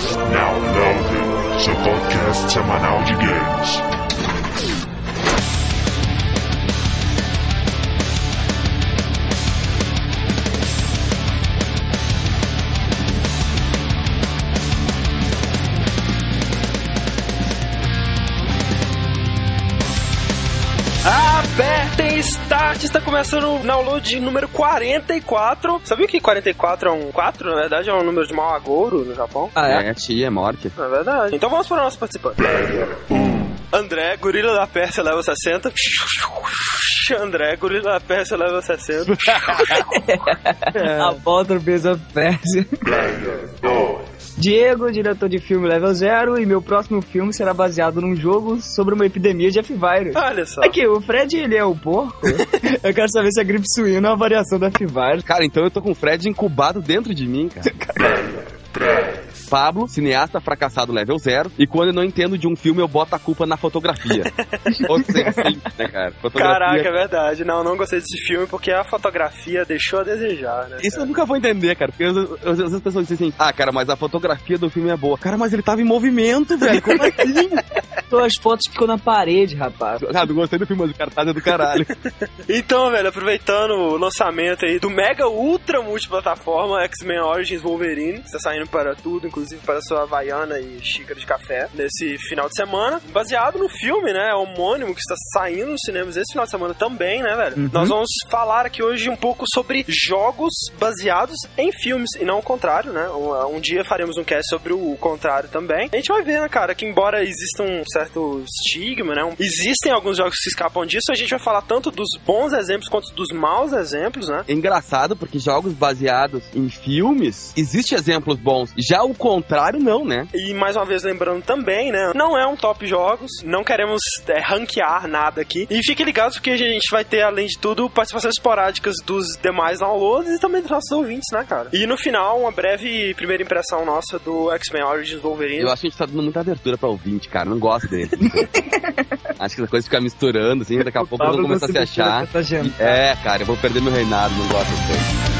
Now Loaded, seu podcast semanal de games. Apertem Start, está começando o download número 44. Sabia que 44 é um 4? Na verdade é um número de mau agouro no Japão. Ah, é? É, tia, é morte. É verdade. Então vamos para o nosso participante. André, gorila da Pérsia, level 60. André, gorila da Pérsia, level 60. A volta do Prince of Persia. Diego, diretor de filme Level Zero, e meu próximo filme será baseado num jogo sobre uma epidemia de F-Virus. Olha só. Aqui, o Fred, ele é o porco? eu quero saber se a gripe suína é uma variação do F-Virus. Cara, então eu tô com o Fred incubado dentro de mim, cara. Pablo, cineasta fracassado level zero, e quando eu não entendo de um filme, eu boto a culpa na fotografia. Ou seja, sim, né, cara? Fotografia... Caraca, é verdade. Não, não gostei desse filme porque a fotografia deixou a desejar, né? Isso eu nunca vou entender, cara. Porque às vezes as pessoas dizem assim, ah, cara, mas a fotografia do filme é boa. Cara, mas ele tava em movimento, velho. Como assim? As fotos ficou na parede, rapaz. Ah, não gostei do filme, mas o cartaz é do caralho. então, velho, aproveitando o lançamento aí do mega ultra multiplataforma X-Men Origins Wolverine, que está saindo para tudo, inclusive para sua Havaiana e xícara de café, nesse final de semana, baseado no filme, né, homônimo que está saindo nos cinemas esse final de semana também, né, velho? Uhum. Nós vamos falar aqui hoje um pouco sobre jogos baseados em filmes, e não o contrário, né? Um, um dia faremos um cast sobre o contrário também. A gente vai ver, né, cara, que embora exista um certo estigma, né, um, existem alguns jogos que se escapam disso, a gente vai falar tanto dos bons exemplos quanto dos maus exemplos, né? É engraçado porque jogos baseados em filmes, existem exemplos bons. Já o contrário, não, né? E mais uma vez lembrando também, né? Não é um top jogos, não queremos é, ranquear nada aqui. E fiquem ligados porque a gente vai ter, além de tudo, participações esporádicas dos demais downloads e também dos nossos ouvintes, né, cara? E no final, uma breve primeira impressão nossa do X-Men Origins Wolverine. Eu acho que a gente tá dando muita abertura pra ouvinte, cara. Não gosto dele. acho que essa coisa fica misturando, assim, daqui a pouco eu vou começar a se achar. É, cara, eu vou perder meu reinado, não gosto disso.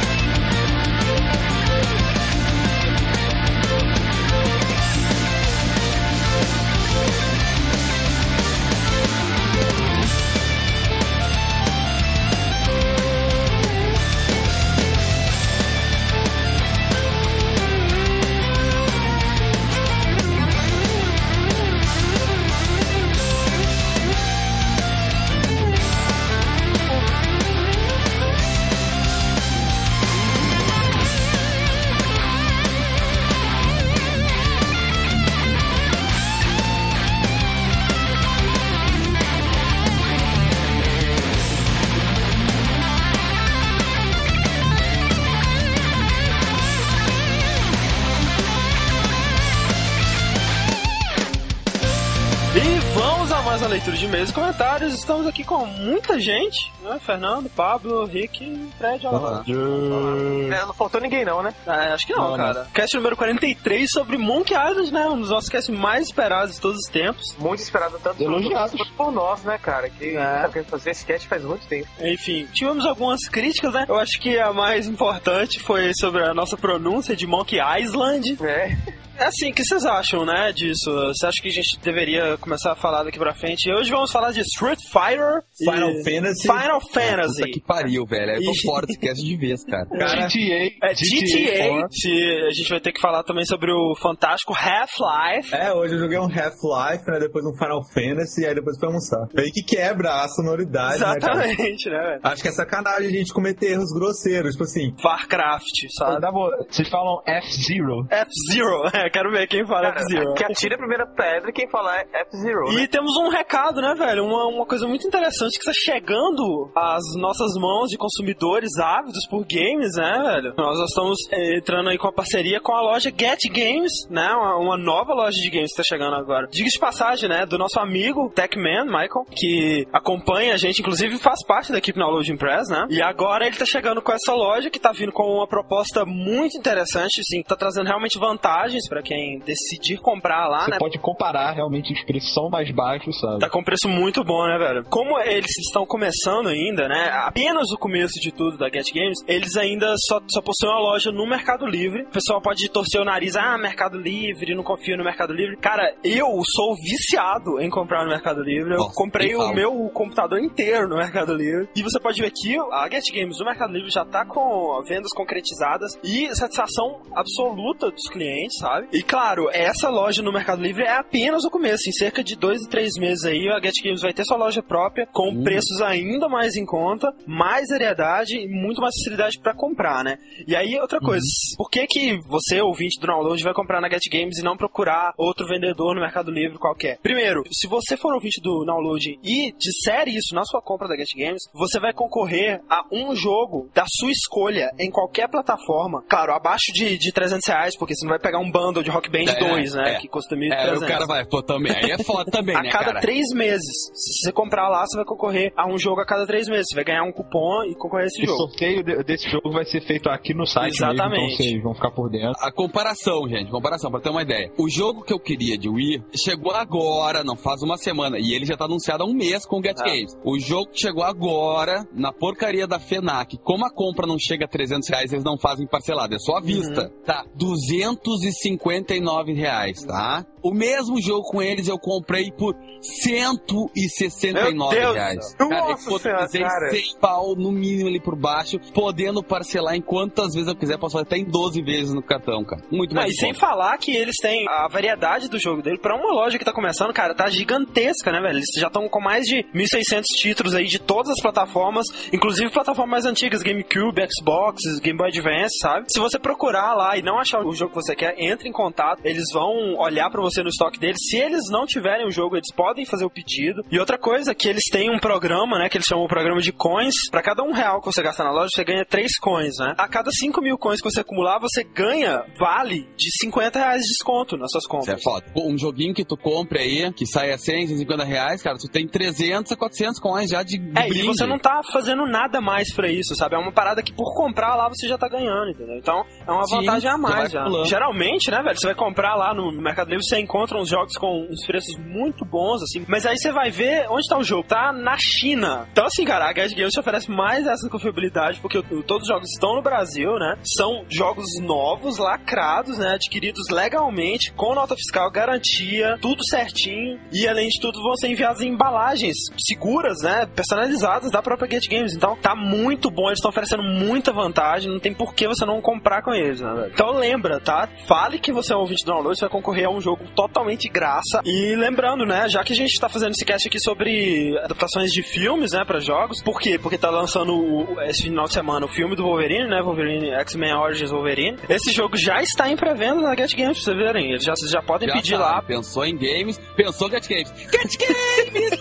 right de e comentários. Estamos aqui com muita gente, né? Fernando, Pablo, Rick e Fred. Olá. É, não faltou ninguém não, né? É, acho que não, não cara. Não. Cast número 43 sobre Monkey Island, né? Um dos nossos casts mais esperados de todos os tempos. Muito esperado tanto Elogiados. por, por nós, né, cara? Que é. tá fazer esse cast faz muito tempo. Enfim, tivemos algumas críticas, né? Eu acho que a mais importante foi sobre a nossa pronúncia de Monkey Island. É. É assim, o que vocês acham, né, disso? Você acha que a gente deveria começar a falar daqui pra frente? Hoje vamos falar de Street Fighter Final e... Fantasy. Final Fantasy. Puta que pariu, velho. Eu tô E- fora desse cast de vez, cara. Cara, GTA. É, GTA, se a gente vai ter que falar também sobre o fantástico Half-Life. É, hoje eu joguei um Half-Life, né? Depois um Final Fantasy, aí depois fui almoçar. Meio que quebra a sonoridade, né? Exatamente, né, velho? Acho que é sacanagem a gente cometer erros grosseiros, tipo assim. Warcraft, sabe? Dá boa. Vocês falam F-Zero. F-Zero, é, quero ver quem fala F-Zero. Que atira a primeira pedra e quem falar é F-Zero. né? E temos um recado, né, velho? Uma, uma coisa muito interessante que está chegando às nossas mãos de consumidores ávidos por games, né, velho? Nós estamos eh, entrando aí com a parceria com a loja Get Games, né? Uma, uma nova loja de games que está chegando agora. Diga de passagem, né? Do nosso amigo Techman, Michael, que acompanha a gente, inclusive faz parte da equipe na Loading Press, né? E agora ele tá chegando com essa loja que tá vindo com uma proposta muito interessante, assim, tá trazendo realmente vantagens para quem decidir comprar lá, Você né? pode comparar realmente são mais baixos, sabe? Tá preço muito bom, né, velho? Como eles estão começando ainda, né? Apenas o começo de tudo da Get Games, eles ainda só, só possuem uma loja no Mercado Livre. O pessoal pode torcer o nariz, ah, Mercado Livre, não confio no Mercado Livre. Cara, eu sou viciado em comprar no Mercado Livre. Eu Nossa, comprei o meu computador inteiro no Mercado Livre. E você pode ver que a Get Games no Mercado Livre já tá com vendas concretizadas e satisfação absoluta dos clientes, sabe? E claro, essa loja no Mercado Livre é apenas o começo. Em cerca de dois e três meses aí, a Get Games vai ter sua loja própria, com preços ainda mais em conta, mais variedade e muito mais facilidade pra comprar, né? E aí, outra coisa, por que que você, ouvinte do download, vai comprar na Get Games e não procurar outro vendedor no Mercado Livre qualquer? Primeiro, se você for ouvinte do download e disser isso na sua compra da Get Games, você vai concorrer a um jogo da sua escolha em qualquer plataforma. Claro, abaixo de, de 300 reais, porque você não vai pegar um bundle de Rock Band É, 2, né? é. Que custa É, 1.300. o cara vai, pô, também. Aí é foda também, A né, cada cara? três meses. Se você comprar lá, você vai concorrer a um jogo a cada três meses. Você vai ganhar um cupom e concorrer a esse O jogo. sorteio de- desse jogo vai ser feito aqui no site Exatamente. mesmo, então vocês vão ficar por dentro. A comparação, gente, comparação, pra ter uma ideia. O jogo que eu queria de Wii chegou agora, não faz uma semana, e ele já tá anunciado há um mês com o Get Ah. Games. O jogo que chegou agora, na porcaria da FENAC, como a compra não chega a 300 reais, eles não fazem parcelado, é só à vista. Tá, 259 reais, tá? O mesmo jogo com eles eu comprei por 169 Meu Deus reais. Cara, eu Nossa senhora, cotizei cara. 100 pau no mínimo ali por baixo, podendo parcelar em quantas vezes eu quiser, posso até em 12 vezes no cartão, cara. Muito mais e sem falar que eles têm a variedade do jogo dele pra uma loja que tá começando, cara, tá gigantesca, né, velho? Eles já estão com mais de 1.600 títulos aí de todas as plataformas, inclusive plataformas mais antigas, GameCube, Xbox, Game Boy Advance, sabe? Se você procurar lá e não achar o jogo que você quer, entre em contato, eles vão olhar pra você vão ser no estoque deles. Se eles não tiverem o jogo, eles podem fazer o pedido. E outra coisa que eles têm um programa, né? Que eles chamam o programa de coins. Para cada um real que você gasta na loja, você ganha três coins, né? A cada cinco mil coins que você acumular, você ganha vale de 50 reais de desconto nas suas compras. Isso é foda. Um joguinho que tu compra aí, que sai a 100, 150 reais, cara, tu tem 300 a 400 coins já de É, brinde. e você não tá fazendo nada mais para isso, sabe? É uma parada que por comprar lá você já tá ganhando, entendeu? Então, é uma Sim, vantagem a mais já. Geralmente, né, velho, você vai comprar lá no Mercado Livre encontram os jogos com uns preços muito bons, assim. Mas aí você vai ver onde tá o jogo. Tá na China. Então, assim, cara, a Guide Games te oferece mais essa confiabilidade, porque todos os jogos estão no Brasil, né? São jogos novos, lacrados, né? Adquiridos legalmente, com nota fiscal, garantia, tudo certinho. E além de tudo, vão ser é enviadas embalagens seguras, né? Personalizadas da própria Guide Games. Então, tá muito bom. Eles estão oferecendo muita vantagem. Não tem por que você não comprar com eles, né. Então, lembra, tá? Fale que você é um ouvinte do download, você vai concorrer a um jogo totalmente graça. E lembrando, né? Já que a gente tá fazendo esse cast aqui sobre adaptações de filmes, né? Pra jogos. Por quê? Porque tá lançando o- esse final de semana o filme do Wolverine, né? Wolverine X-Men Origins Wolverine. Esse jogo já está em pré-venda na Get Games, pra vocês verem. Eles já, vocês já podem Já pedir tá, lá. Pensou em games, pensou Get Games. Get Games!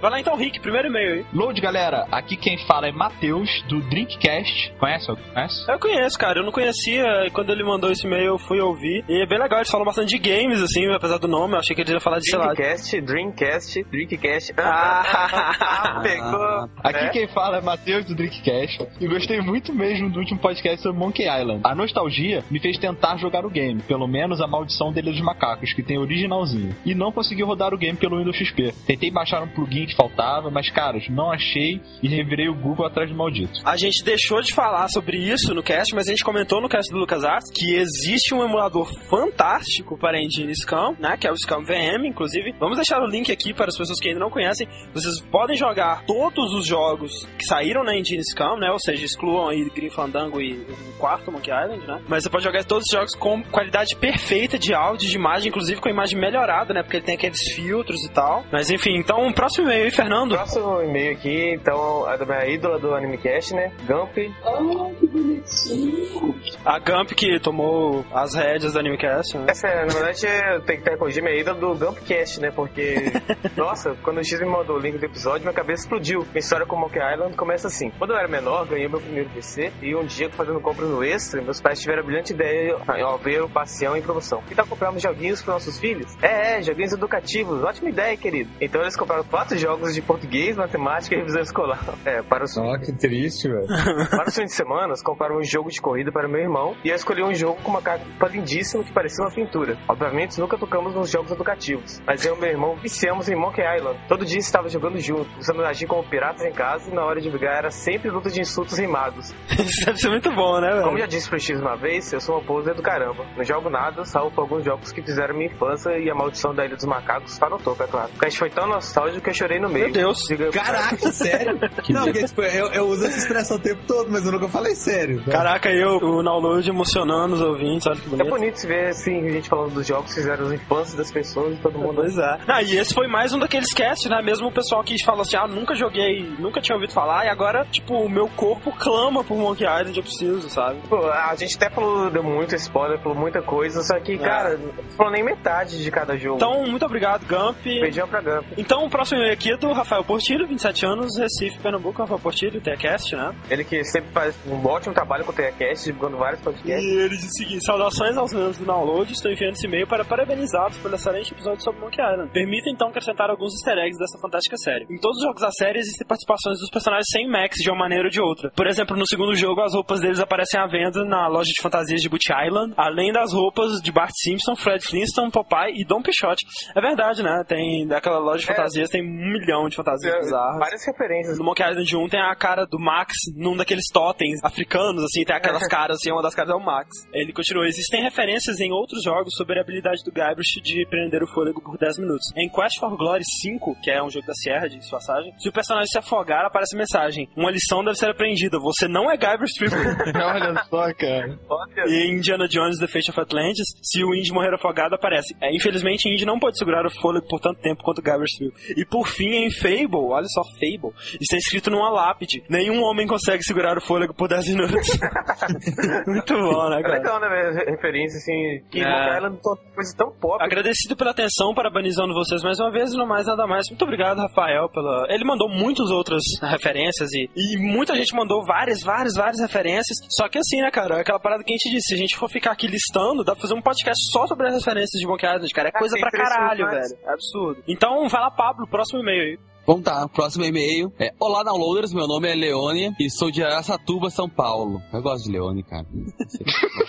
Vai lá então, Rick, primeiro e-mail aí. Load, galera, aqui quem fala é Matheus, do Drinkcast. Conhece? Conhece? Eu conheço, cara. Eu não conhecia. E quando ele mandou esse e-mail, eu fui ouvir. E é bem legal. Eles falam bastante de games, assim, apesar do nome. Eu achei que eles iam falar de, sei lá. Dreamcast, Dreamcast, Dreamcast. Ah. pegou. Aqui né? quem fala é Matheus do Drinkcast e gostei muito mesmo do último podcast sobre Monkey Island. A nostalgia me fez tentar jogar o game, pelo menos a maldição dele dos macacos, que tem originalzinho. E não consegui rodar o game pelo Windows XP. Tentei baixar um plugin que faltava, mas caras, não achei e revirei o Google atrás do maldito. A gente deixou de falar sobre isso no cast, mas a gente comentou no cast do LucasArts que existe um emulador fantástico para a engine Scam, né? Que é o Scam VM, inclusive. Vamos deixar o link aqui para as pessoas que ainda não conhecem. Vocês podem jogar todos os jogos que saíram na engine Scam, né? Ou seja, excluam aí Grim Fandango e o quarto Monkey Island, né? Mas você pode jogar todos os jogos com qualidade perfeita de áudio, de imagem, inclusive com a imagem melhorada, né? Porque ele tem aqueles filtros e tal. Mas enfim, então, próximo e-mail aí, Fernando. Próximo e-mail aqui, então, é da minha ídola do AnimeCast, né? Gump. A Gump que tomou as rédeas do Animecast, né? Essa, na verdade, eu tenho que até corrigir minha ídola do Gumpcast, né? Porque, nossa, quando o X me mandou o link do episódio, minha cabeça explodiu. Minha história com Monkey Island começa assim. Quando eu era menor, ganhei meu primeiro PC e um dia, fazendo compras no Extra, meus pais tiveram a brilhante ideia ao ver o Bacião em promoção. E tal comprarmos joguinhos para nossos filhos? É, é, joguinhos educativos. Ótima ideia, querido. Então eles compraram quatro jogos de português, matemática e revisão escolar. É, para os, Ó, que triste, velho. para os fins de semana, compraram um jogo de corrida para meu irmão. irmão e eu escolhi um jogo com uma capa lindíssima que parecia uma pintura. Obviamente, nunca tocamos nos jogos educativos, mas eu e meu irmão viciamos em Monkey Island. Todo dia estava jogando junto, usando agir como piratas em casa e na hora de brigar era sempre luta de insultos rimados. Isso deve ser muito bom, né, velho? Como já disse pro X uma vez, eu sou uma poser do caramba. Não jogo nada, salvo por alguns jogos que fizeram minha infância e a maldição da Ilha dos Macacos tá no topo, é claro. O cast foi tão nostálgico que eu chorei no meio. Meu Deus. Diga- Caraca, sério? não, porque tipo, eu, eu uso essa expressão o tempo todo, mas eu nunca falei sério. Caraca, eu, o download emocionando os ouvintes, olha que É bonito. bonito se ver assim, gente falando dos jogos que fizeram as infâncias das pessoas e todo mundo. Pois é. Ah, e esse foi mais um daqueles casts, né? Mesmo o pessoal que fala assim, ah, nunca joguei, nunca tinha ouvido falar, e agora, tipo, o meu corpo clama por Monkey Island, eu preciso, sabe? Pô, a gente até falou, deu muito spoiler, falou muita coisa, só que, cara, não falou nem metade de cada jogo. Então, muito obrigado, Gump. Beijão pra Gump. Então, o próximo e-mail aqui é do Rafael Portilho, 27 anos, Recife, Pernambuco. Rafael Portilho, TCast, né? Ele que sempre faz um ótimo trabalho com o THCast, divulgando vários E podcasts. ele diz seguinte: saudações aos membros do download. Estou enviando esse e-mail para parabenizá-los pelo excelente episódio sobre Monkey Island. Permita então acrescentar alguns easter eggs dessa fantástica série. Em todos os jogos da série existem participações dos personagens sem Max de uma maneira ou de outra. Por exemplo, no segundo jogo, as roupas deles aparecem à venda na loja de fantasias de Boot Island, além das roupas de Bart Simpson, Fred Flintstone, Popeye e Don Pichote. É verdade, né? Tem daquela loja de É. fantasias, tem um milhão de fantasias bizarras. Várias referências. No Monkey Island 1 tem a cara do Max num daqueles totens africanos, assim, tem aquelas caras, assim, uma das caras é o Max. Ele continua, existem referências em outros jogos sobre a habilidade do Guybrush de prender o fôlego por 10 minutos. Em Quest for Glory 5, que é um jogo da Sierra, de passagem, se o personagem se afogar, aparece a mensagem, uma lição deve ser aprendida, você não é Guybrush Threepwood. Olha só, cara. E em Indiana Jones The Fate of Atlantis, se o Indy morrer afogado, aparece. É, infelizmente, Indy não pode segurar o fôlego por tanto tempo quanto Guybrush Threepwood. E por fim, em Fable, olha só, Fable, está escrito numa lápide. Nenhum homem consegue segurar o fôlego por 10 minutos. Muito bom, né, é cara? Legal, né, referência, assim, que É. Island é uma coisa tão pop. Agradecido pela atenção, parabenizando vocês mais uma vez e não mais nada mais. Muito obrigado, Rafael, pela. Ele mandou muitas outras referências e, e muita gente mandou várias, várias, várias referências. Só que assim, né, cara, é aquela parada que a gente disse, se a gente for ficar aqui listando, dá pra fazer um podcast só sobre as referências de Monkey Island, cara. É Ah, coisa tem pra caralho, velho. É absurdo. Então, vai lá, Pablo, próximo e-mail aí. Vamos tá, próximo e-mail é Olá downloaders, meu nome é Leone e sou de Araçatuba, São Paulo. Eu gosto de Leone, cara.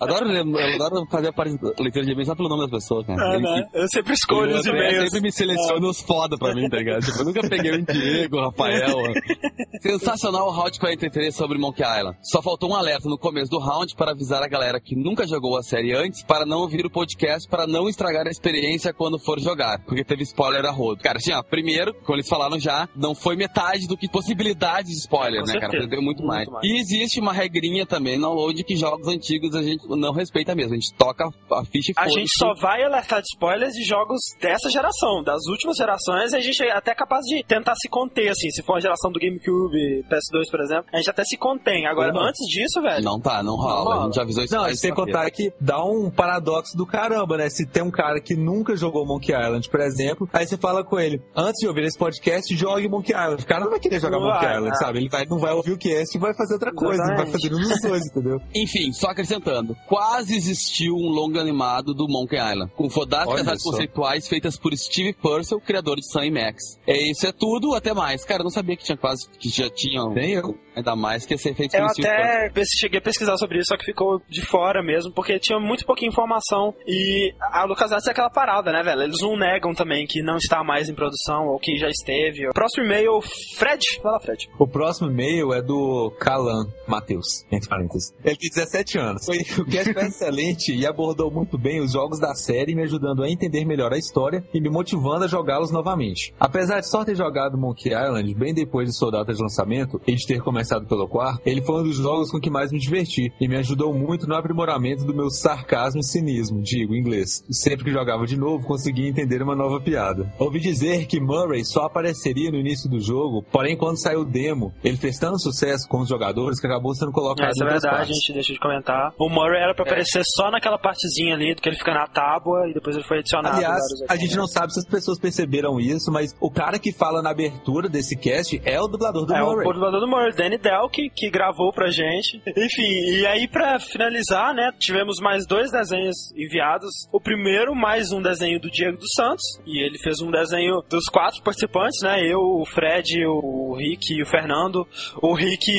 adoro, eu adoro fazer a leitura de e-mail só pelo nome das pessoas, cara. Ele- né? Eu sempre escolho eu, os eu e-mails. sempre me seleciono os foda pra mim, tá ligado? Tipo, eu nunca peguei um Diego, Rafael. Sensacional o round 43 sobre Monkey Island. Só faltou um alerta no começo do round para avisar a galera que nunca jogou a série antes para não ouvir o podcast para não estragar a experiência quando for jogar, porque teve spoiler a rodo. Cara, assim, ó, primeiro, como eles falaram já, não foi metade do que possibilidades de spoiler, né, cara? certeza. Perdeu muito, Muito mais. mais. E existe uma regrinha também no download que jogos antigos a gente não respeita mesmo. A gente toca a ficha e A gente só vai alertar de spoilers de jogos dessa geração, das últimas gerações, a gente é até capaz de tentar se conter, assim, se for a geração do GameCube, PS2, por exemplo, a gente até se contém. Agora, Não. antes disso, velho, Não tá, não rola. rola. A gente já avisou isso. Não, a mais gente tem que contar que dá um paradoxo do caramba, né? Se tem um cara que nunca jogou Monkey Island, por exemplo, aí você fala com ele, antes de ouvir esse podcast, jogue Monkey Island. O cara não vai querer jogar Não Monkey Island, né? sabe? Ele vai, não vai ouvir o cast e vai fazer outra coisa, ele vai fazer um dos dois, entendeu? Enfim, só acrescentando, quase existiu um longa animado do Monkey Island, com fodásticas artes conceituais feitas por Steve Purcell, criador de Sun e Max. É, isso é tudo, até mais. Cara, eu não sabia que tinha quase, que já tinham, Nem eu. Ainda mais que ia ser feito Eu até cheguei a pesquisar sobre isso, só que ficou de fora mesmo, porque tinha muito pouca informação. E a LucasArts é aquela parada, né, velho? Eles não negam também que não está mais em produção ou que já esteve. Próximo e-mail, Fred. Vai lá, Fred. O próximo e-mail é do Calan Matheus, entre parênteses. Ele tem 17 anos. Foi, o cast foi excelente e abordou muito bem os jogos da série, me ajudando a entender melhor a história e me motivando a jogá-los novamente. Apesar de só ter jogado Monkey Island bem depois de sua data de lançamento e de ter começado pelo quarto, ele foi um dos jogos com que mais me diverti e me ajudou muito no aprimoramento do meu sarcasmo e cinismo, digo em inglês. Sempre que jogava de novo, conseguia entender uma nova piada. Ouvi dizer que Murray só apareceria no início do jogo, porém quando saiu o demo, ele fez tanto sucesso com os jogadores que acabou sendo colocado Essa é em duas verdade, a gente deixa de comentar. O Murray era pra aparecer só naquela partezinha ali, do que ele fica na tábua e depois ele foi adicionado. Aliás, a gente não sabe se as pessoas perceberam isso, mas o cara que fala na abertura desse cast é o dublador do É o Murray. dublador do Murray, Danny Delk, que gravou pra gente. Enfim, e aí pra finalizar, né, tivemos mais dois desenhos enviados. O primeiro, mais um desenho do Diego dos Santos, e ele fez um desenho dos quatro participantes, né, eu, o Fred, o Rick e o Fernando. O Rick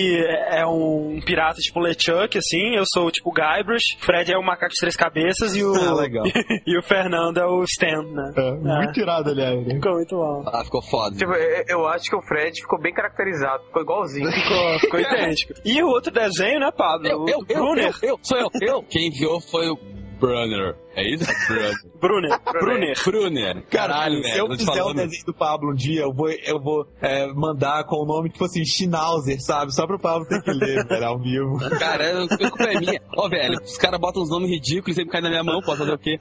é um pirata tipo LeChuck, assim, eu sou tipo Guybrush, o Fred é o macaco de três cabeças e o... Ah, legal. e o Fernando é o Stan, né? É, muito irado, aliás. né? Ficou muito bom. Ah, ficou foda. Tipo, eu eu acho que o Fred ficou bem caracterizado, ficou igualzinho. Ficou, ficou idêntico. E o outro desenho, né, Pablo? Eu, o eu, eu, Brunner. eu, eu, sou eu, eu. Quem enviou foi o Brunner. É isso? Brunner. Brunner. Brunner. Brunner. Caralho, se velho. eu tô te fizer o desenho do Pablo um dia, eu vou, eu vou é, mandar com o nome, tipo assim, Schnauzer, sabe? Só pro Pablo ter que ler, velho, ao vivo. Cara, eu- a culpa é minha. Ó, velho, os caras botam uns nomes ridículos e sempre cai na minha mão, posso fazer o quê?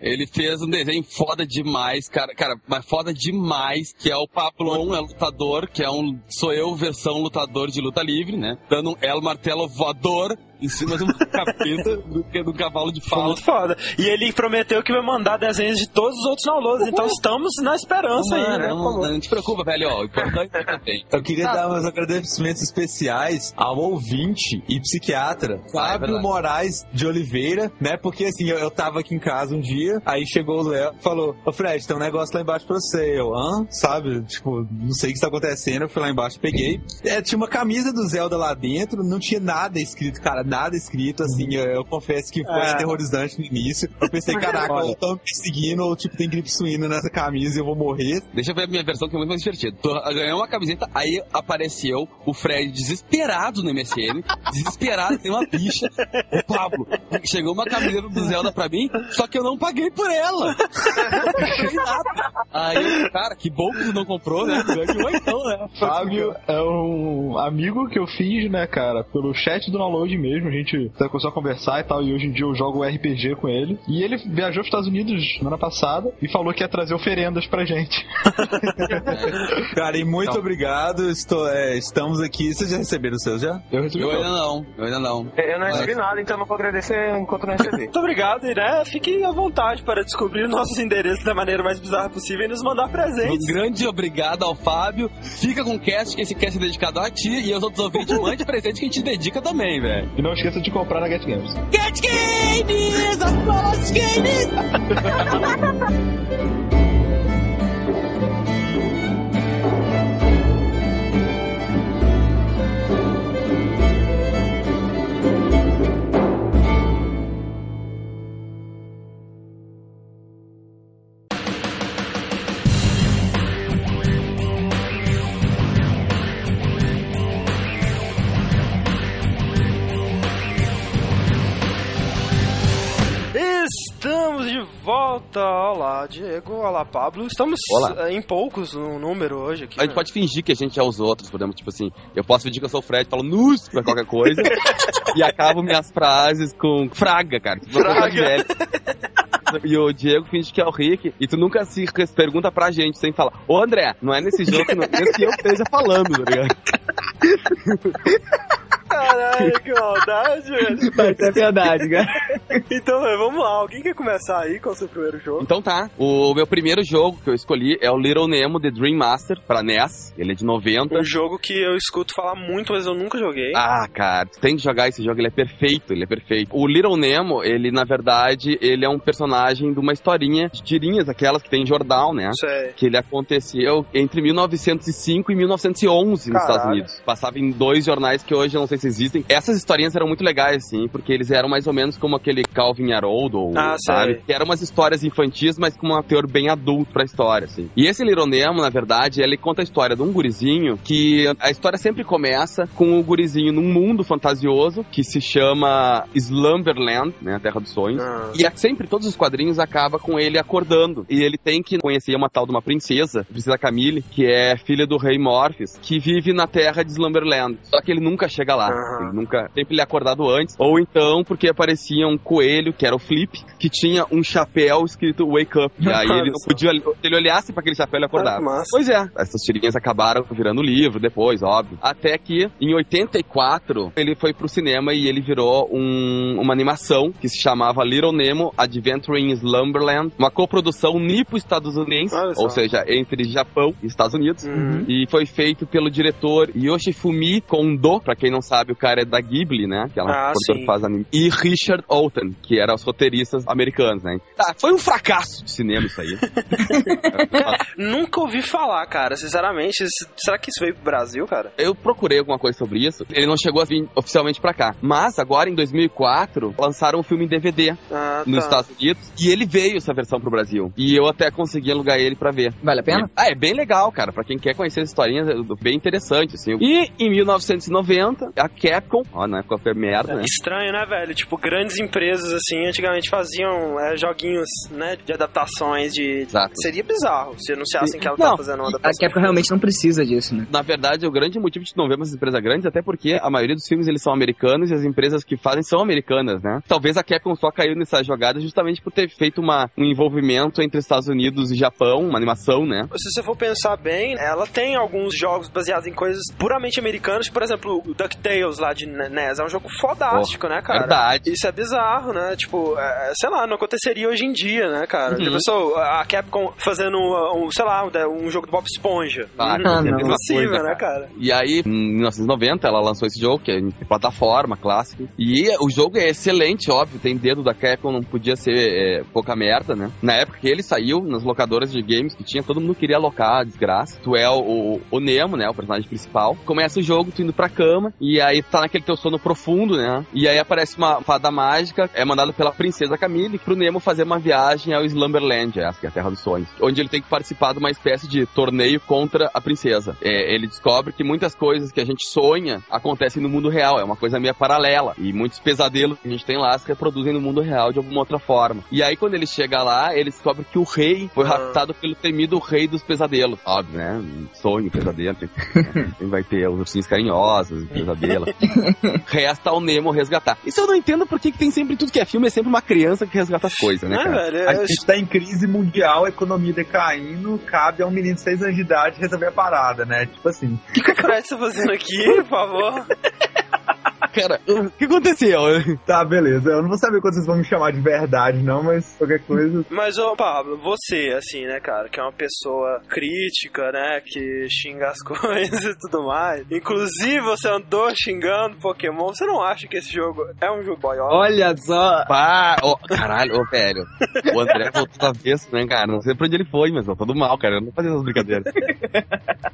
Ele fez um desenho foda demais, cara, cara, mas foda demais, que é o Pablon, é lutador, que é um, sou eu versão lutador de luta livre, né? Dando um El Martelo voador em cima de um capeta do, do cavalo de Foi fala. muito foda. E ele prometeu que vai mandar desenhos de todos os outros downloads, então estamos na esperança aí, né? Mano, não, não te preocupa, velho, ó, o importante é que tem. Eu queria dar meus agradecimentos especiais ao ouvinte e psiquiatra Fábio verdade. Moraes de Oliveira, né? Porque assim, eu, eu tava aqui em casa um dia, aí chegou o Léo e falou: Ô Fred, tem um negócio lá embaixo pra você. Eu, hã? Sabe? Tipo, não sei o que está acontecendo. Eu fui lá embaixo, peguei. É, tinha uma camisa do Zelda lá dentro, não tinha nada escrito, cara, nada escrito. Assim, eu, eu confesso que foi É. aterrorizante no início. Eu pensei, caraca, Olha. eu tô me perseguindo, ou tipo, tem gripe suína nessa camisa e eu vou morrer. Deixa eu ver a minha versão que é muito mais divertida. Tô- Ganhei uma camiseta, aí apareceu o Fred desesperado no MSN, desesperado, tem uma bicha. Ô Pablo, chegou uma camiseta do Zelda pra mim, só que eu não paguei por ela. Não paguei nada. Aí, cara, que bom que tu não comprou, né? Ganhou então, né? Fábio é um amigo que eu fiz, né, cara, pelo chat do download mesmo. A gente até começou a conversar e tal, e hoje em dia eu jogo RPG com ele. E ele viajou para os Estados Unidos semana passada e falou que ia trazer oferendas pra gente. Cara, e muito Não. obrigado. Estou, é, estamos aqui. Vocês já receberam os seus já? Eu recebi Eu ainda não, eu ainda não. Eu não recebi nada, então não vou agradecer enquanto não receber. Muito obrigado, e né, fiquem à vontade para descobrir nossos endereços da maneira mais bizarra possível e nos mandar Um presentes. grande obrigado ao Fábio. Fica com o cast, que esse cast é dedicado a ti e aos outros ouvintes. Mande presente que a gente dedica também, velho. E não esqueça de comprar na Get Games. Get Games! Após Games! Estamos Olá, Diego. Olá, Pablo. Estamos Olá. eh, em poucos no número hoje aqui. A gente né? pode fingir que a gente é os outros, podemos, tipo assim, eu posso fingir que eu sou o Fred, falo nus pra qualquer coisa, e acabo minhas frases com fraga, cara. Tipo, velha. E o Diego finge que é o Rick, e tu nunca se pergunta pra gente sem falar, ô André, não é nesse jogo que, não, nesse que eu esteja falando, tá ligado? Caralho, que maldade, velho. Mas é verdade, cara. Então, velho, vamos lá. Alguém quer começar aí com o seu primeiro jogo? Então tá, o meu primeiro jogo que eu escolhi é o Little Nemo The Dream Master pra NES, ele é de 90. Um jogo que eu escuto falar muito, mas eu nunca joguei. Ah, cara, tu tem que jogar esse jogo, ele é perfeito, ele é perfeito. O Little Nemo, ele, na verdade, ele é um personagem de uma historinha de tirinhas, aquelas que tem em jornal, né? Sei. Que ele aconteceu entre 1905 e 1911 nos Caralho. Estados Unidos. Passava em dois jornais que hoje eu não sei se existem. Essas historinhas eram muito legais, assim, porque eles eram mais ou menos como aquele Calvin Haroldo, ou, Ah, sabe? sei. Que eram umas histórias infantis, mas com um teor bem adulto pra história, assim. E esse Little Nemo, na verdade, ele conta a história de um gurizinho que a história sempre começa com o gurizinho num mundo fantasioso que se chama Slumberland, né, a Terra dos Sonhos. Ah. E é sempre, todos os quadrinhos acaba com ele acordando. E ele tem que conhecer uma tal de uma princesa, princesa Camille, que é filha do rei Morpheus, que vive na terra de Slumberland. Só que ele nunca chega lá. Aham. Ele nunca. Sempre ele é acordado antes. Ou então porque apareciam coelho, que era o Flip, que tinha um chapéu escrito Wake Up. E aí ele não podia. Se ele olhasse para aquele chapéu, ele acordava. Ah, massa. Pois é, essas tirinhas acabaram virando livro depois, óbvio. Até que, em 84, ele foi pro cinema e ele virou um- uma animação que se chamava Little Nemo Adventuring in Slumberland, uma coprodução nipo-estadunidense, ou seja, entre Japão e Estados Unidos. Uhum. E foi feito pelo diretor Yoshifumi Kondo, pra quem não sabe, o cara é da Ghibli, né? Aquela Ah, produtora sim. que faz anime. E Richard Oughton, que era os roteiristas americanos, né? Tá, foi um fracasso de cinema isso aí. Nunca ouvi falar, cara, sinceramente. Será que isso veio pro Brasil, cara? Eu procurei alguma coisa sobre isso. Ele não chegou a vir oficialmente pra cá. Mas agora, em 2004, lançaram um filme em DVD Ah, nos tá. Estados Unidos. E ele veio essa versão pro Brasil. E eu até consegui alugar ele pra ver. Vale a pena? Ah, é bem legal, cara. Pra quem quer conhecer as historinhas, é bem interessante, assim. E em 1990, a Capcom, ó, na época foi merda, né? Estranho, né, velho? Tipo, grandes empresas, assim, antigamente faziam é, joguinhos, né, de adaptações de... Exato. Seria bizarro se anunciassem que ela Não, tá fazendo uma A adaptação. Capcom realmente não precisa disso, né? Na verdade, o grande motivo de não vermos essas empresas grandes, até porque a maioria dos filmes eles são americanos e as empresas que fazem são americanas, né? Talvez a Capcom só caiu nessa jogada justamente por ter feito uma, um envolvimento entre Estados Unidos e Japão, uma animação, né? Se você for pensar bem, ela tem alguns jogos baseados em coisas puramente americanas, por exemplo, o DuckTales lá de NES, é um jogo fodástico, né, cara? Verdade. Isso é bizarro, né? Tipo, é, sei lá, não aconteceria hoje em dia, né, cara? Uhum. Já pensou a Capcom fazendo, um, sei lá, um jogo do Bob Esponja? Ah, Hum, é a não. mesma Impossível, coisa, né, cara? E aí, em 1990, ela lançou esse jogo, que é plataforma, clássico. E o jogo é excelente, óbvio, tem dedo da Capcom, não podia ser é, pouca merda, né? Na época que ele saiu, nas locadoras de games que tinha, todo mundo queria alocar, desgraça. Tu é o, o Nemo, né, o personagem principal. Começa o jogo, tu indo pra cama, e aí tá naquele teu sono profundo, né? E aí aparece uma fada mágica, é mandada pela princesa Camille pro Nemo fazer uma viagem ao Slumberland, essa que é a Terra dos Sonhos. Onde ele tem que participar de uma espécie de torneio contra a princesa. É, ele descobre que muitas coisas que a gente sonha acontecem no mundo real, é uma coisa meio paralela. E muitos pesadelos que a gente tem lá se reproduzem no mundo real de alguma outra forma. E aí, quando ele chega lá, ele descobre que o rei foi Ah. raptado pelo temido rei dos pesadelos. Óbvio, né? Sonho, pesadelo. tem- vai ter os ursinhos carinhosos, pesadelo. Resta ao Nemo resgatar. Isso eu não entendo porque que tem sempre tudo que é filme, é sempre uma criança que resgata as coisas, né, cara? velho? A gente tá em crise mundial, a economia decaindo, cabe a um menino de 6 anos de idade resolver a parada, né? Tipo assim. O que, que o Fred tá fazendo aqui, por favor? Cara, o que aconteceu? Tá, beleza. Eu não vou saber quando vocês vão me chamar de verdade, não, mas qualquer coisa. Mas, ô Pablo, você, assim, né, cara, que é uma pessoa crítica, né, que xinga as coisas e tudo mais. Inclusive, você andou xingando Pokémon. Você não acha que esse jogo é um jogo boiola? Olha só! Pá, ô, caralho, ô, velho. O André voltou avesso, né, cara? Não sei pra onde ele foi, mas voltou do mal, cara. Eu não fazia essas brincadeiras.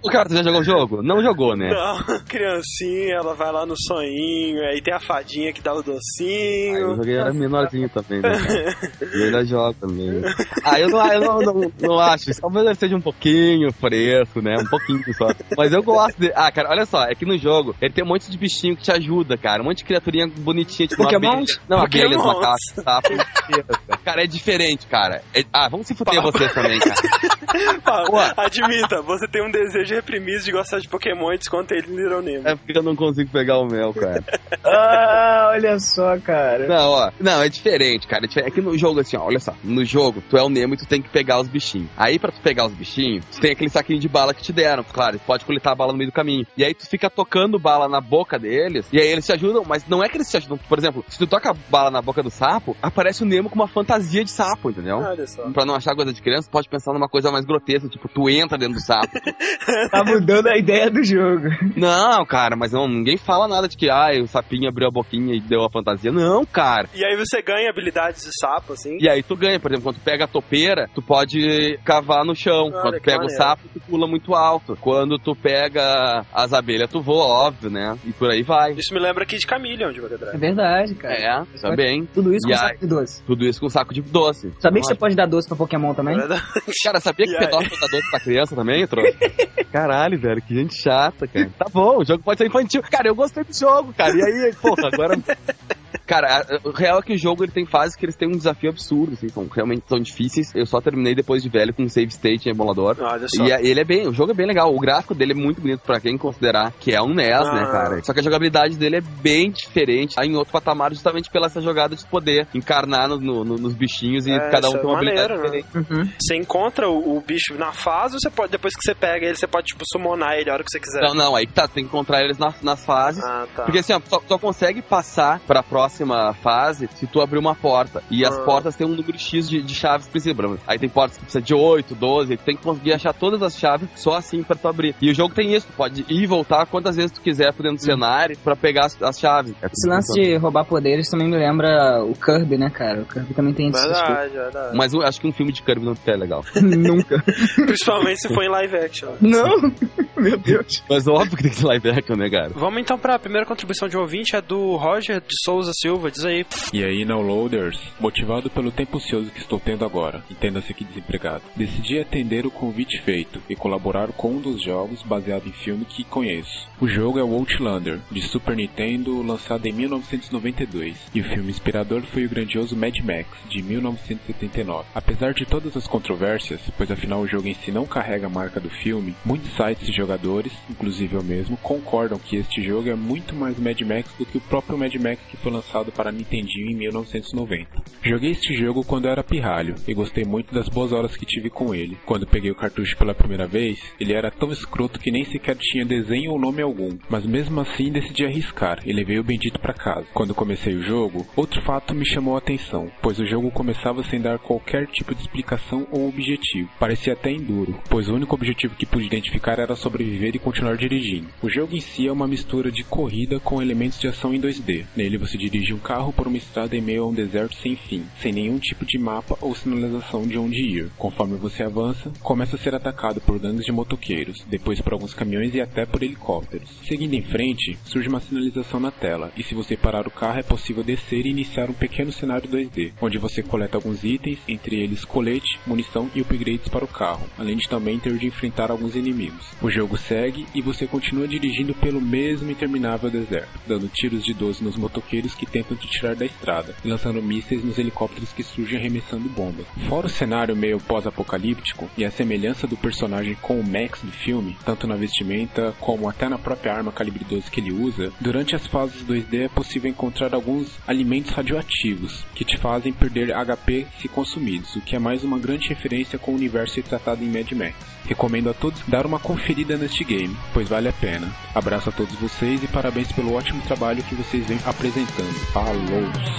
o cara, tu já jogou o jogo? Não jogou, né? Não, criancinha, ela vai lá no sonhinho, aí tem a fadinha que dá o Ah, eu docinho. joguei, era menorzinho também, né? ainda jogo também. Ah, eu não, eu não, não, não acho. Talvez ele seja um pouquinho fresco, né? Um pouquinho só. Mas eu gosto de. Ah, cara, olha só, é que no jogo ele tem um monte de bichinho que te ajuda, cara. Um monte de criaturinha bonitinha, tipo uma Pokémons? Não, abelhas, macacos, sapos. Cara, é diferente, cara. É- Ah, vamos se fuder vocês também, cara. Admita, você tem um desejo reprimido de gostar de Pokémon e desconta ele no Nemo. É porque eu não consigo pegar o mel, cara. Ah, olha só, cara. Não, ó. Não, é diferente, cara. É. É que no jogo, assim, ó, olha só. No jogo, tu é o Nemo e tu tem que pegar os bichinhos. Aí, pra tu pegar os bichinhos, tu tem aquele saquinho de bala que te deram. Claro, tu pode coletar a bala no meio do caminho. E aí tu fica tocando bala na boca deles. E aí eles te ajudam, mas não é que eles te ajudam. Por exemplo, se tu toca a bala na boca do sapo, aparece o Nemo com uma fantasia de sapo, entendeu? Olha só. Pra não achar coisa de criança, pode pensar numa coisa mais grotesca, tipo, tu entra dentro do sapo. Tá mudando a ideia do jogo. não, cara, mas não, ninguém fala nada de que, o sapinho abriu a boquinha e deu a fantasia. Não, cara. E aí você ganha habilidades de sapo, assim. E aí tu ganha, por exemplo, quando tu pega a topeira, tu pode cavar no chão. Olha, quando tu pega o maneiro. sapo, tu pula muito alto. Quando tu pega as abelhas, tu voa, óbvio, né? E por aí vai. Isso me lembra aqui de Chameleon de Mega É verdade, cara. É, também. Tudo isso E com aí? saco de doce. Tudo isso com saco de doce. Sabia que você pode dar doce pra Pokémon também? É. Cara, sabia que pedófilo dá doce pra criança também, trouxa? Caralho, velho, que gente chata, cara. Tá bom, o jogo pode ser infantil. Cara, eu gostei do jogo, cara. E aí, porra, agora Cara, o real é que o jogo ele tem fases que eles têm um desafio absurdo, assim, são realmente são difíceis. Eu só terminei depois de velho com um save state em emulador. Olha só. E a- ele é bem, o jogo é bem legal. O gráfico dele é muito bonito pra quem considerar que é um NES, né, Ah. cara? Só que a jogabilidade dele é bem diferente, tá em outro patamar justamente pela essa jogada de poder encarnar no- no- no- nos bichinhos e É, cada um é tem uma habilidade maneiro, né? diferente. Uhum. Você encontra o, o bicho na fase, ou você pode, depois que você pega ele, você pode, tipo, summonar ele a hora que você quiser. Não, não, aí que tá, tem que encontrar eles nas, nas fases. Ah, tá. Porque assim, ó, só, só consegue passar pra próxima fase se tu abrir uma porta. E as Ah. portas têm um número X de, de chaves que precisa. Aí tem portas que precisa de 8, 12. Tu tem que conseguir achar todas as chaves só assim pra tu abrir. E o jogo tem isso. Tu pode ir e voltar quantas vezes tu quiser por dentro do cenário pra pegar as, as chaves. É Esse lance de roubar poderes também me lembra o Kirby, né, cara? O Kirby também tem coisas. Verdade, verdade. Mas eu acho que um filme de Kirby não é legal. Nunca. Principalmente se for em live action. Não! Meu Deus. Mas óbvio que tem que ser live action, né, cara? Vamos então pra primeira contribuição de um ouvinte, é do Roger de Souza Silva. Diz aí. E aí, downloaders, motivado pelo tempo ocioso que estou tendo agora, entenda-se que desempregado, decidi atender o convite feito e colaborar com um dos jogos baseado em filme que conheço. O jogo é o Outlander, de Super Nintendo, lançado em 1992, e o filme inspirador foi o grandioso Mad Max, de 1979. Apesar de todas as controvérsias, pois afinal o jogo em si não carrega a marca do filme, muitos sites e jogadores, inclusive eu mesmo, concordam que este jogo é muito mais Mad Max do que o próprio Mad Max que foi lançado para Nintendinho em 1990. Joguei este jogo quando era pirralho e gostei muito das boas horas que tive com ele. Quando peguei o cartucho pela primeira vez, ele era tão escroto que nem sequer tinha desenho ou nome algum, mas mesmo assim decidi arriscar e levei o bendito para casa. Quando comecei o jogo, outro fato me chamou a atenção, pois o jogo começava sem dar qualquer tipo de explicação ou objetivo. Parecia até enduro, pois o único objetivo que pude identificar era sobreviver e continuar dirigindo. O jogo em si é uma mistura de corrida com elementos de ação em 2D. Nele você dirige um carro por uma estrada em meio a um deserto sem fim, sem nenhum tipo de mapa ou sinalização de onde ir. Conforme você avança, começa a ser atacado por gangues de motoqueiros, depois por alguns caminhões e até por helicópteros. Seguindo em frente, surge uma sinalização na tela, e se você parar o carro é possível descer e iniciar um pequeno cenário 2D, onde você coleta alguns itens, entre eles colete, munição e upgrades para o carro, além de também ter de enfrentar alguns inimigos. O jogo segue e você continua dirigindo pelo mesmo interminável deserto, dando tiros de 12 nos motoqueiros que tentam te tirar da estrada, lançando mísseis nos helicópteros que surgem arremessando bombas. Fora o cenário meio pós-apocalíptico e a semelhança do personagem com o Max do filme, tanto na vestimenta como até na própria arma calibre 12 que ele usa, durante as fases 2D é possível encontrar alguns alimentos radioativos que te fazem perder HP se consumidos, o que é mais uma grande referência com o universo tratado em Mad Max. Recomendo a todos dar uma conferida neste game, pois vale a pena. Abraço a todos vocês e parabéns pelo ótimo trabalho que vocês vêm apresentando. Falou!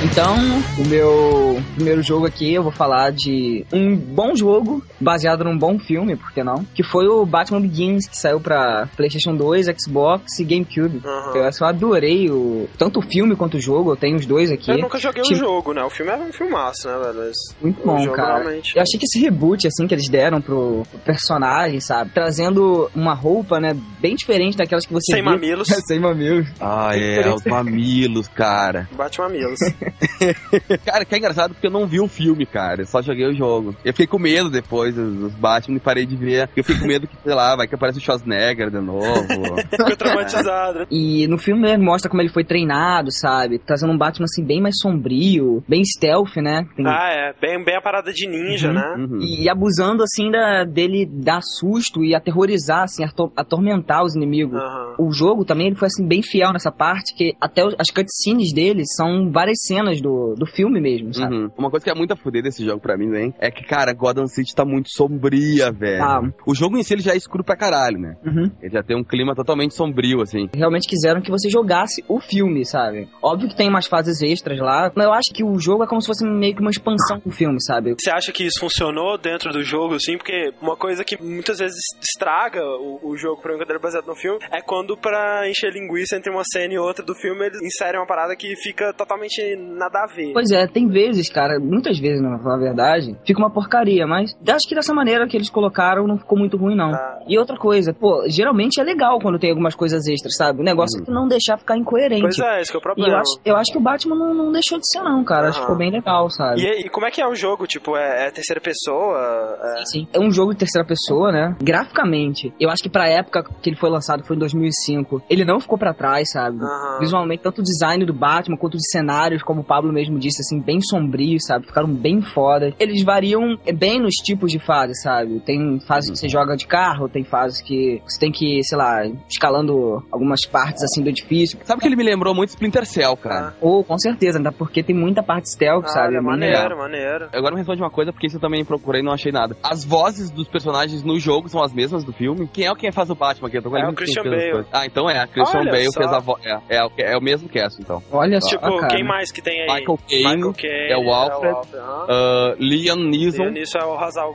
Então, o meu primeiro jogo aqui, eu vou falar de um bom jogo, baseado num bom filme, por que não? Que foi o Batman Begins, que saiu pra PlayStation 2, Xbox e GameCube. Aham. Eu adorei o, tanto o filme quanto o jogo, eu tenho os dois aqui. Eu nunca joguei o jogo, né? O filme era um filmaço, né, velho? Mas Muito bom, jogo cara. realmente. Eu achei que esse reboot, assim, que eles deram pro, pro personagem, sabe? Trazendo uma roupa, né, bem diferente daquelas que você Sem vê. mamilos. Sem mamilos. Ah, é, os mamilos, cara. Bate mamilos. Cara, que é engraçado porque eu não vi o filme, cara. Eu só joguei o jogo. Eu fiquei com medo depois dos Batman e parei de ver. Eu fiquei com medo que, sei lá, vai que aparece o Schwarzenegger de novo. Ficou traumatizado. E no filme ele mostra como ele foi treinado, sabe? Trazendo um Batman, assim, bem mais sombrio, bem stealth, né? Tem- Ah, é. Bem, bem a parada de ninja, Uhum. né? Uhum. E abusando, assim, da, dele dar susto e aterrorizar, assim, ator- atormentar os inimigos. Aham. O jogo também ele foi assim bem fiel nessa parte, que até as cutscenes dele são várias cenas do, do filme mesmo, sabe? Uma coisa que é muito a fuder desse jogo pra mim, hein? É que, cara, Gotham City tá muito sombria, velho. Ah. O jogo em si ele já é escuro pra caralho, né? Uhum. Ele já tem um clima totalmente sombrio, assim. Realmente quiseram que você jogasse o filme, sabe? Óbvio que tem umas fases extras lá, mas eu acho que o jogo é como se fosse meio que uma expansão do filme, sabe? Você acha que isso funcionou dentro do jogo, assim? Porque uma coisa que muitas vezes estraga o, o jogo pra mim quando ele é baseado no filme é quando pra encher linguiça entre uma cena e outra do filme eles inserem uma parada que fica totalmente nada a ver. Pois é, tem vezes, cara, muitas vezes, na a verdade, fica uma porcaria, mas acho que dessa maneira que eles colocaram não ficou muito ruim, não. Ah. E outra coisa, pô, geralmente é legal quando tem algumas coisas extras, sabe? O negócio é que não deixar ficar incoerente. Pois é, esse que é o E problema. eu acho, eu acho que o Batman não, não deixou de ser, não, cara. Acho que ficou bem legal, sabe? E, e como é que é o jogo? Tipo, é, é terceira pessoa? É... Sim. É um jogo de terceira pessoa, né? Graficamente, eu acho que pra época que ele foi lançado, foi em 2005, ele não ficou pra trás, sabe? Aham. Visualmente, tanto o design do Batman quanto de cenários, como o Pablo mesmo disse, assim, bem sombrios, sabe? Ficaram bem foda. Eles variam é, bem nos tipos de fase, sabe? Tem fases que você joga de carro, tem fases que você tem que, sei lá, escalando algumas partes assim do edifício. Sabe que ele me lembrou muito Splinter Cell, cara? Ou, com certeza, ainda porque tem muita parte stealth, Ah, sabe? É bem maneiro, legal. maneiro. Agora me responde uma coisa, porque isso eu também procurei e não achei nada. As vozes dos personagens no jogo são as mesmas do filme? Quem é o quem faz o Batman aqui? Eu tô com É o Christian Bale. Ah, então é. A Christian Olha Bale só. fez a voz. É, é, o- é o mesmo cast, então. Olha só, Tipo, quem mais que tem aí? Michael Caine, Michael Caine, é o Alfred. aham. Uh, Liam Neeson, E nisso é o Hazal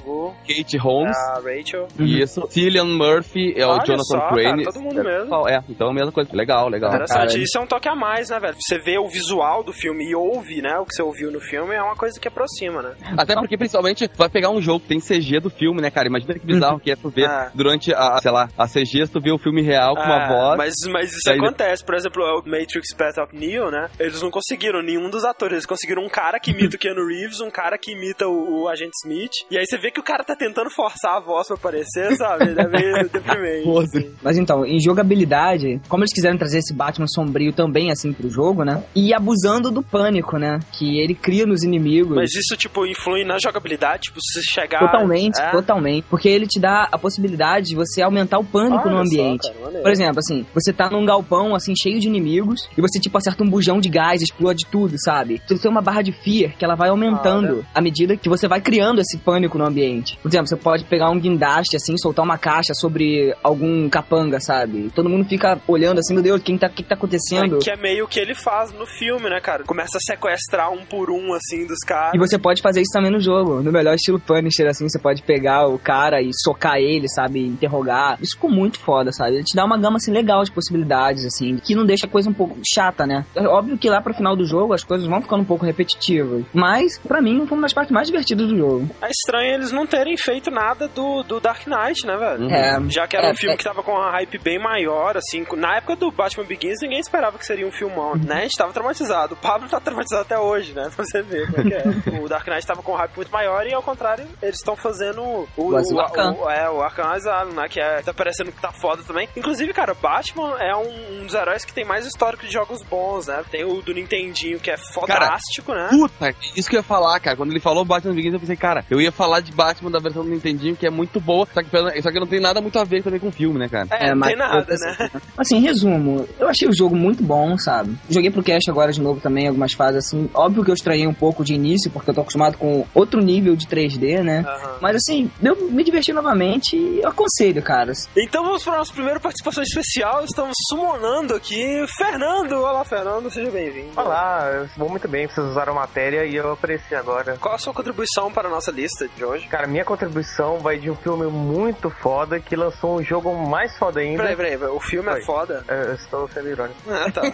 Kate é Holmes. a Rachel. Isso. Cillian Murphy é o Olha Jonathan só, Crane. cara, todo mundo é, mesmo. É, então é a mesma coisa. Legal, legal. Interessante. cara. Isso é um toque a mais, né, velho? Você vê o visual do filme e ouve, né, o que você ouviu no filme, é uma coisa que aproxima, né? Até porque, principalmente, vai pegar um jogo que tem CG do filme, né, cara? Imagina que bizarro que é tu ver É. durante, a, sei lá, a CG, tu vê o filme real com uma É, voz. Mas, mas isso acontece. Por exemplo, o Matrix Path of Neo, né? Eles não conseguiram nenhum dos atores. Eles conseguiram um cara que imita o Keanu Reeves, um cara que imita o, o Agente Smith. E aí você vê que o cara tá tentando forçar a voz pra aparecer, sabe? Ele é meio deprimente. assim. Mas então, em jogabilidade, como eles quiseram trazer esse Batman sombrio também, assim, pro jogo, né? E abusando do pânico, né? Que ele cria nos inimigos. Mas isso, tipo, influi na jogabilidade? Tipo, se você chegar... Totalmente, É? totalmente. Porque ele te dá a possibilidade de você aumentar o pânico no Olha só, ambiente. cara, maneiro. Por exemplo, assim, você tá num galpão, assim, cheio de inimigos, e você, tipo, acerta um bujão de gás, explode tudo, sabe? Tu tem uma barra de fear que ela vai aumentando à medida que você vai criando esse pânico no ambiente. Por exemplo, você pode pegar um guindaste, assim, soltar uma caixa sobre algum capanga, sabe? Todo mundo fica olhando assim, meu Deus, quem tá, o que, que tá acontecendo? É, que é meio que ele faz no filme, né, cara? Começa a sequestrar um por um, assim, dos caras. E você pode fazer isso também no jogo. No melhor estilo Punisher, assim, você pode pegar o cara e socar ele, sabe? Interrogar. Isso ficou muito foda, sabe? Ele te dá uma gama, assim, legal de possibilidades, assim, que não deixa a coisa um pouco chata, né? É óbvio que lá pro final do jogo as coisas vão ficando um pouco repetitivas. Mas, pra mim, foi uma das partes mais divertidas do jogo. É estranho eles não terem feito nada do, do Dark Knight, né, velho? É, Já que era é, um filme é. que tava com uma hype bem maior, assim. Na época do Batman Begins, ninguém esperava que seria um filmão, né? A gente tava traumatizado. O Pablo tá traumatizado até hoje, né? Pra você ver como é que é. O Dark Knight tava com um hype muito maior e, ao contrário, eles estão fazendo o... O o, Arkham. o- é, o Arkham Asylum, né? Que é, tá parecendo que tá foda também. Inclusive, cara, Batman é um, um dos heróis que tem mais histórico de jogos bons, né? Tem o do Nintendinho, que é fodástico, né? Puta, isso que eu ia falar, cara. Quando ele falou Batman Begins, eu pensei, cara, eu ia falar de Batman da versão do Nintendinho, que é muito boa, só que, só que não tem nada muito a ver também com o filme, né, cara? É, não mas- tem nada, né? Assim, em resumo, eu achei o jogo muito bom, sabe? Joguei pro cast agora de novo também, algumas fases assim. Óbvio que eu estranhei um pouco de início, porque eu tô acostumado com outro nível de 3D, né? Aham. Mas assim, eu me diverti novamente e eu aconselho, caras. Então vamos para a nossa primeira participação especial. Estamos summonando aqui Fernando. Olá, Fernando, seja bem-vindo. Olá, eu vou muito bem, vocês usaram matéria e eu apareci agora. Qual a sua contribuição para a nossa lista de hoje? Cara, minha contribuição vai de um filme muito foda que lançou um jogo mais foda ainda. Peraí, peraí, o filme é Oi. foda? É, Eu estou sendo irônico. Ah, tá.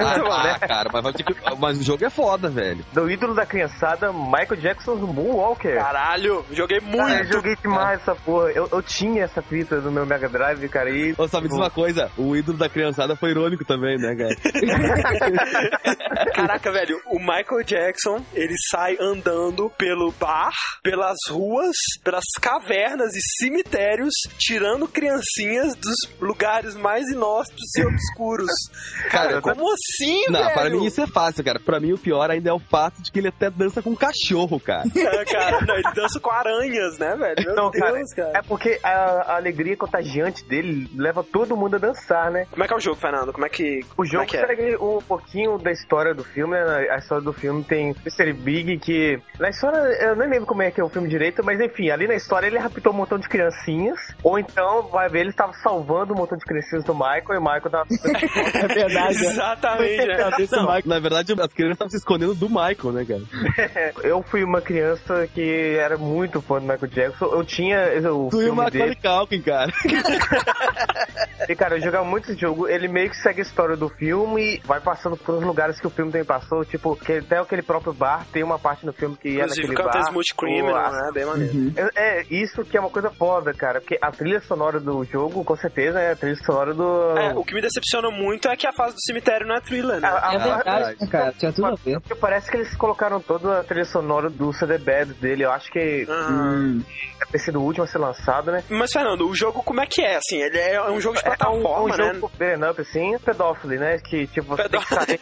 Ah, né? ah, cara, mas, que- mas o jogo é foda, velho. Do ídolo da criançada, Michael Jackson's Moonwalker. Caralho, joguei muito. Cara, eu joguei demais essa porra. Eu, eu tinha essa fita no meu Mega Drive, cara, e... Ô, só me diz uma coisa, o ídolo da criançada foi irônico também, né, cara? Caraca, velho, o Michael Jackson, ele sai andando pelo bar, pelas ruas, pelas cavernas e cemitérios, tirando criancinhas dos lugares mais inóspitos e obscuros. Cara, como assim, Não, velho? para mim isso é fácil, cara. Pra mim o pior ainda é o fato de que ele até dança com um cachorro, cara. É, cara, não, ele dança com aranhas, né, velho? Meu Então, cara, Deus, cara. é porque a, a alegria contagiante dele leva todo mundo a dançar, né? Como é que é o jogo, Fernando? Como é que. O jogo é que é? um pouquinho da história do filme, né? A história do filme tem Mr. Big que. Na história, eu nem lembro como é que é o filme direito, mas enfim, ali na história ele raptou um montão de criancinhas. Ou então, vai ver, ele estava salvando um montão de criancinhas do Michael e o Michael tava. É verdade. Exatamente, né? Não, na verdade, as crianças estavam se escondendo do Michael, né, cara? eu fui uma criança que era muito fã do Michael Jackson. Eu tinha o Tu e o filme Macaulay dele. Culkin, cara. E cara, eu jogava muito esse jogo. Ele meio que segue a história do filme e vai passando por uns lugares que o filme filme também passou, tipo, que até aquele próprio bar tem uma parte no filme que é Inclusive naquele canta bar. Smooth Criminal, Pô, a- né? Bem maneiro. Uhum. É, é, isso que é uma coisa foda, cara, porque a trilha sonora do jogo, com certeza, é a trilha sonora do... É, o que me decepciona muito é que a fase do cemitério não é thriller, né? A- a- É verdade, né, cara? Tinha tudo a ver. Porque parece que eles colocaram toda a trilha sonora do CD Bad dele. Eu acho que Ah. Hum. deve ter sido o último a ser lançado, né? Mas, Fernando, o jogo como é que é? Assim, ele é um jogo de É um, plataforma, um né? jogo beat'em up, assim, pedófilo, né? Que, tipo, você tem que saber...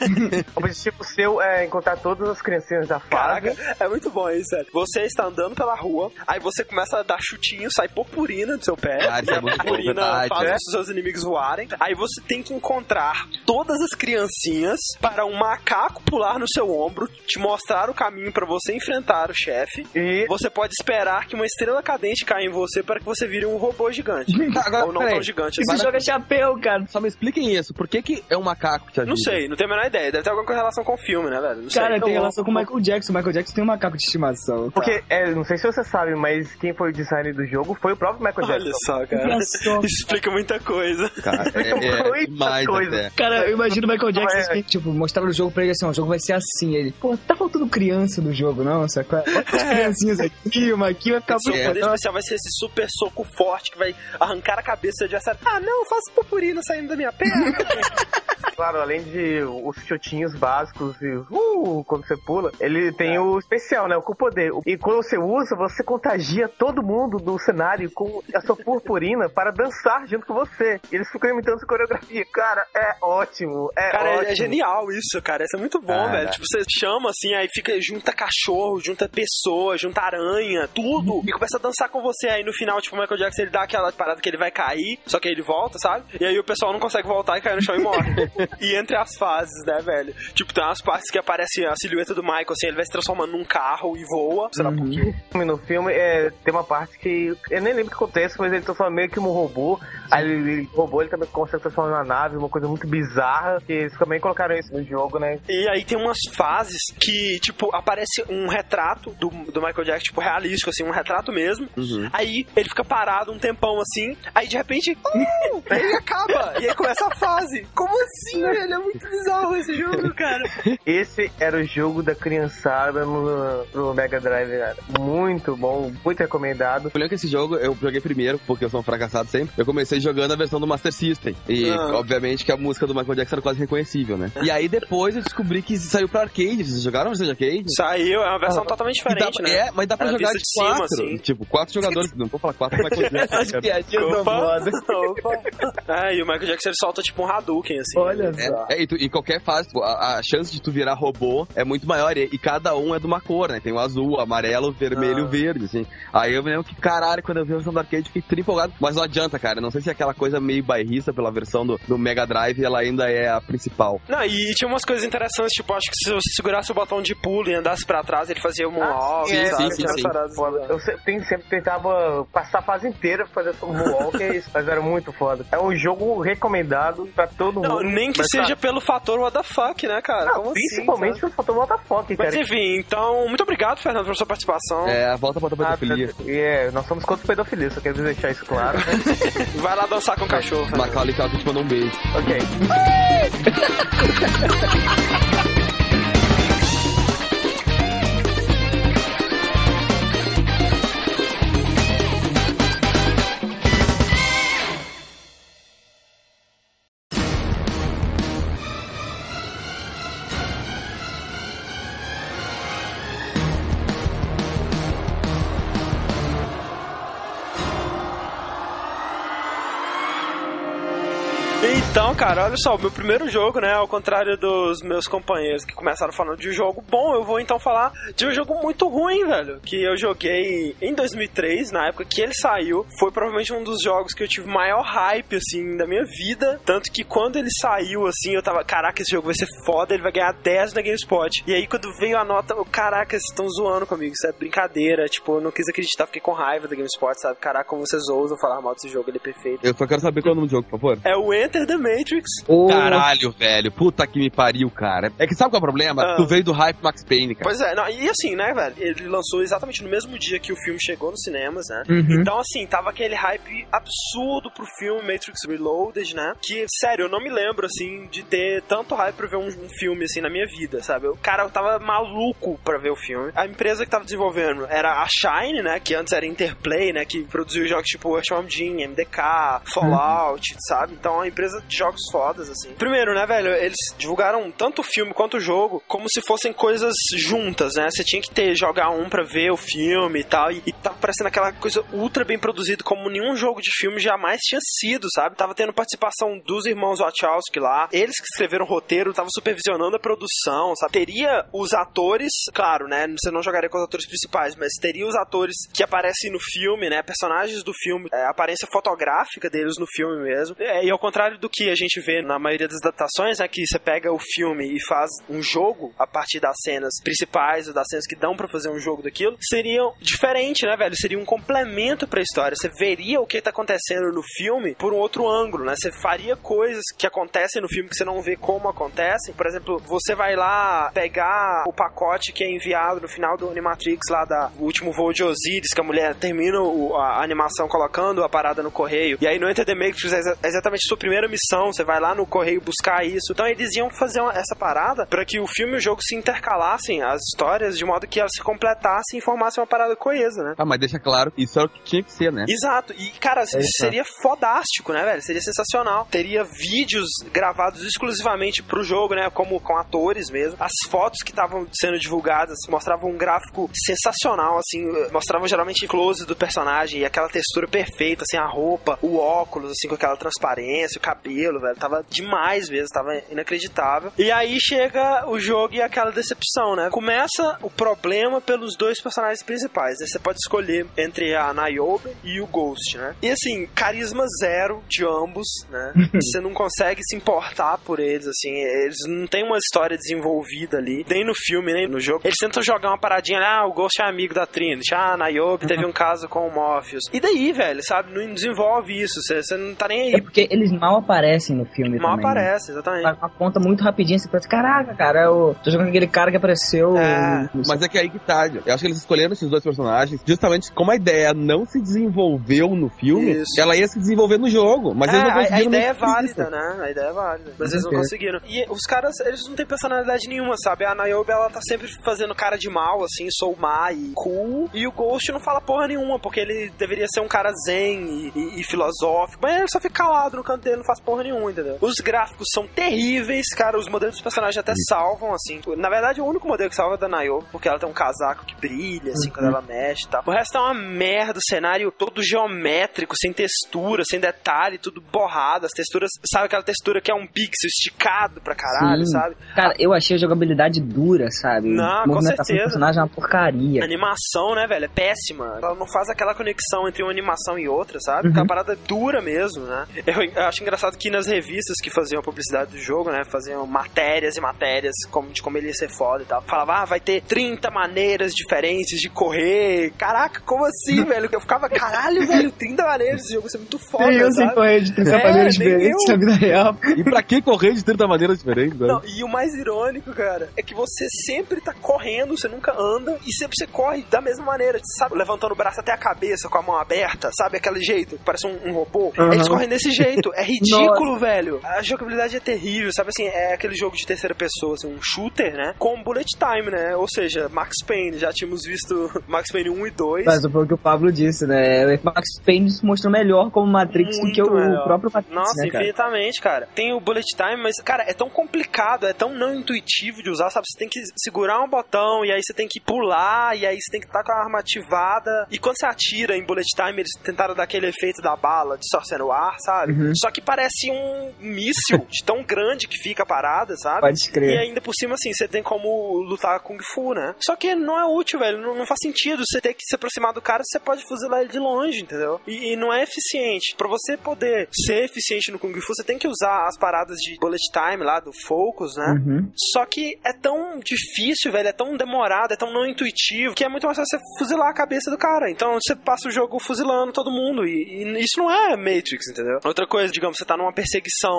o objetivo seu é encontrar todas as criancinhas da Caraca, fase. é muito bom isso, sério. Você está andando pela rua, aí você começa a dar chutinho, sai purpurina do seu pé. Cara, é e a purpurina verdade, faz é. os seus inimigos voarem. Aí você tem que encontrar todas as criancinhas para um macaco pular no seu ombro, te mostrar o caminho para você enfrentar o chefe. E Você pode esperar que uma estrela cadente caia em você para que você vire um robô gigante. Agora, Ou não peraí. tão gigante Esse assim. jogo é chapéu, cara. Só me expliquem isso. Por que, que é um macaco que te ajuda? Não sei, não tenho a menor ideia. Deve ter alguma relação com o filme, né, velho? Não sei. Cara, tem Então, relação com o Michael Jackson. O Michael Jackson tem um macaco de estimação. porque, é, não sei se você sabe, mas quem foi o designer do jogo foi o próprio Michael Olha Jackson. só, cara. Olha só. Isso explica muita coisa. Cara, é, é Muita demais coisa. até. Cara, eu imagino o Michael Jackson, É. assim, tipo, mostraram o jogo pra ele assim, ó, o jogo vai ser assim. Ele, pô, tá faltando criança no jogo, não? Sacou? Bota as criancinhas aqui, uma aqui, vai ficar Seu muito poder legal. especial vai ser esse super soco forte que vai arrancar a cabeça do adversário. Ah, não, faço purpurina saindo da minha perna. Claro, além de os chutinhos básicos e uh, quando você pula, ele tem É. o especial, né? O com poder. E quando você usa, você contagia todo mundo do cenário com a sua purpurina para dançar junto com você. E eles ficam imitando sua coreografia. Cara, é ótimo. É cara, é- ótimo. é genial isso, cara. Isso é muito bom, velho. Tipo, você chama assim, aí fica, junta cachorro, junta pessoa, junta aranha, tudo. E começa a dançar com você. Aí no final, tipo, o Michael Jackson ele dá aquela parada que ele vai cair, só que aí ele volta, sabe? E aí o pessoal não consegue voltar e cai no chão e morre. e entre as fases, né, velho? Tipo, tem umas partes que aparece a silhueta do Michael, assim, ele vai se transformando num carro e voa. Sei lá por quê. No filme, é, tem uma parte que eu nem lembro o que acontece, mas ele transforma meio que um robô. Aí ele, o robô ele também consegue transformar na nave, uma coisa muito bizarra. Que eles também colocaram isso no jogo, né? E aí tem umas fases que, tipo, aparece um retrato do, do Michael Jackson, tipo, realístico, assim, um retrato mesmo. Uhum. Aí ele fica parado um tempão assim, aí de repente, uh, ele acaba. E aí começa a fase. Como assim, velho? É muito bizarro esse jogo, cara. Esse era o jogo da criançada no, no Mega Drive, cara. Muito bom, muito recomendado. Eu lembro que esse jogo eu joguei primeiro, porque eu sou um fracassado sempre. Eu comecei jogando a versão do Master System. E, Ah. obviamente, que a música do Michael Jackson era quase reconhecível, né? E aí depois eu descobri que saiu pra arcade. Vocês jogaram a versão de arcade? Saiu, é uma versão totalmente E dá- diferente, né? É, mas dá pra Era jogar de cima, quatro. assim. Tipo, quatro jogadores. Não vou falar quatro, Michael Jackson. Cara. piadinhas da moda. Opa. É, e o Michael Jackson ele solta tipo um Hadouken, assim. Olha só. É, é, e tu- em qualquer fase, tipo, a, a chance de tu virar robô é muito maior. E, e cada um é de uma cor, né? Tem o azul, o amarelo, o vermelho e Ah. o verde, assim. Aí eu me lembro que, caralho, quando eu vi a versão do arcade, fiquei tri empolgado. Mas não adianta, cara. Não sei se é aquela coisa meio bairrista pela versão do, do Mega Drive, ela ainda é a principal. Não, e tinha umas coisas interessantes, tipo, acho que se você segurasse o botão de pulo e andasse pra trás, ele fazia um moonwalk, sim, sabe? sim, sim, sim. Foda. Eu se- tem- sempre tentava passar a fase inteira fazer esse moonwalk, é isso, mas era muito foda. É um jogo recomendado pra todo Não, mundo. Nem que Mas, seja cara, pelo fator fuck, né, cara? não, Como assim, principalmente sabe? pelo fator Botafogo, cara. Mas enfim, então, muito obrigado, Fernando, pela sua participação. É, volta pra Ah, pedofilia. e é, nós somos contra pedofilia, só quero deixar isso claro. né? Vai lá dançar com o cachorro. Fernando. Macaulay Culkin te mandou um beijo. ok. cara, olha só, o meu primeiro jogo, né, ao contrário dos meus companheiros que começaram falando de um jogo bom, eu vou então falar de um jogo muito ruim, velho, que eu joguei em 2003, na época que ele saiu, foi provavelmente um dos jogos que eu tive maior hype, assim, da minha vida, tanto que quando ele saiu, assim, eu tava, caraca, esse jogo vai ser foda, ele vai ganhar 10 na GameSpot, e aí quando veio a nota, eu, caraca, vocês estão zoando comigo, isso é brincadeira, tipo, eu não quis acreditar, fiquei com raiva da GameSpot, sabe, caraca, como vocês ousam falar mal desse jogo, ele é perfeito. Eu só quero saber qual é o nome do jogo, por favor. É o Enter the Matrix. Ô, Caralho, velho. Puta que me pariu, cara. É que sabe qual é o problema? Ah. Tu veio do hype Max Payne, cara. Pois é, não, e assim, né, velho? Ele lançou exatamente no mesmo dia que o filme chegou nos cinemas, né? Uhum. Então, assim, tava aquele hype absurdo pro filme Matrix Reloaded, né? Que, sério, eu não me lembro, assim, de ter tanto hype pra ver um, um filme, assim, na minha vida, sabe? O cara eu tava maluco pra ver o filme. A empresa que tava desenvolvendo era a Shine, né? Que antes era Interplay, né? Que produziu jogos tipo Earthbound Jim, MDK, Fallout, sabe? Então, uma empresa de jogos fodas, assim. Primeiro, né, velho? Eles divulgaram tanto o filme quanto o jogo como se fossem coisas juntas, né? Você tinha que ter, jogar um pra ver o filme e tal. E, e tava parecendo aquela coisa ultra bem produzida, como nenhum jogo de filme jamais tinha sido, sabe? Tava tendo participação dos irmãos Wachowski lá. Eles que escreveram o roteiro, estavam supervisionando a produção, sabe? Teria os atores, claro, né? Você não jogaria com os atores principais, mas teria os atores que aparecem no filme, né? Personagens do filme, é, aparência fotográfica deles no filme mesmo. É, e ao contrário do que a gente vê na maioria das adaptações, né? Que você pega o filme e faz um jogo a partir das cenas principais ou das cenas que dão pra fazer um jogo daquilo, seriam diferente, né, velho? Seria um complemento pra história. Você veria o que tá acontecendo no filme por um outro ângulo, né? Você faria coisas que acontecem no filme que você não vê como acontecem. Por exemplo, você vai lá pegar o pacote que é enviado no final do Animatrix lá da o último voo de Osiris, que a mulher termina o- a animação colocando a parada no correio. E aí no Enter the Matrix é exa- exatamente a sua primeira missão. Você vai lá no correio buscar isso. Então eles iam fazer uma- essa parada para que o filme e o jogo se intercalassem as histórias de modo que elas se completassem e formassem uma parada coesa, né? Ah, mas deixa claro, isso é o que tinha que ser, né? Exato. E, cara, isso seria fodástico, né, velho? Seria sensacional. Teria vídeos gravados exclusivamente pro jogo, né? Como com atores mesmo. As fotos que estavam sendo divulgadas mostravam um gráfico sensacional, assim. Mostravam geralmente close do personagem e aquela textura perfeita, assim, a roupa, o óculos, assim, com aquela transparência, o cabelo, velho. Tava demais mesmo, tava inacreditável. E aí chega o jogo e aquela decepção, né? Começa o problema pelos dois personagens principais, né? Você pode escolher entre a Niobe e o Ghost, né? E assim, carisma zero de ambos, né? Você não consegue se importar por eles, assim. Eles não têm uma história desenvolvida ali, nem no filme, nem no jogo. Eles tentam jogar uma paradinha, ah, o Ghost é amigo da Trinity, ah, a Niobe teve um caso com o Morpheus. E daí, velho, sabe? Não desenvolve isso, você, você não tá nem aí. É porque eles mal aparecem no filme Mal também. né? aparece, exatamente. Faz uma conta muito rapidinho, você pensa, caraca, cara, eu tô jogando aquele cara que apareceu. É, no- Mas é que aí que tá. Eu acho que eles escolheram esses dois personagens justamente como a ideia não se desenvolveu no filme, Isso. ela ia se desenvolver no jogo. Mas É, eles não a, a conseguiram ideia é válida, isso. né? A ideia é válida. Mas eles não conseguiram. E os caras, eles não têm personalidade nenhuma, sabe? A Niobe, ela tá sempre fazendo cara de mal, assim, sou má e cool. E o Ghost não fala porra nenhuma, porque ele deveria ser um cara zen e, e- e filosófico. Mas ele só fica calado no canto dele, não faz porra nenhuma, entendeu? Os gráficos são terríveis, cara. Os modelos dos personagens até salvam, assim. Na verdade, o único modelo que salva é da Niobe, porque ela tem um casaco que brilha, assim, quando ela mexe e tal. O resto é uma merda, o cenário todo geométrico, sem textura, sem detalhe, tudo borrado. As texturas, sabe aquela textura que é um pixel esticado pra caralho, Sim. sabe? Cara, eu achei a jogabilidade dura, sabe? Não, a com certeza. do personagem é uma porcaria. A animação, né, velho, é péssima. Ela não faz aquela conexão entre uma animação e outra, sabe? Uhum. Aquela parada dura mesmo, né? Eu, eu acho engraçado que nas revistas que faziam a publicidade do jogo, né, faziam matérias e matérias como, de como ele ia ser foda e tal. Falava, ah, vai ter 30 maneiras diferentes de correr. Caraca, como assim, velho? Eu ficava, caralho, velho, 30 maneiras desse jogo vai ser muito foda, Nem eu sem correr de 30 É, maneiras diferentes eu. na vida real. E pra que correr de 30 maneiras diferentes, né? Não, e o mais irônico, cara, é que você sempre tá correndo, você nunca anda, e sempre você corre da mesma maneira, sabe? Levantando o braço até a cabeça, com a mão aberta, sabe? Aquele jeito, que parece um, um robô. Aham. Eles correm desse jeito. É ridículo, velho. A jogabilidade é terrível, sabe? Assim, é aquele jogo de terceira pessoa, assim, um shooter, né? Com bullet time, né? Ou seja, Max Payne. Já tínhamos visto Max Payne 1 e 2. Mas foi o que o Pablo disse, né? Max Payne se mostrou melhor como Matrix do que o Muito melhor. próprio Matrix, Nossa, né, cara? infinitamente, cara. Tem o bullet time, mas, cara, é tão complicado, é tão não intuitivo de usar, sabe? Você tem que segurar um botão e aí você tem que pular e aí você tem que estar com a arma ativada. E quando você atira em bullet time, eles tentaram dar aquele efeito da bala distorcendo o ar, sabe? Uhum. Só que parece um míssil de tão grande que fica a parada, sabe? Pode E crer. ainda por cima, assim, você tem como lutar Kung Fu, né? Só que não é útil, velho. Não, não faz sentido. Você ter que se aproximar do cara, você pode fuzilar ele de longe, entendeu? E, e não é eficiente. Pra você poder ser eficiente no Kung Fu, você tem que usar as paradas de bullet time lá, do focus, né? Uhum. Só que é tão difícil, velho, é tão demorado, é tão não intuitivo, que é muito mais fácil você fuzilar a cabeça do cara. Então você passa o jogo fuzilando todo mundo. E, e isso não é Matrix, entendeu? Outra coisa, digamos, você tá numa perseguição,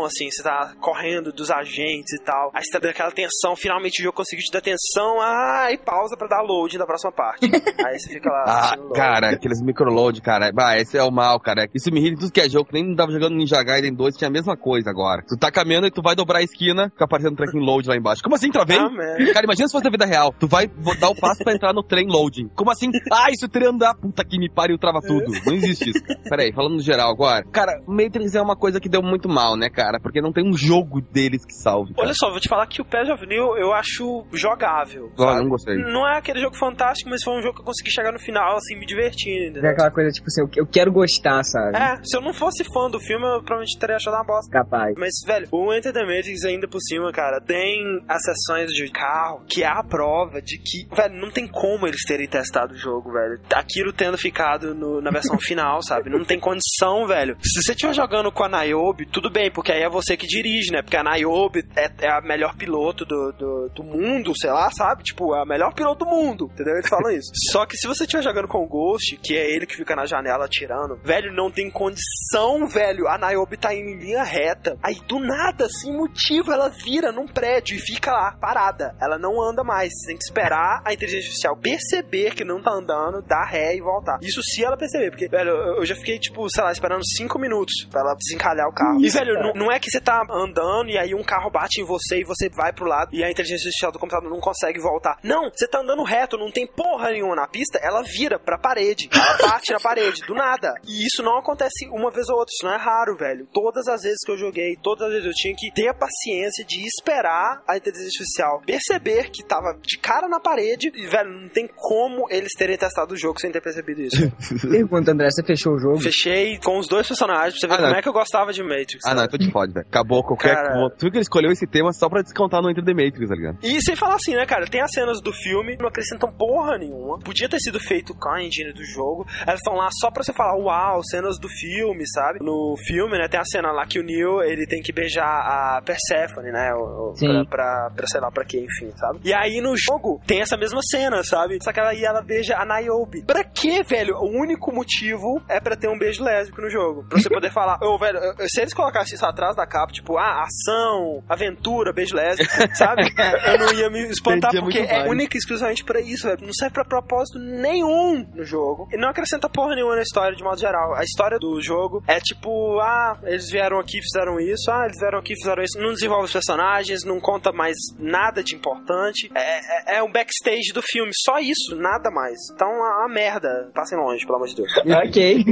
assim, você tá correndo dos agentes e tal. Aí você tá dando aquela tensão, finalmente o jogo conseguiu te dar tensão, ai, pausa pra dar load da próxima parte. Aí você fica lá. Ah, cara, aqueles microload, cara. Bah, esse é o mal, cara. Isso me irrita em tudo que é jogo, que nem tava jogando Ninja Gaiden 2, tinha a mesma coisa agora. Tu tá caminhando e tu vai dobrar a esquina, fica aparecendo um tracking load lá embaixo. Como assim, travei? Ah. Cara, imagina se fosse na vida real. Tu vai dar o passo pra entrar no trem loading. Como assim? Ah, isso trem andar. Puta que me pariu, trava tudo. Não existe isso. Cara. Pera aí, falando no geral agora. Cara, Matrix é uma coisa que deu muito mal, né, cara? Porque não tem um jogo deles que salve. cara. Olha só, vou te falar que o Path of New eu acho jogável. Ó, sabe? não gostei. Não é aquele jogo fantástico, mas foi um jogo que eu consegui chegar no final, assim, me divertindo, É aquela coisa, tipo assim, eu, eu quero gostar, sabe? É, se eu não fosse fã do filme, eu provavelmente teria achado uma bosta. Capaz. Mas, velho, o Enter the Matrix ainda por cima, cara, tem as sessões de carro que é a prova de que, velho, não tem como eles terem testado o jogo, velho. Aquilo tendo ficado no- na versão final, sabe? Não tem condição, velho. Se você estiver jogando com a Niobe, tudo bem, porque aí é você que dirige, né? Porque a Niobe é, é a melhor piloto do, do, do mundo, sei lá, sabe? Tipo, é a melhor piloto do mundo, entendeu? Eles falam isso. Só que se você estiver jogando com o Ghost, que é ele que fica na janela atirando, velho, não tem condição, velho. A Niobe tá indo em linha reta. Aí do nada, sem motivo, ela vira num prédio e fica lá, parada. Ela não anda mais. Você tem que esperar a inteligência artificial perceber que não tá andando, dar ré e voltar. Isso se ela perceber, porque, velho, eu já fiquei, tipo, sei lá, esperando cinco minutos pra ela desencalhar o carro. e, velho, não, não é que você tá andando e aí um carro bate em você e você vai pro lado e a inteligência artificial do computador não consegue voltar. Não, você tá andando reto, não tem porra nenhuma na pista, ela vira pra parede. Ela bate na parede, do nada. E isso não acontece uma vez ou outra, isso não é raro, velho. Todas as vezes que eu joguei, todas as vezes eu tinha que ter a paciência de esperar a inteligência artificial perceber que tava de cara na parede e, velho, não tem como eles terem testado o jogo sem ter percebido isso. Pergunta, André, você fechou o jogo? Fechei com os dois personagens pra você ver Ah, como não. é que eu gostava de Matrix. Ah, não, então te fode, velho. Acabou qualquer. Cara- Tu viu que ele escolheu esse tema só pra descontar no Enter the Matrix, tá ligado? E sem falar assim, né, cara? Tem as cenas do filme, não acrescentam porra nenhuma. Podia ter sido feito com a engine do jogo. Elas estão lá só pra você falar, uau, cenas do filme, sabe? No filme, né, tem a cena lá que o Neo, ele tem que beijar a Persephone, né? o- o- Sim. Pra, pra, pra sei lá pra quê, enfim, sabe? E aí no jogo tem essa mesma cena, sabe? Só que ela, aí ela beija a Niobe. Pra quê, velho? O único motivo é pra ter um beijo lésbico no jogo. Pra você poder falar, ô, velho, eu- se eles colocassem isso atrás da capa, tipo, ah, ação, aventura, beijo lésbico, sabe? Eu não ia me espantar Entendi, é porque é válido. única e exclusivamente pra isso, velho. Não serve pra propósito nenhum no jogo. E não acrescenta porra nenhuma na história, de modo geral. A história do jogo é tipo, ah, eles vieram aqui, fizeram isso, ah, eles vieram aqui, fizeram isso. Não desenvolve os personagens, não conta mais nada de importante. É, é, é um backstage do filme, só isso, nada mais. Então, a, a merda. Passem longe, pelo amor de Deus. ok.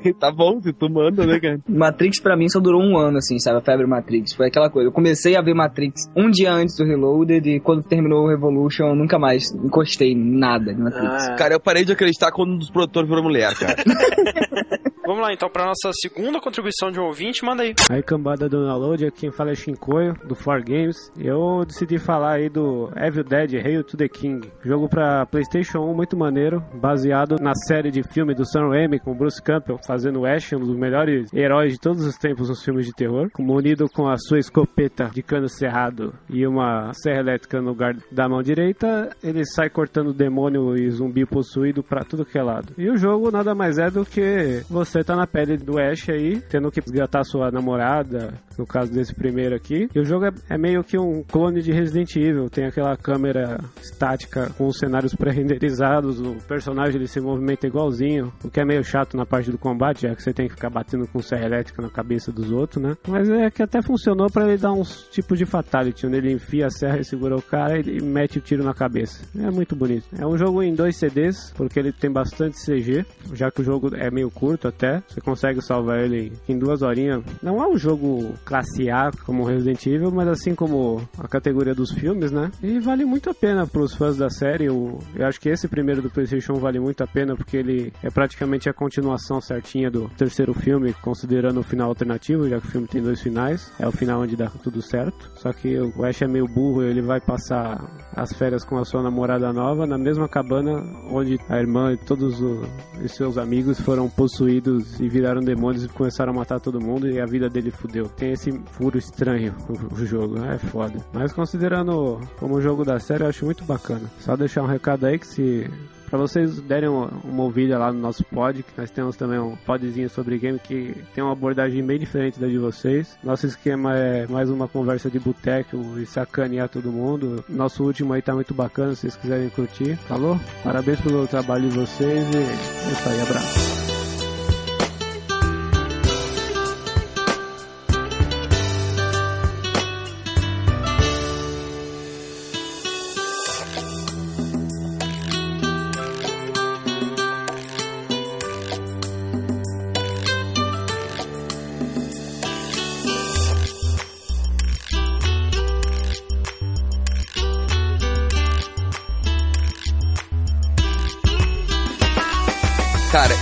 tá bom, se tu manda, né, cara? Matrix pra mim só durou um ano, assim, sabe? A febre Matrix. Foi aquela coisa. Eu comecei a ver Matrix um dia antes do Reloaded e quando terminou o Revolution eu nunca mais encostei em nada de Matrix. Ah, Cara, eu parei de acreditar quando um dos produtores virou mulher, cara. Vamos lá, então, pra nossa segunda contribuição de um ouvinte, manda aí. Aí, cambada do download, aqui quem fala é Shinkoio, do 4Games. E eu decidi falar aí do Evil Dead Hail to the King. Jogo pra PlayStation 1 muito maneiro, baseado na série de filme do Sam Raimi com Bruce Campbell, fazendo Ash, um dos melhores heróis de todos os tempos nos filmes de terror. Munido com a sua escopeta de cano cerrado e uma serra elétrica no lugar da mão direita, ele sai cortando demônio e zumbi possuído pra tudo que é lado. E o jogo nada mais é do que você tá na pele do Ash aí, tendo que resgatar sua namorada, no caso desse primeiro aqui. E o jogo é, é meio que um clone de Resident Evil, tem aquela câmera estática com os cenários pré-renderizados, o personagem ele se movimenta igualzinho, o que é meio chato na parte do combate, já que você tem que ficar batendo com serra elétrica na cabeça dos outros, né? Mas é que até funcionou pra ele dar uns tipos de fatality, onde ele enfia a serra e segura o cara e mete o tiro na cabeça. É muito bonito. É um jogo em dois CDs, porque ele tem bastante CG, já que o jogo é meio curto até. Você consegue salvar ele em duas horinhas. Não é um jogo classe A como Resident Evil, mas assim como a categoria dos filmes, né? E vale muito a pena pros fãs da série. Eu, eu acho que esse primeiro do PlayStation vale muito a pena porque ele é praticamente a continuação certinha do terceiro filme, considerando o final alternativo, já que o filme tem dois finais. É o final onde dá tudo certo. Só que o Ash é meio burro, ele vai passar as férias com a sua namorada nova na mesma cabana onde a irmã e todos os seus amigos foram possuídos e viraram demônios e começaram a matar todo mundo e a vida dele fudeu. Tem esse furo estranho o, jogo, é foda. Mas considerando como jogo da série, eu acho muito bacana. Só deixar um recado aí que se Pra vocês derem uma, uma ouvida lá no nosso pod, que nós temos também um podzinho sobre game que tem uma abordagem bem diferente da de vocês. Nosso esquema é mais uma conversa de boteco e sacanear todo mundo. Nosso último aí tá muito bacana, se vocês quiserem curtir. Falou? Parabéns pelo trabalho de vocês e é isso aí, abraço.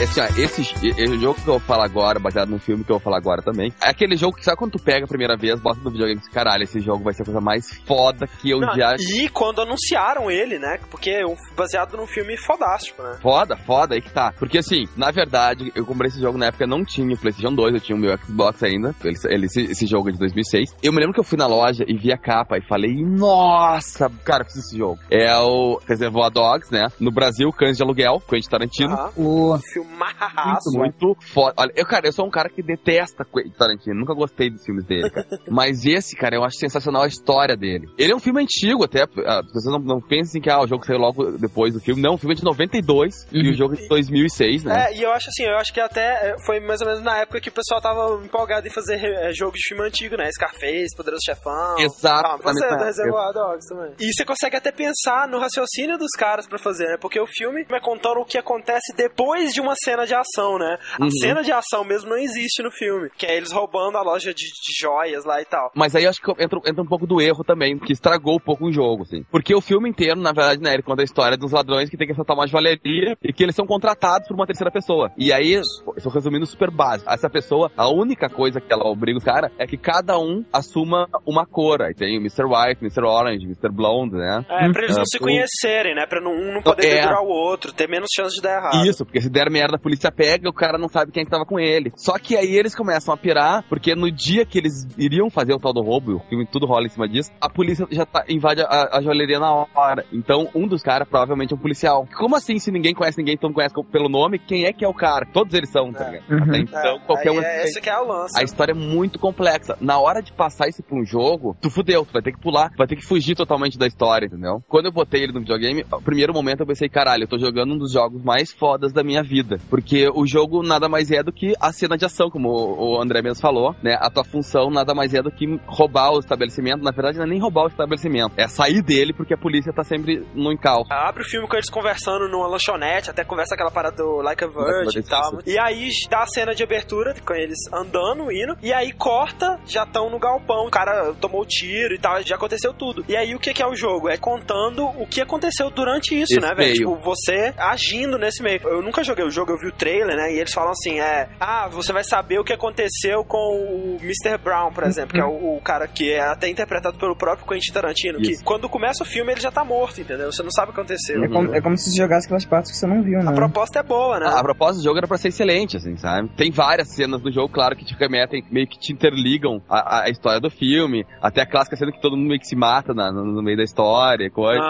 Assim, ó, esse, esse jogo que eu vou falar agora, baseado no filme que eu vou falar agora também, é aquele jogo que sabe quando tu pega a primeira vez, bota no videogame e diz, caralho, esse jogo vai ser a coisa mais foda que eu Não, já... E quando anunciaram ele, né? Porque é um- baseado num filme fodástico, né? Foda, foda, aí que tá. Porque assim, na verdade, eu comprei esse jogo na época, não tinha o PlayStation 2, eu tinha o meu Xbox ainda. Ele, ele- esse, esse jogo é de 2006. Eu me lembro que eu fui na loja e vi a capa e falei, nossa, cara, eu fiz esse jogo. É o Reservoir Dogs, né? No Brasil, Cães de Aluguel, Quentin Tarantino. Aham. O... Filmaço. Muito, muito foda. Olha, eu, cara, eu sou um cara que detesta Tarantino. Nunca gostei dos filmes dele, cara. Mas esse, cara, eu acho sensacional a história dele. Ele é um filme antigo até. ah, Vocês não, não pensem que ah, o jogo saiu logo depois do filme. Não, o filme é de 92 e o jogo é de 2006, né? É, e eu acho assim, eu acho que até é, foi mais ou menos na época que o pessoal tava empolgado em fazer é, jogo de filme antigo, né? Scarface, Poderoso Chefão. Exato. Ah, você é do Reservoir Dogs também. E você consegue até pensar no raciocínio dos caras pra fazer, né? Porque o filme vai contando o que acontece depois de uma cena de ação, né? A Uhum. cena de ação mesmo não existe no filme. Que é eles roubando a loja de, de joias lá e tal. Mas aí acho que entra, entra um pouco do erro também, que estragou um pouco o jogo, assim. Porque o filme inteiro, na verdade, né, ele conta a história dos ladrões que tem que assaltar uma joalheria e que eles são contratados por uma terceira pessoa. E aí, eu estou resumindo super básico. Essa pessoa, a única coisa que ela obriga os caras é que cada um assuma uma cor. Aí tem o Mr. White, Mr. Orange, Mr. Blonde, né? É, pra eles não Ah, se conhecerem, né? Pra não, um não poder É. o outro, ter menos chance de dar errado. Isso, porque se der merda, a polícia pega, o cara não sabe quem que tava com ele. Só que aí eles começam a pirar, porque no dia que eles iriam fazer o tal do roubo, e o filme tudo rola em cima disso, a polícia já tá, invade a, a joalheria na hora. Então, um dos caras provavelmente é um policial. Como assim, se ninguém conhece ninguém, todo mundo conhece pelo nome, quem é que é o cara? Todos eles são, tá ligado? Uhum. Até então, qualquer Aí um... é, esse que é o lance. A história é muito complexa. Na hora de passar isso pra um jogo, tu fudeu, tu vai ter que pular, vai ter que fugir totalmente da história, entendeu? Quando eu botei ele no videogame, o primeiro momento eu pensei, caralho, eu tô jogando um dos jogos mais fodas da minha vida. Porque o jogo nada mais é do que a cena de ação, como o André mesmo falou, né? A tua função nada mais é do que roubar o estabelecimento. Na verdade, não é nem roubar o estabelecimento, é sair dele porque a polícia tá sempre no encalço. Abre o filme com eles conversando numa lanchonete, até conversa aquela parada do Like a Virgin e tal. E aí dá a cena de abertura, com eles andando, indo, e aí corta, já estão no galpão, o cara tomou tiro e tal, já aconteceu tudo. E aí o que, que é o jogo? É contando o que aconteceu durante isso, Esse né, velho? Tipo, você agindo nesse meio. Eu nunca joguei o jogo, eu vi o trailer, né? E eles falam assim: é, ah, você vai saber o que aconteceu com o Mr. Brown, por exemplo, que é o, o cara que é até interpretado pelo próprio Quentin Tarantino, que Isso. quando começa o filme ele já tá morto, entendeu? Você não sabe o que aconteceu. É como, é como se você jogasse aquelas partes que você não viu, A né? proposta é boa, né? A proposta do jogo era pra ser excelente, assim, sabe? Tem várias cenas do jogo, claro, que te remetem, meio que te interligam a, a história do filme, até a clássica cena que todo mundo meio que se mata na- no, no meio da história, coisa.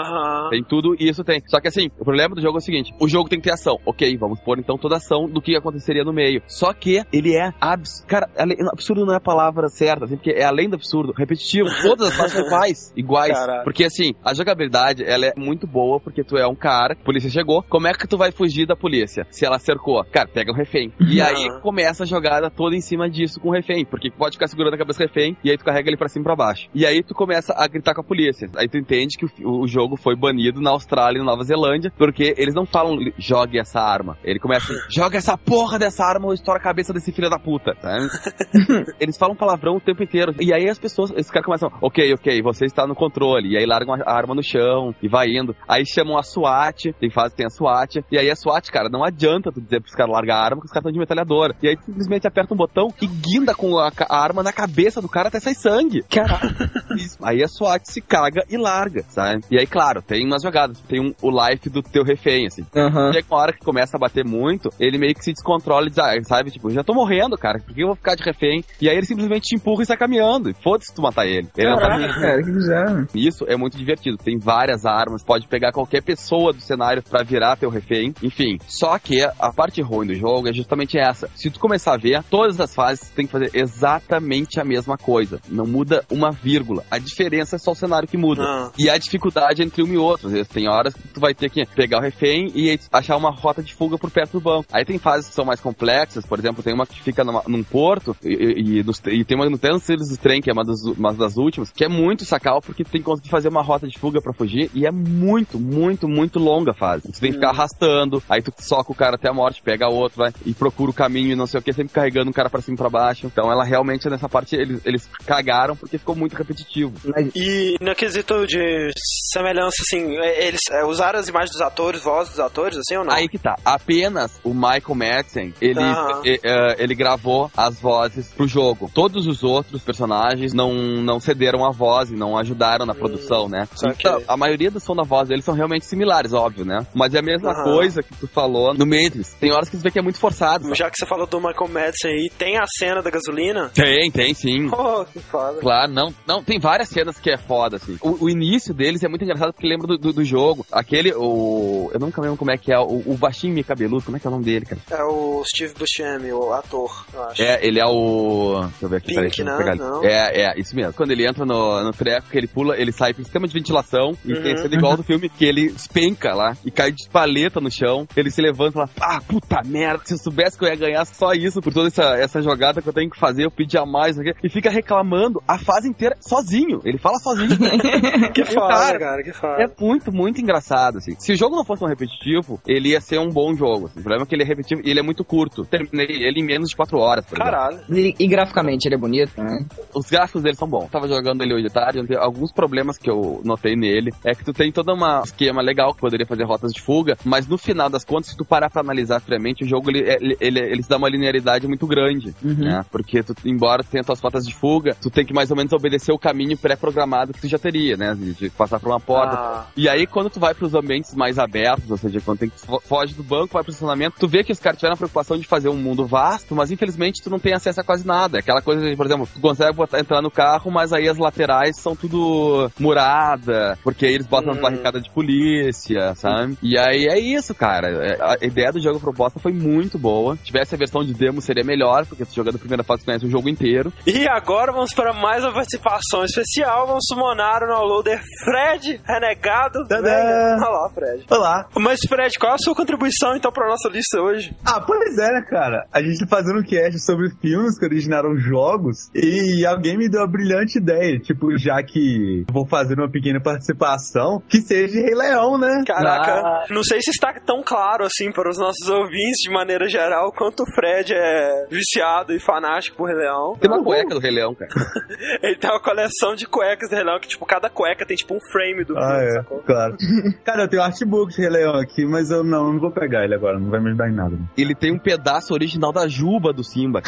Tem tudo e isso tem. Só que assim, o problema do jogo é o seguinte: o jogo tem que ter ação. Ok, vamos pôr então toda a ação do que aconteceria no meio. Só que ele é abs... Cara, absurdo não é a palavra certa, assim, porque é além do absurdo, repetitivo. Todas as partes são iguais. Iguais. Porque assim, a jogabilidade, ela é muito boa porque tu é um cara, a polícia chegou. Como é que tu vai fugir da polícia? Se ela cercou, cara, pega um refém. E aí começa a jogada toda em cima disso com o refém. Porque pode ficar segurando a cabeça do refém e aí tu carrega ele pra cima e pra baixo. E aí tu começa a gritar com a polícia. Aí tu entende que o, o jogo foi banido na Austrália e na Nova Zelândia, porque eles não falam jogue essa arma. Ele começa, joga essa porra dessa arma ou estoura a cabeça desse filho da puta, sabe? eles falam palavrão o tempo inteiro. E aí as pessoas, esses caras começam, ok, ok, você está no controle. E aí largam a arma no chão e vai indo. Aí chamam a SWAT, tem fase tem a SWAT. E aí a SWAT, cara, não adianta tu dizer pros caras largar a arma, porque os caras estão de metralhadora. E aí tu simplesmente aperta um botão e guinda com a, a arma na cabeça do cara até sair sangue. Caralho. Aí a SWAT se caga e larga, sabe? E aí, claro, tem umas jogadas. Tem um, o life do teu refém, assim. Aham. Chega uma hora que começa a bater bater muito, ele meio que se descontrola e diz, ah, sabe, tipo, já tô morrendo, cara, por que eu vou ficar de refém? E aí ele simplesmente te empurra e sai caminhando. E foda-se tu matar ele. Ele não tá Caraca, cara, que bizarro. isso é muito divertido. Tem várias armas, pode pegar qualquer pessoa do cenário pra virar teu refém. Enfim, só que a parte ruim do jogo é justamente essa. Se tu começar a ver, todas as fases tu tem que fazer exatamente a mesma coisa. Não muda uma vírgula. A diferença é só o cenário que muda. Ah. E a dificuldade entre um e outro. Às vezes tem horas que tu vai ter que pegar o refém e achar uma rota de fuga por perto do banco. Aí tem fases que são mais complexas, por exemplo, tem uma que fica numa- num porto e, e- e nos- e tem uma no trem do trem, que é uma das, uma das últimas, que é muito sacal porque tu tem que conseguir fazer uma rota de fuga pra fugir e é muito, muito, muito longa a fase. Tu tem que ficar arrastando, aí tu soca o cara até a morte, pega outro, vai e procura o caminho e não sei o que, sempre carregando um cara pra cima e pra baixo. Então ela realmente nessa parte eles, eles cagaram porque ficou muito repetitivo. E no quesito de semelhança, assim, é, eles é, usaram as imagens dos atores, vozes dos atores, assim ou não? Aí que tá. Apenas o Michael Madsen, ele, Aham. e- eh, ele gravou as vozes pro jogo. Todos os outros personagens não, não cederam a voz e não ajudaram na produção, né? Então, a maioria do som da voz deles são realmente similares, óbvio, né? Mas é a mesma coisa que tu falou no Matrix. Tem horas que tu vê que é muito forçado. sabe? Já que você falou do Michael Madsen aí, tem a cena da gasolina? Tem, tem sim. Oh, que foda. Claro, não, não, tem várias cenas que é foda, assim. O, o início deles é muito engraçado porque lembra do, do, do jogo. Aquele, o. Eu nunca lembro como é que é, o, o baixinho meio cabeludo, como é que é o nome dele, cara? É o Steve Buscemi, o ator, eu acho. É, ele é o. Deixa eu ver aqui, Pink, peraí, né? pegar ali. Não. É, é, isso mesmo. Quando ele entra no, no treco, que ele pula, ele sai pro sistema de ventilação e Uhum. tem igual do filme que ele espenca lá e cai de paleta no chão. Ele se levanta e fala: Ah, puta merda, se eu soubesse que eu ia ganhar só isso por toda essa, essa jogada que eu tenho que fazer, eu mais, sei o quê. e fica reclamando a fase inteira sozinho. Ele fala sozinho. Que foda, cara, cara, que foda. É muito, muito engraçado, assim. Se o jogo não fosse tão repetitivo, ele ia ser um bom jogo. assim. O problema é que ele é repetitivo e ele é muito curto. Terminei ele em menos de 4 horas, por. Caralho. e, e graficamente ele é bonito, né? Os gráficos dele são bons. Tava jogando ele hoje de tarde, tem alguns problemas que eu notei nele. É que tu tem todo um esquema legal que poderia fazer rotas de fuga, mas no final das contas, se tu parar pra analisar friamente, o jogo ele, ele, ele, ele se dá uma linearidade muito grande, né? Porque tu, embora tu tenha tuas rotas de fuga, tu tem que mais ou menos obedecer o caminho pré-programado que tu já teria, né? De, de passar por uma porta. Ah, E aí, quando tu vai pros ambientes mais abertos, ou seja, quando tem que fo- foge do banco, vai pro estacionamento, tu vê que os caras tiveram a preocupação de fazer um mundo vasto, mas infelizmente tu não tem acesso a quase nada. É Aquela coisa de, por exemplo, tu consegue botar, entrar no carro, mas aí as laterais são tudo murada, porque aí eles botam Hum. uma barricada de polícia, sabe? E aí é isso, cara. É, A ideia do jogo proposta foi muito boa. Se tivesse a versão de demo, seria melhor, porque tu jogando a primeira fase, tu conhece o jogo inteiro. E agora vamos para mais uma participação especial. Vamos summonar o downloader Fred, renegado. Tadã! Velho. Olha lá, Fred. Olá. Mas, Fred, qual a sua contribuição então para nossa lista hoje? Ah, pois é, né, cara? A gente tá fazendo um cast sobre filmes que originaram jogos e alguém me deu a brilhante ideia, tipo, já que vou fazer uma pequena participação, que seja de Rei Leão, né? Caraca, Ah. não sei se está tão claro assim para os nossos ouvintes de maneira geral quanto o Fred é viciado e fanático por Rei Leão. Tem uma cueca do Rei Leão, cara. Ele tem uma coleção de cuecas do Rei Leão que, tipo, cada cueca tem tipo um frame do filme, Ah, é, sacou? claro. Cara, eu tenho artbook de Rei Leão aqui, mas eu não, não vou pegar ele agora, não vai me ajudar em nada. Ele tem um pedaço original da juba do Simba.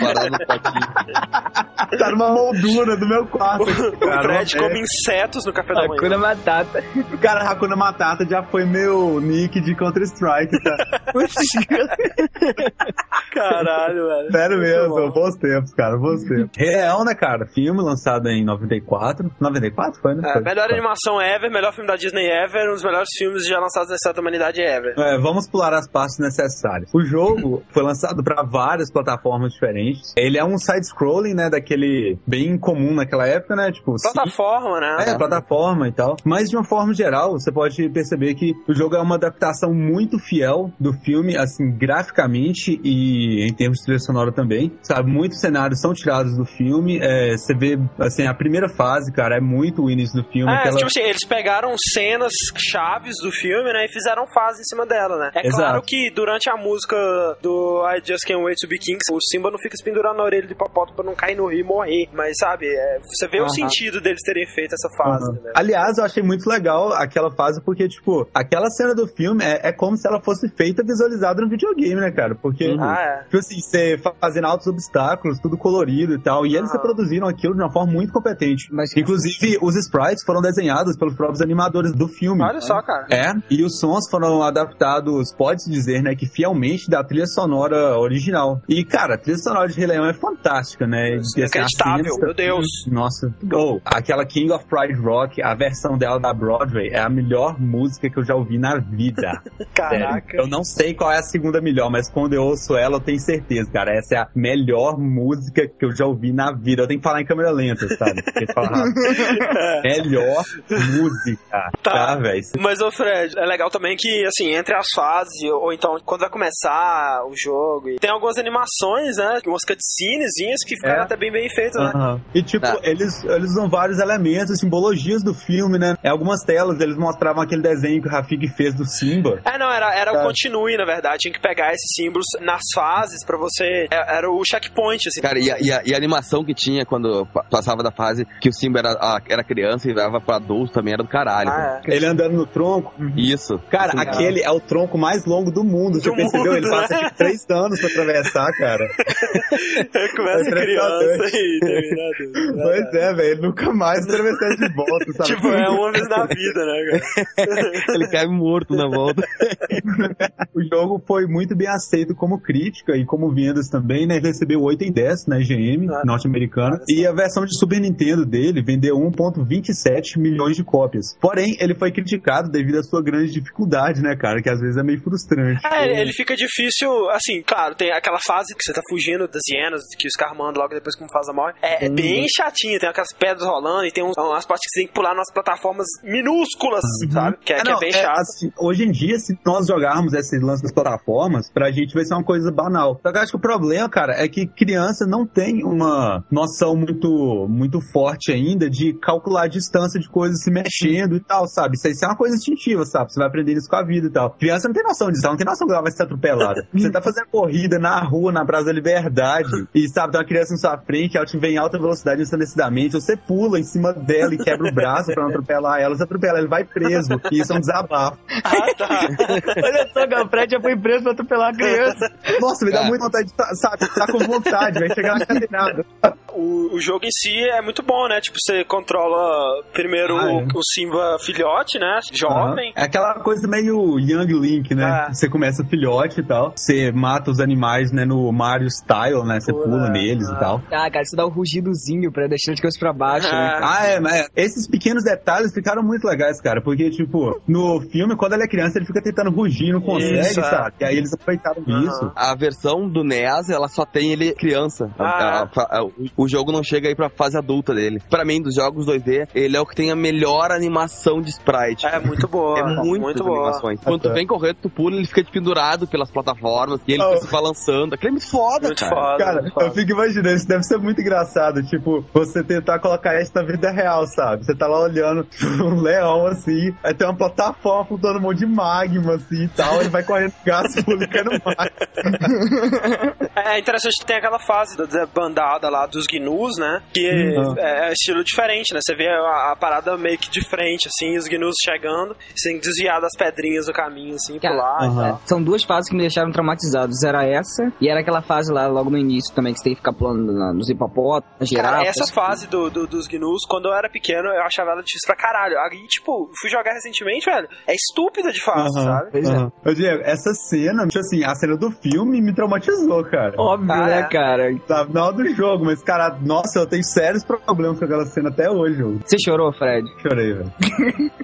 Guardado no potinho. Tá numa moldura do meu quarto. O cara, Fred É. come insetos no café da manhã. Hakuna Matata. Cara, Hakuna Matata já foi meu nick de Counter-Strike, tá? Caralho, velho. Sério mesmo, bom. bons tempos, cara, bons tempos. Rei Leão, né, cara? Filme lançado em 94. 94 foi, né? É, Foi. melhor Foi. animação ever, melhor filme da Disney ever, um dos melhores filmes já lançados na história da humanidade ever. É, vamos pular as partes necessárias. O jogo foi lançado para várias plataformas diferentes. Ele é um side-scrolling, né, daquele bem comum naquela época, né, tipo... Plataforma, né? É, plataforma e tal. Mas de uma forma geral, você pode perceber que o jogo é uma adaptação muito fiel do filme, assim, graficamente e em termos de trilha sonora também. Sabe, muitos cenários são tirados do filme. É, você vê, assim, a primeira fase, cara, é muito o início do filme. É, aquela- tipo assim, eles pegaram cenas chaves do filme, né, e fizeram fase em cima dela, né? É Exato. claro que durante a música do I Just Can't Wait to Be King, o Simba não fica se pendurando na orelha de hipopótamo pra não cair no morrer, morrer. Mas, sabe, é, você vê o Aham. sentido deles terem feito essa fase, Uhum. né? Aliás, eu achei muito legal aquela fase, porque, tipo, aquela cena do filme é, é como se ela fosse feita visualizada no videogame, né, cara? Porque, Ah, é. tipo assim, você fa- fazendo altos obstáculos, tudo colorido e tal, e eles reproduziram aquilo de uma forma muito competente. Mas- Inclusive, os sprites foram desenhados pelos próprios animadores do filme. Olha só, cara. É, e os sons foram adaptados, pode-se dizer, né, que fielmente da trilha sonora original. E, cara, a trilha sonora de Rei Leão é fantástica, né? E, inacreditável, meu Deus. Nossa. Oh, aquela King of Pride Rock, a versão dela da Broadway, é a melhor música que eu já ouvi na vida. Caraca. Sério. Eu não sei qual é a segunda melhor, mas quando eu ouço ela, eu tenho certeza, cara. Essa é a melhor música que eu já ouvi na vida. Eu tenho que falar em câmera lenta, sabe? Falar melhor música. Tá. Tá, velho? Mas, ô Fred, é legal também que, assim, entre as fases, ou então quando vai começar o jogo, tem algumas animações, né? Umas cutscenezinhas que ficaram É. até bem bem feitas, né? Aham. E tipo, Tá. eles, eles usam vários elementos, simbologias do filme, né? Em algumas telas eles mostravam aquele desenho que o Rafik fez do Simba. É, não, era, era o Tá. continue, na verdade. Tinha que pegar esses símbolos nas fases pra você. é- Era o checkpoint, assim. Cara, e a, e a- e a animação que tinha quando pa- passava da fase que o Simba era, a- era criança e dava pra adulto também era do caralho. Ah, é. Ele andando no tronco. Isso. Cara, Sim, aquele é o tronco mais longo do mundo. Você Do percebeu? mundo, Ele passa né? tipo três anos pra atravessar, cara. Começa É criança adulto. Pois é, velho. Ele nunca mais atravessar de volta, sabe? Tipo, é uma vez na vida, né, cara? Ele cai morto na volta. O jogo foi muito bem aceito como crítica e como vendas também, né? Ele recebeu 8 em 10 na EGM Ah. norte-americana. E a versão de Super Nintendo dele vendeu 1,27 milhões de cópias. Porém, ele foi criticado devido à sua grande dificuldade, né, cara? Que às vezes é meio frustrante. É, ele- ele fica difícil, assim, claro, tem aquela fase que você tá fugindo das hienas, que os caras mandam logo depois que um faz a morte. É, é bem chatinho, tem aquelas pedras rolando e tem uns- umas partes que você tem que pular nas plataformas minúsculas, sabe? Que é, Ah, que é não, bem é, chato. assim, hoje em dia, se nós jogarmos esse lance das plataformas, pra gente vai ser uma coisa banal. Só que eu acho que o problema, cara, é que criança não tem uma noção muito, muito forte ainda de calcular a distância de coisas se mexendo e tal, sabe? Isso isso é uma coisa instintiva, sabe? Você vai aprender isso com a vida e tal. Criança não tem noção disso, ela não tem noção que ela vai ser atropelada. Você tá fazendo corrida na rua, na Praça da Liberdade, e sabe, tem uma criança na sua frente, ela te vem em alta velocidade ensandecidamente, você pula em cima dela e quebra o braço pra não atropelar ela, você atropela, ele vai preso. E isso é um desabafo. Ah, tá. Olha só, cara, o Fred já foi preso pra atropelar a criança. Nossa, me dá Cara. muita vontade de, tá- sabe, tá com vontade, vai chegar na caminhada. O, o jogo em si é muito bom, né? Tipo, você controla primeiro Ah, o, é. o Simba filhote, né? Jovem. É aquela coisa meio Young Link, né? Ah. Você começa filhote e tal, você mata os animais, né, no Mario Style, né? Você Pula, pula neles ah. e tal. Ah, cara, você dá o rugidozinho pra deixar de cabeça pra baixo. né? Ah, é, mas esses pequenos detalhes ficaram muito legais, cara, porque, tipo, no filme, quando ele é criança, ele fica tentando rugir, não consegue, Isso, é. sabe? E aí eles aproveitaram Aham. isso. A versão do NES, ela só tem ele criança. Ah, A- a- a- o- o jogo não chega aí pra fase adulta dele. Pra mim, dos jogos 2D, ele é o que tem a melhor animação de sprite. é muito boa. É muitas boa. animações. Quando tu vem correndo, tu pula, ele fica pendurado pelas plataformas e ele Oh. fica se balançando. Aquilo é muito foda, Muito cara. foda. Cara, muito foda. eu fico imaginando, isso deve ser muito engraçado, tipo, você tentar colocar isso na vida real, sabe? Você tá lá olhando um leão, assim, aí tem uma plataforma flutuando um monte de magma, assim, e tal, ele vai correndo gás publicando mais. É interessante que tem aquela fase da, da bandada lá dos gnus, né? Que Uhum. é, é estilo diferente, né? Você vê a, a parada meio que de frente, assim, os gnus chegando, você tem que desviar das pedrinhas do caminho, assim, Cara, pular e Aham. tal. São duas fases que me deixaram traumatizados. Era essa e era aquela fase lá logo no início também que você tem que ficar pulando na- nos hipopótamos, Cara, girafas. essa fase do, do- dos gnus, quando eu era pequeno, eu achava ela difícil pra caralho. Aí, tipo, fui jogar recentemente, velho, é estúpida de fácil, Aham, sabe? Pois é. aham. Ô, Diego, essa cena, tipo assim, a cena do filme me traumatizou, cara. Óbvio, Ah, né, é. cara? Sabe, na hora do jogo, mas, cara, nossa, eu tenho sérios problemas com aquela cena até hoje, Você chorou, Fred? chorei, velho.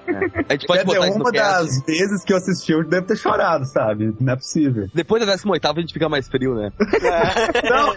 A gente pode Quer botar uma cast. das vezes que eu assisti, eu devo ter chorado, sabe? Não é possível. Depois da 18 a gente fica mais frio, né? Não,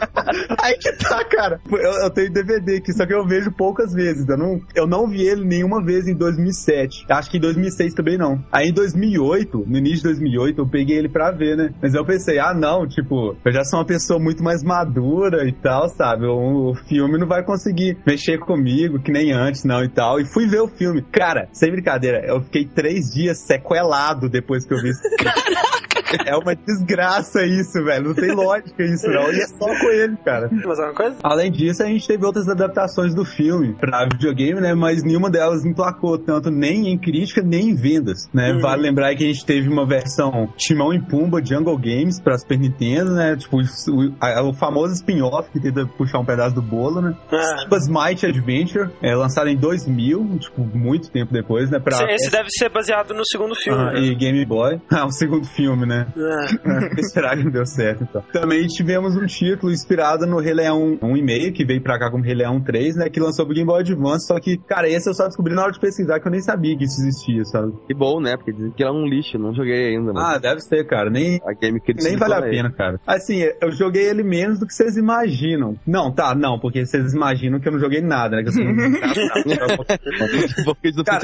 aí que tá, cara. Eu, eu tenho DVD aqui, só que eu vejo poucas vezes. Eu não, eu não vi ele nenhuma vez em 2007. Acho que em 2006 também não. Aí em 2008, no início de 2008, eu peguei ele pra ver, né? Mas eu pensei, ah, não, tipo, eu já sou uma pessoa muito mais madura e tal, sabe? O, o filme não vai conseguir mexer comigo que nem antes, não, e tal. E fui ver o filme. Cara, sem brincadeira, eu fiquei três dias sequelado depois que eu vi esse filme. É uma desgraça isso, velho. Não tem lógica isso, não. E é só com ele, cara. Mais alguma coisa? Além disso, a gente teve outras adaptações do filme pra videogame, né? Mas nenhuma delas emplacou tanto nem em crítica nem em vendas, né? Uhum. Vale lembrar que a gente teve uma versão Timão e Pumba Jungle Games pra Super Nintendo, né? Tipo, o, a- o famoso spin-off que tenta puxar um pedaço do bolo, né? É. Simba's Might Adventure, é, lançado em 2000, tipo, muito tempo depois, né? Pra Esse, esse deve ser baseado no segundo filme. Ah, né? e Game Boy. Ah, o segundo filme, né? É. Será que não deu certo, então? Também tivemos um título inspirado no Rei Leão 1,5, que veio pra cá como Rei Leão 3, né? Que lançou pro Game Boy Advance, só que, cara, esse eu só descobri na hora de pesquisar, que eu nem sabia que isso existia, sabe? Que bom, né? Porque dizem que ele é um lixo, não joguei ainda. Mas Ah, deve ser, cara. Nem, a game que nem vale a pena, cara. Assim, eu joguei ele menos do que vocês imaginam. Não, tá, não, porque vocês imaginam que eu não joguei nada, né? Que eu sou Cara.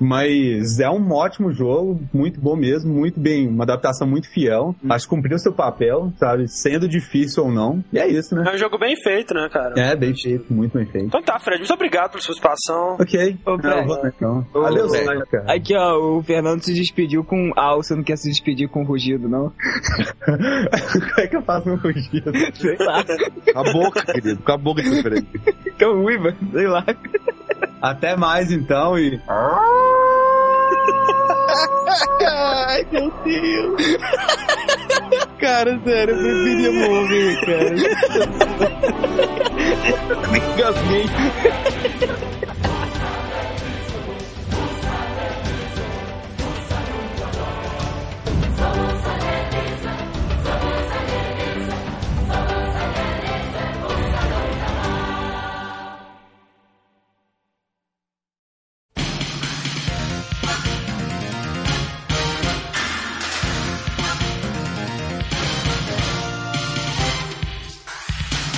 Mas é um ótimo jogo, muito bom mesmo, muito bem, uma adaptação muito fiel. Acho que cumpriu seu papel, sabe? Sendo difícil ou não. E é isso, né? É um jogo bem feito, né, cara? É, bem feito, muito bem feito. Então tá, Fred, muito obrigado pela sua participação. Ok. Ô, Não, Fred. vou, então. Fred. cara. Aqui, ó, o Fernando se despediu com al, você não quer se despedir com rugido, não? Como é que eu faço um rugido? Sei lá. Com a boca, querido. Com a boca diferente. Tão ruim, mano. Sei lá. Até mais, então, e... Ai, meu Deus. Cara, sério, eu preferia morrer, cara. Engasguei.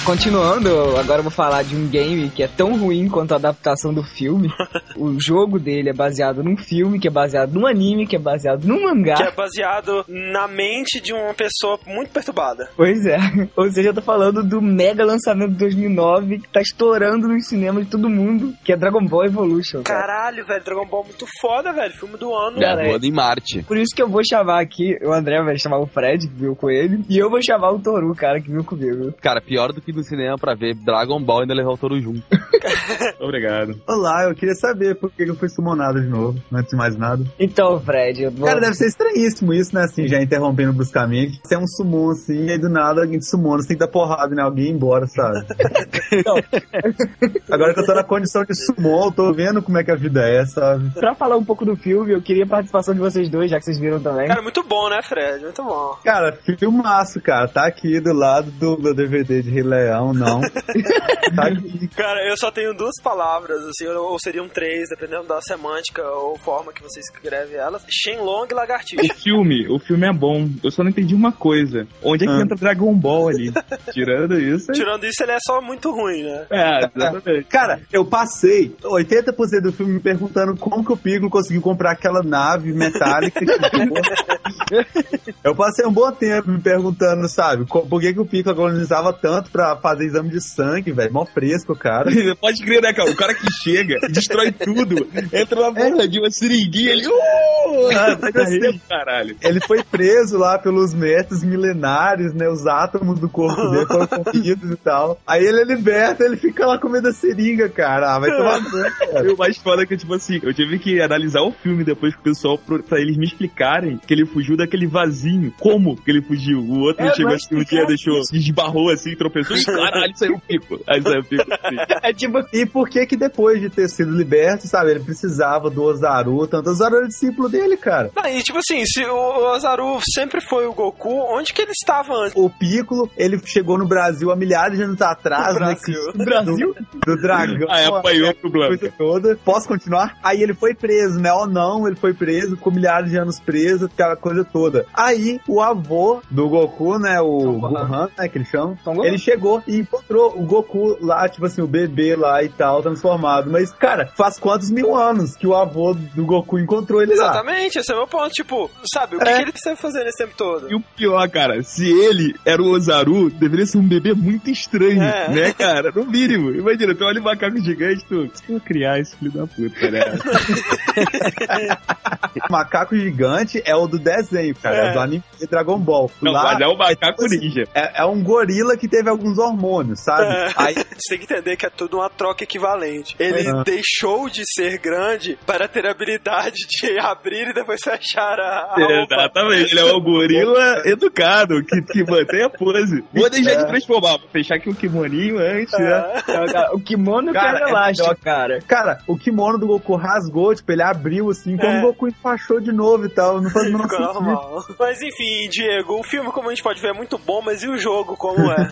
Continuando, agora eu vou falar de um game que é tão ruim quanto a adaptação do filme. o jogo dele é baseado num filme, que é baseado num anime, que é baseado num mangá. Que é baseado na mente de uma pessoa muito perturbada. Pois é. Ou seja, eu tô falando do mega lançamento de 2009 que tá estourando nos cinemas de todo mundo, que é Dragon Ball Evolution. Cara. Caralho, velho, Dragon Ball muito foda, velho. Filme do ano. Cara, é- em Marte. Por isso que eu vou chamar aqui, o André vai chamar o Fred, que viu com ele, e eu vou chamar o Toru, cara, que viu comigo. Cara, pior do que no cinema pra ver Dragon Ball e ainda levar o touro junto. Obrigado. Olá, eu queria saber por que eu fui sumonado de novo, antes de mais nada. Então, Fred, eu vou... Cara, deve ser estranhíssimo isso, né? Assim, já interrompendo bruscamente. Você é um summon, assim, e aí do nada alguém te sumona, você tem que dar porrada em alguém e ir embora, sabe? Então. Agora que eu tô na condição de summon, eu tô vendo como é que a vida é, sabe? Pra falar um pouco do filme, eu queria a participação de vocês dois, já que vocês viram também. Cara, muito bom, né, Fred? Muito bom. Cara, filmaço, cara. Tá aqui do lado do meu DVD de Rei Leão, não. tá aqui. Cara, eu só tenho duas palavras, assim, ou seriam três, dependendo da semântica ou forma que você escreve elas. Shenlong e Lagartixa. O filme, o filme é bom. Eu só não entendi uma coisa. Onde é que Ah. entra Dragon Ball ali? Tirando isso. aí- Tirando isso, ele é só muito ruim, né? É, exatamente. Cara, eu passei 80% do filme me perguntando como que o Piccolo conseguiu comprar aquela nave metálica. eu passei um bom tempo me perguntando, sabe, por que, que o Piccolo agonizava tanto pra fazer exame de sangue, velho. Mó fresco, cara. Pode crer, né, cara? O cara que chega, destrói tudo, entra na porra de uma seringuinha ali. Uh, Ah, mas assim, caralho. Ele foi preso lá pelos métodos milenares, né? Os átomos do corpo dele foram corridos e tal. Aí ele é liberto, ele fica lá comendo a seringa, cara. Ah, vai tomar banho, cara. O mais foda é que, tipo assim, eu tive que analisar o filme depois com o pessoal pra eles me explicarem que ele fugiu daquele vasinho. Como que ele fugiu? O outro É, chegou assim um dia, deixou, esbarrou assim, tropeçou caralho, saiu o pico. Aí saiu o pico. É tipo, E por que que depois de ter sido liberto, sabe, ele precisava do Ozaru, tanto o Ozaru era discípulo dele, cara. Não, e tipo assim, se o Ozaru sempre foi o Goku, onde que ele estava antes? O Piccolo, ele chegou no Brasil há milhares de anos atrás, No né? Brasil. que- Brasil? Do, do dragão. Aí apanhou pro Blanca. coisa toda. Posso continuar? Aí ele foi preso, né? Ou não, ele foi preso, ficou milhares de anos preso, aquela coisa toda. Aí o avô do Goku, né? O Gohan. Né? Que eles chamam. Son Gohan. Ele chegou e encontrou o Goku lá, tipo assim, o bebê lá e tal, transformado. Mas, cara, faz quantos mil anos que o avô do Goku encontrou ele lá? Exatamente, esse é o meu ponto. Tipo, sabe, o que, É. que ele esteve fazendo esse tempo todo? E o pior, cara, se ele era o Ozaru, deveria ser um bebê muito estranho, É. né, cara? No mínimo. Imagina, tu olha o macaco gigante, tu, vou criar esse filho da puta, né? macaco gigante é o do desenho, cara. É, É. do anime de Dragon Ball. Não, Lá, mas é o macaco ninja. é, é um gorila que teve alguns hormônios, sabe? É. Aí, Você tem que entender que é tudo uma troca equivalente. Ele Uhum. deixou de ser grande para ter a habilidade de abrir e depois fechar a, a. Exatamente, ele é um gorila educado, que, que mantém a pose. Vou deixar É. de transformar, vou fechar aqui o kimoninho antes, né? O kimono que Cara, é é elástico, melhor- cara. cara, o kimono do Goku rasgou, tipo, ele abriu assim, como É. o Goku enfaixou de novo e tal. Não faz o menor Ficou sentido. normal. Mas enfim, Diego, o filme, como a gente pode ver, é muito bom, mas e o jogo, como é?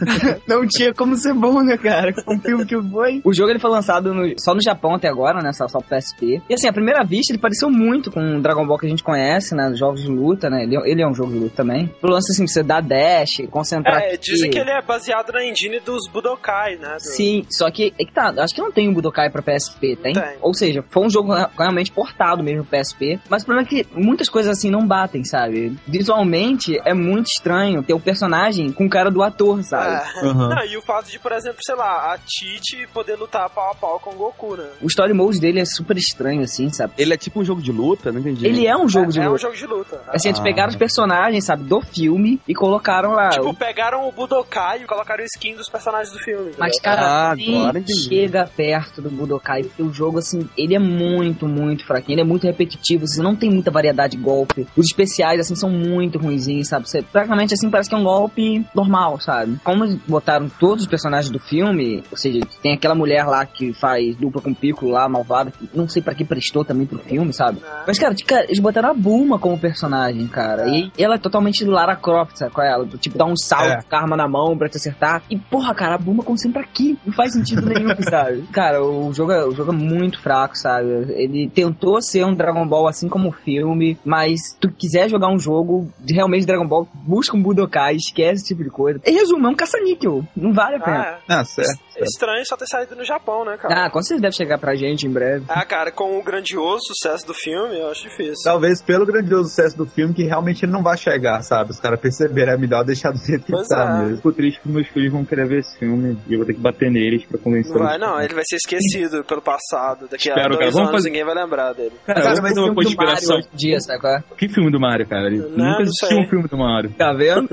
Não tinha como ser bom, né, cara? Um filme que foi. O jogo ele foi lançado no- só no Japão até agora, né? Só, só PSP. E assim, à primeira vista, ele pareceu muito com o Dragon Ball que a gente conhece, né? Os jogos de luta, né? Ele, ele é um jogo de luta também. Pelo lance assim, você dá dash, concentrar. É, dizem que ele é baseado na engine dos Budokai, né? Do- Sim, só que é que tá, acho que não tem o Budokai pra PSP, tem? Tem. Ou seja, foi um jogo rea- realmente portado mesmo pro PSP, mas o problema é que muitas coisas assim não batem, sabe? Visualmente é muito estranho ter o personagem com cara do ator, sabe? É. Uhum. Não, e o fato de, por exemplo, sei lá, a Tite poder lutar pau a pau com o Goku, né? O story mode dele é super estranho, assim, sabe? Ele é tipo um jogo de luta, não entendi. Ele é um jogo de é, é um luta. jogo de luta. Assim, eles Ah. pegaram os personagens, sabe, do filme e colocaram lá. Tipo, pegaram o Budokai e colocaram o skin dos personagens do filme. entendeu? Mas, cara, Ah, agora chega perto do Budokai, porque o jogo, assim, ele é muito, muito fraquinho, ele é muito repetitivo, assim, não tem muita variedade de golpe. Os especiais, assim, são muito ruinzinhos, sabe? Você, praticamente, assim, parece que é um golpe normal, sabe? Como eles botaram todos os personagens do filme, ou seja, tem aquela mulher lá que faz dupla com o Piccolo lá, malvada, que não sei pra que prestou também pro filme, sabe? Mas, cara, eles botaram a Bulma como personagem, cara. E ela é totalmente Lara Croft, sabe qual é ela? Tipo, dá um salto É. com a arma na mão pra te acertar. E, porra, cara, a Bulma como sempre aqui. Não faz sentido nenhum, sabe? Cara, o jogo, é, o jogo é muito fraco, sabe? Ele tentou ser um Dragon Ball assim como o filme, mas se tu quiser jogar um jogo de realmente Dragon Ball, busca um Budokai, esquece esse tipo de coisa. Em resumo, é um caça-níquel. Não vale a pena. Ah, Ah, certo. É estranho só ter saído no Japão, né, cara? Ah, com certeza deve chegar pra gente em breve. Ah, cara, com o grandioso sucesso do filme, eu acho difícil. Talvez pelo grandioso sucesso do filme que realmente ele não vai chegar, sabe? Os caras perceberam, é melhor deixar do jeito que Pois tá é. mesmo. Fico triste que meus filhos vão querer ver esse filme e eu vou ter que bater neles pra convencer Não vai, não, ele vai ser esquecido pelo passado. Daqui a Espero, dois cara. Vamos anos fazer- ninguém vai lembrar dele. Cara, Cara, fazer o uma conspiração. Dia, sabe qual é? Que filme do Mario, cara? Não, nunca assisti sei. um filme do Mario. Tá vendo?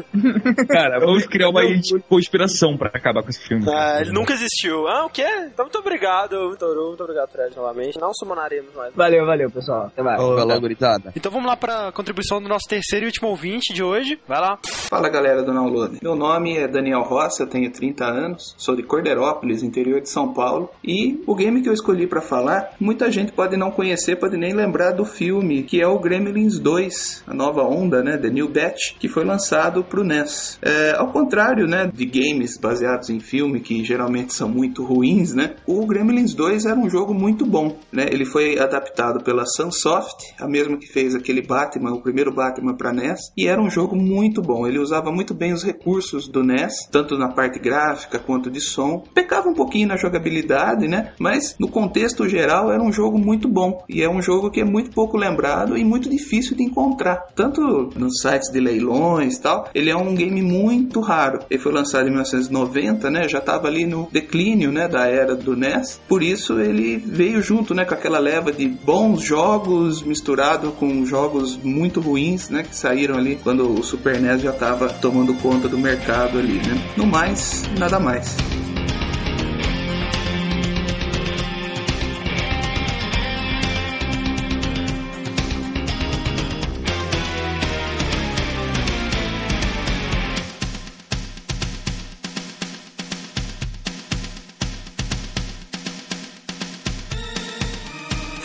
Cara, vamos criar uma conspiração pra acabar com esse filme. Ah, ele nunca existiu. Ah, o quê? Então, muito obrigado, Toru. Muito obrigado, Fred, novamente. Não sumonaremos mais. Valeu, valeu, pessoal. Até mais. Falou, gurizada. Então vamos lá para a contribuição do nosso terceiro e último ouvinte de hoje. Vai lá. Fala galera do Download. Meu nome é Daniel Rossi, eu tenho 30 anos, sou de Cordeirópolis, interior de São Paulo. E o game que eu escolhi pra falar, muita gente pode não conhecer, pode nem lembrar do filme, que é o Gremlins 2, a nova onda, né, The New Batch, que foi lançado pro NES. É, ao contrário, né, de games baseados em filme, que geralmente são muito ruins, né, o Gremlins 2 era um jogo muito bom, né, ele foi adaptado pela Sunsoft, a mesma que fez aquele Batman, o primeiro Batman para NES, e era um jogo muito bom. Ele usava muito bem os recursos do NES, tanto na parte gráfica quanto de som. Pecava um pouquinho na jogabilidade, né? Mas no contexto geral era um jogo muito bom e é um jogo que é muito pouco lembrado e muito difícil de encontrar, tanto nos sites de leilões tal. Ele é um game muito raro. Ele foi lançado em 1990, né? Já estava ali no declínio, né, da era do NES. Por isso ele veio junto, né, com aquela leva de bons jogos misturado com jogos muito ruins, né, que saíram ali quando o Super NES já estava tomando conta do mercado ali, né? No mais, nada mais.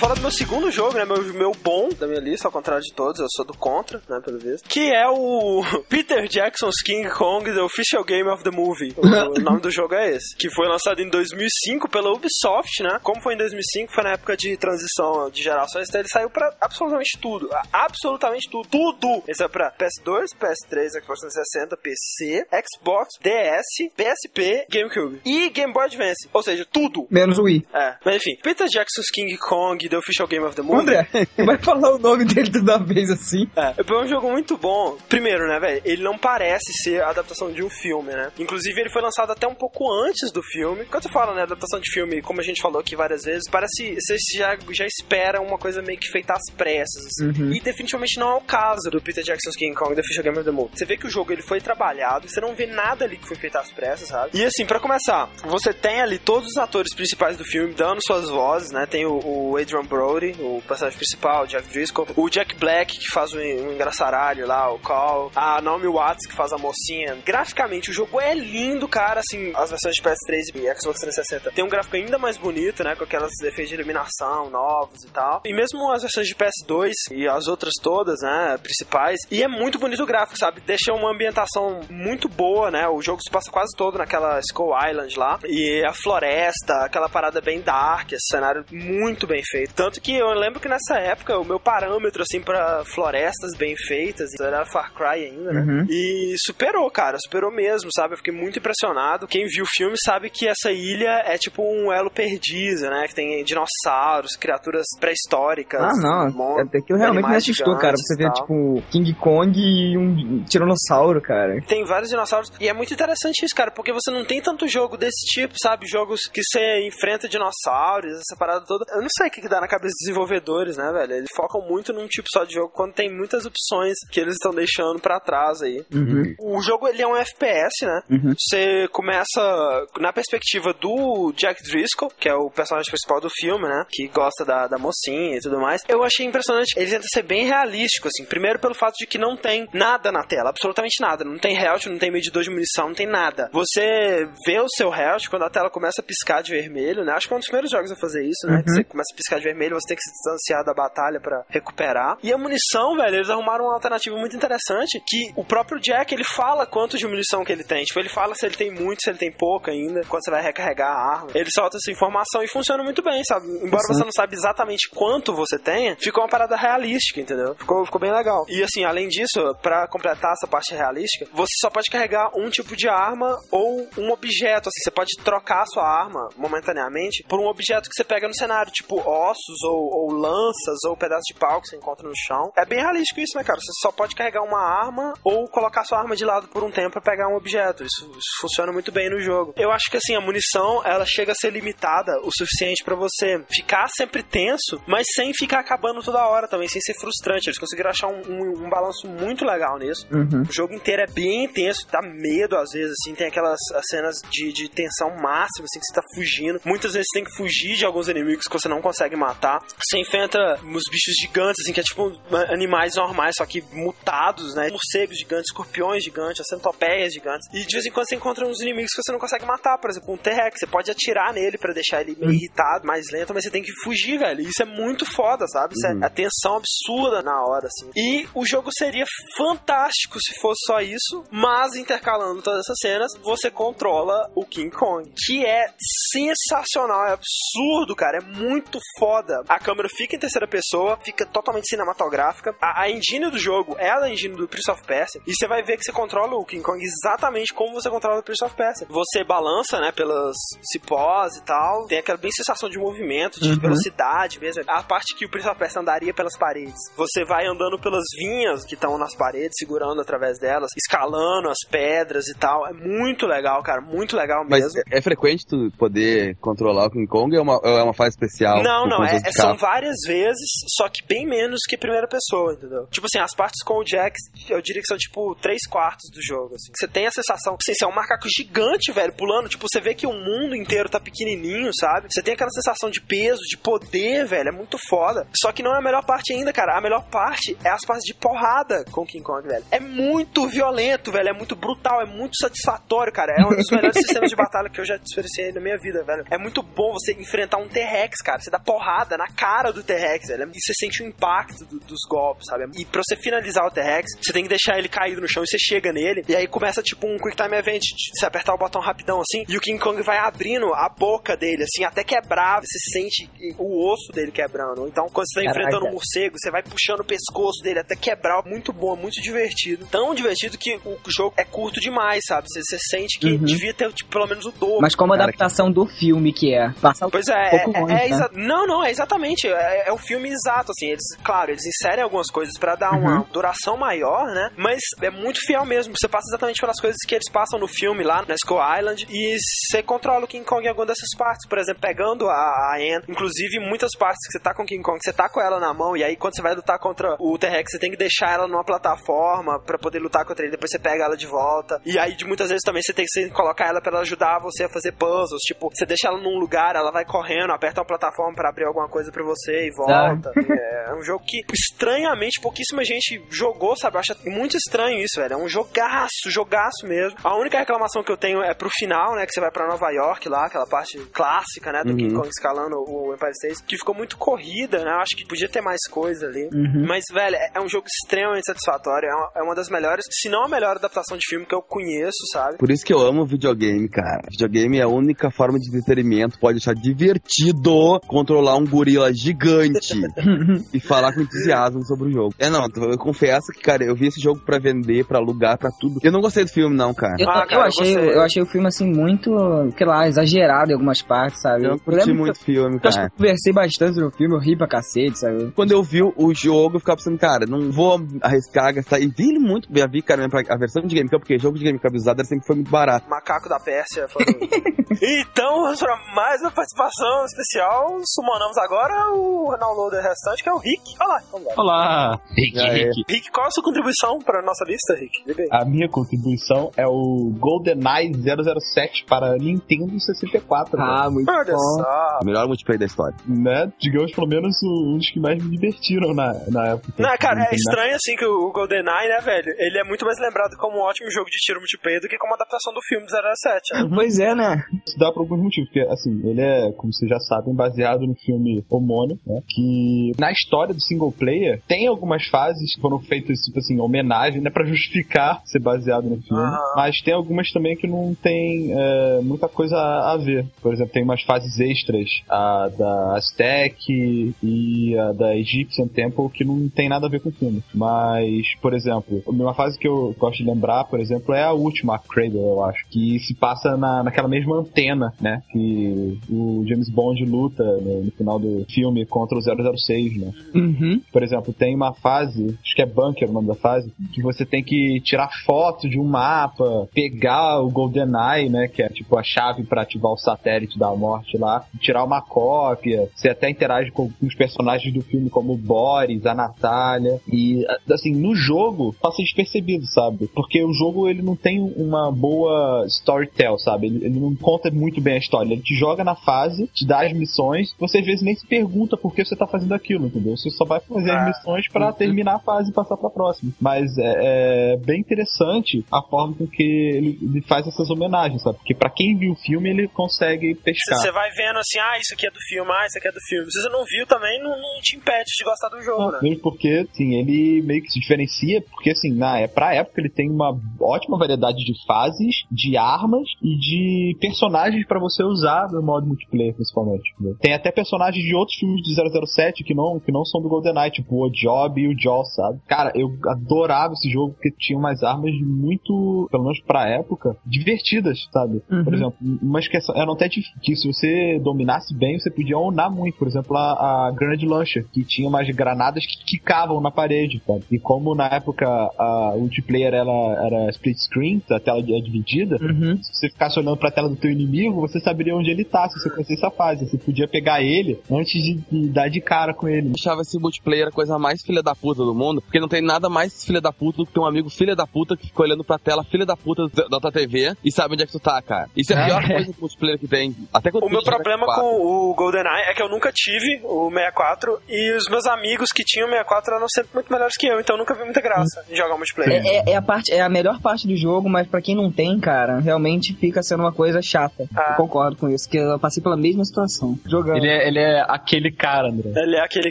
Fala do meu segundo jogo, né? Meu, meu bom da minha lista, ao contrário de todos, eu sou do contra, né? Pelo visto. Que é o Peter Jackson's King Kong, The Official Game of the Movie. O, o nome do jogo é esse. Que foi lançado em 2005 pela Ubisoft, né? Como foi em 2005, foi na época de transição de gerações, então ele saiu pra absolutamente tudo. Absolutamente tudo. Tudo! Ele saiu pra PS2, PS3, Xbox 360, PC, Xbox, DS, PSP, GameCube e Game Boy Advance. Ou seja, tudo. Menos o Wii. É, mas enfim, Peter Jackson's King Kong, The Official Game of the Movie. André, vai falar o nome dele toda vez assim. É, é um jogo muito bom. Primeiro, né, velho? Ele não parece ser a adaptação de um filme, né? Inclusive, ele foi lançado até um pouco antes do filme. Quando você fala, né, adaptação de filme, como a gente falou aqui várias vezes, parece você já, já espera uma coisa meio que feita às pressas, assim. Uhum. E definitivamente não é o caso do Peter Jackson's King Kong The Official Game of the Movie. Você vê que o jogo ele foi trabalhado, você não vê nada ali que foi feito às pressas, sabe? E assim, pra começar, você tem ali todos os atores principais do filme dando suas vozes, né? Tem o, o Adrian Brody, o personagem principal, o Jack Driscoll, o Jack Black, que faz o, o engraçaralho lá, o Call, a Naomi Watts, que faz a mocinha. Graficamente, o jogo é lindo, cara, assim, as versões de PS3 e Xbox 360 tem um gráfico ainda mais bonito, né? Com aquelas efeitos de iluminação novos e tal. E mesmo as versões de PS2 e as outras todas, né? Principais. E é muito bonito o gráfico, sabe? Deixa uma ambientação muito boa, né? O jogo se passa quase todo naquela Skull Island lá. E a floresta, aquela parada bem dark, esse cenário muito bem feito. Tanto que eu lembro que nessa época o meu parâmetro, assim, pra florestas bem feitas era Far Cry ainda, né? Uhum. E superou, cara, superou mesmo, sabe? Eu fiquei muito impressionado. Quem viu o filme sabe que essa ilha é tipo um elo perdido, né? Que tem dinossauros, criaturas pré-históricas. Ah, não. Até que eu realmente me assustou, cara. Você vê, tipo, King Kong e um tiranossauro, cara. Tem vários dinossauros. E é muito interessante isso, cara, porque você não tem tanto jogo desse tipo, sabe? Jogos que você enfrenta dinossauros, essa parada toda. Eu não sei o que, que dá na cabeça dos desenvolvedores, né, velho? Eles focam muito num tipo só de jogo quando tem muitas opções que eles estão deixando pra trás aí. Uhum. O jogo, ele é um FPS, né? Uhum. Você começa na perspectiva do Jack Driscoll, que é o personagem principal do filme, né? Que gosta da, da mocinha e tudo mais. Eu achei impressionante. Ele tenta ser bem realístico, assim. Primeiro pelo fato de que não tem nada na tela, absolutamente nada. Não tem health, não tem medidor de munição, não tem nada. Você vê o seu health quando a tela começa a piscar de vermelho, né? Acho que é um dos primeiros jogos a fazer isso, né? Uhum. Que você começa a piscar de vermelho, você tem que se distanciar da batalha pra recuperar. E a munição, velho, eles arrumaram uma alternativa muito interessante que o próprio Jack, ele fala quanto de munição que ele tem. Tipo, ele fala se ele tem muito, se ele tem pouco ainda, quando você vai recarregar a arma. Ele solta essa informação e funciona muito bem, sabe? Embora Sim. você não sabe exatamente quanto você tenha, ficou uma parada realística, entendeu? Ficou, ficou bem legal. E assim, além disso, pra completar essa parte realística, você só pode carregar um tipo de arma ou um objeto. Assim, você pode trocar a sua arma momentaneamente por um objeto que você pega no cenário, tipo ossos ou, ou lanças ou pedaços de pau que você encontra no chão. É bem realístico isso, né, cara? Você só pode carregar uma arma ou colocar sua arma de lado por um tempo pra pegar um objeto. Isso, isso funciona muito bem no jogo. Eu acho que assim, a munição, ela chega a ser limitada o suficiente pra você ficar sempre tenso, mas sem ficar acabando toda hora também, sem ser frustrante. Eles conseguiram achar um, um- um balanço muito legal nisso. Uhum. O jogo inteiro é bem intenso, dá medo às vezes, assim, tem aquelas as cenas de, de tensão máxima, assim, que você tá fugindo. Muitas vezes você tem que fugir de alguns inimigos que você não consegue matar. Você enfrenta uns bichos gigantes, assim, que é tipo animais normais, só que mutados, né? Morcegos gigantes, escorpiões gigantes, as centopeias gigantes. E de vez em quando você encontra uns inimigos que você não consegue matar, por exemplo, um T-Rex. Você pode atirar nele pra deixar ele meio irritado, mais lento, mas você tem que fugir, velho. E Isso é muito foda, sabe? Isso é a tensão absurda na hora, assim. E o jogo seria fantástico se fosse só isso, mas intercalando todas essas cenas, você controla o King Kong, que é sensacional, é absurdo, cara, é muito foda. A câmera fica em terceira pessoa, fica totalmente cinematográfica. A, a engine do jogo é a engine do Prince of Persia, e você vai ver que você controla o King Kong exatamente como você controla o Prince of Persia. Você balança, né, pelas cipós e tal, tem aquela bem sensação de movimento, de Uhum. velocidade mesmo. A parte que o Prince of Persia andaria pelas paredes. Você vai andando pelas vinhas que estão nas paredes, segurando através delas, escalando as pedras e tal. É muito legal, cara, muito legal Mas mesmo. é, é frequente tu poder controlar o King Kong ou é uma, é uma fase especial? Não, com não, é, de é- são várias vezes, só que bem menos que primeira pessoa, entendeu? Tipo assim, as partes com o Jack, eu diria que são tipo três quartos do jogo, assim. Você tem a sensação que assim, você é um macaco gigante, velho, pulando, tipo, você vê que o mundo inteiro tá pequenininho, sabe? Você tem aquela sensação de peso, de poder, velho, é muito foda. Só que não é a melhor parte ainda, cara. A melhor parte é as partes de porrada com King Kong, velho. É muito violento, velho, é muito brutal, é muito satisfatório, cara. É um dos melhores sistemas de batalha que eu já experienciei na minha vida, velho. É muito bom você enfrentar um T-Rex, cara. Você dá porrada na cara do T-Rex, velho. E você sente o impacto do- dos golpes, sabe? E pra você finalizar o T-Rex, você tem que deixar ele caído no chão e você chega nele. E aí começa tipo um Quick Time Event. de Você apertar o botão rapidão assim. E o King Kong vai abrindo a boca dele, assim, até quebrar. Você sente o osso dele quebrando. Então, quando você tá Caraca. enfrentando um morcego, você vai puxando o pescoço dele até quebrar. Muito bom, muito divertido. Tão divertido que o jogo é curto demais, sabe? Você, você sente que Uhum. devia ter, tipo, pelo menos o dobro. Mas como Cara, adaptação do filme que é. Pois é, um é, pouco é, longe, é né? exa- não, não, é exatamente, é, é o filme exato, assim, eles, claro, eles inserem algumas coisas pra dar uma Uhum. duração maior, né? Mas é muito fiel mesmo. Você passa exatamente pelas coisas que eles passam no filme lá na Skull Island e você controla o King Kong em alguma dessas partes. Por exemplo, pegando a, a Anne, inclusive muitas partes que você tá com o King Kong, você tá com ela na mão e aí quando você vai lutar contra o T-Rex, você tem que deixar ela numa plataforma pra poder lutar contra ele, depois você pega ela de volta. E aí de muitas vezes também você tem que colocar ela pra ela ajudar você a fazer puzzles, tipo, você deixa ela num lugar, ela vai correndo, aperta uma plataforma pra abrir alguma coisa pra você e volta. É, é um jogo que estranhamente pouquíssima gente jogou, sabe? Eu acho muito estranho isso, velho. É um jogaço, jogaço mesmo. A única reclamação que eu tenho é pro final, né? Que você vai pra Nova York lá, aquela parte clássica, né? Do Uhum. King Kong escalando o Empire State, que ficou muito corrida, né? Eu acho que podia ter mais coisa ali. Uhum. Mas, velho, é é um jogo extremamente satisfatório. É uma, é uma das melhores, se não a melhor adaptação de filme que eu conheço, sabe? Por isso que eu amo videogame, cara. Videogame é a única forma de entretenimento, pode deixar divertido controlar um gorila gigante e falar com entusiasmo sobre o jogo. É, não, eu confesso que, cara, eu vi esse jogo pra vender, pra alugar, pra tudo. Eu não gostei do filme, não, cara. Eu, Ah, eu cara, achei, você- eu achei o filme assim muito, sei lá, exagerado em algumas partes, sabe? Eu não curti muito o filme, eu, eu acho que cara. eu conversei bastante no filme, eu ri pra cacete, sabe? Quando eu vi o jogo, eu ficava pensando, cara, não vou arriscar, gastar. E vi ele muito, já vi, cara, a versão de GameCube, porque jogo de GameCube usado sempre foi muito barato. Macaco da Pérsia. falando. então, pra mais uma participação especial. Sumonamos agora o downloader restante, que é o Rick. Olá. Olá, Rick, é. Rick. Rick, qual a sua contribuição para a nossa lista, Rick? A minha contribuição é o GoldenEye 007 para Nintendo 64. Ah, muito Olha bom. só. O melhor multiplayer da história. Né? Digamos, pelo menos um dos que mais me divertiram na, na época. Não, cara, é Né? estranho assim que o GoldenEye, né, velho? Ele é muito mais lembrado como um ótimo jogo de tiro multiplayer do que como adaptação do filme 07. né? Pois é, né? Isso dá por alguns motivos, porque, assim, ele é, como vocês já sabem, baseado no filme homônimo, né? Que na história do single player tem algumas fases que foram feitas, tipo assim, homenagem, né? Pra justificar ser baseado no filme. Aham. Mas tem algumas também que não tem é, muita coisa a, a ver. Por exemplo, tem umas fases extras, a da Aztec e a da Egyptian Temple, que não tem nada a ver com o filme. Mas, por exemplo, uma fase que eu gosto de lembrar, por exemplo, é a última, a Cradle, eu acho, que se passa na, naquela mesma antena, né? Que o James Bond luta no, no final do filme contra o 006, né? Uhum. Por exemplo, tem uma fase, acho que é Bunker o nome da fase, que você tem que tirar foto de um mapa, pegar o GoldenEye, né, que é tipo a chave pra ativar o satélite da morte lá, tirar uma cópia, você até interage com, com os personagens do filme como o Boris, a Natália, e assim, no jogo passa despercebido, sabe? Porque o jogo ele não tem uma boa storytell, sabe? Ele, ele não conta muito bem a história, ele te joga na fase, te dá as missões, você às vezes nem se pergunta por que você tá fazendo aquilo, entendeu? Você só vai fazer Ah. as missões pra terminar a fase e passar pra próxima. Mas é, é bem interessante a forma com que ele, ele faz essas homenagens, sabe? Porque pra quem viu o filme, ele consegue pescar. Você vai vendo assim, ah, isso aqui é do filme, ah, isso aqui é do filme. Se você não viu também, não, não te impede de gostar do jogo, né? Mesmo porque, assim, ele meio que se diferencia, porque, assim, na, é, pra época ele tem uma ótima variedade de fases, de armas e de personagens pra você usar no modo multiplayer, principalmente. entendeu? Tem até personagens de outros filmes de 007 que não, que não são do GoldenEye, tipo o Job e o Jaws, sabe? Cara, eu adorava esse jogo porque tinha umas armas muito, pelo menos pra época, divertidas, sabe? Uhum. Por exemplo, umas que eram até que se você dominasse bem, você podia onar muito. Por exemplo, a, a Grenade Launcher, que tinha umas granadas que quicavam na parede, sabe? E como na época a, multiplayer ela, era split screen, a tela é dividida, Uhum. se você ficasse olhando pra tela do teu inimigo, você saberia onde ele tá, se você conhecesse a fase. Você podia pegar ele antes de, de dar de cara com ele. Eu achava esse multiplayer a coisa mais filha da puta do mundo, porque não tem nada mais filha da puta do que ter um amigo filha da puta que fica olhando pra tela filha da puta da tua TV e sabe onde é que tu tá, cara. Isso é a pior coisa do multiplayer que tem. Até quando O meu problema com o GoldenEye é que eu nunca tive o 64 e os meus amigos que tinham o 64 eram sempre muito melhores que eu, então eu nunca vi muita graça em jogar multiplayer. É, é- é a parte, é a melhor parte do jogo, mas pra quem não tem, cara, realmente fica sendo uma coisa chata. Ah. Eu concordo com isso, que eu passei pela mesma situação. Jogando. Ele é, ele é aquele cara, André. Ele é aquele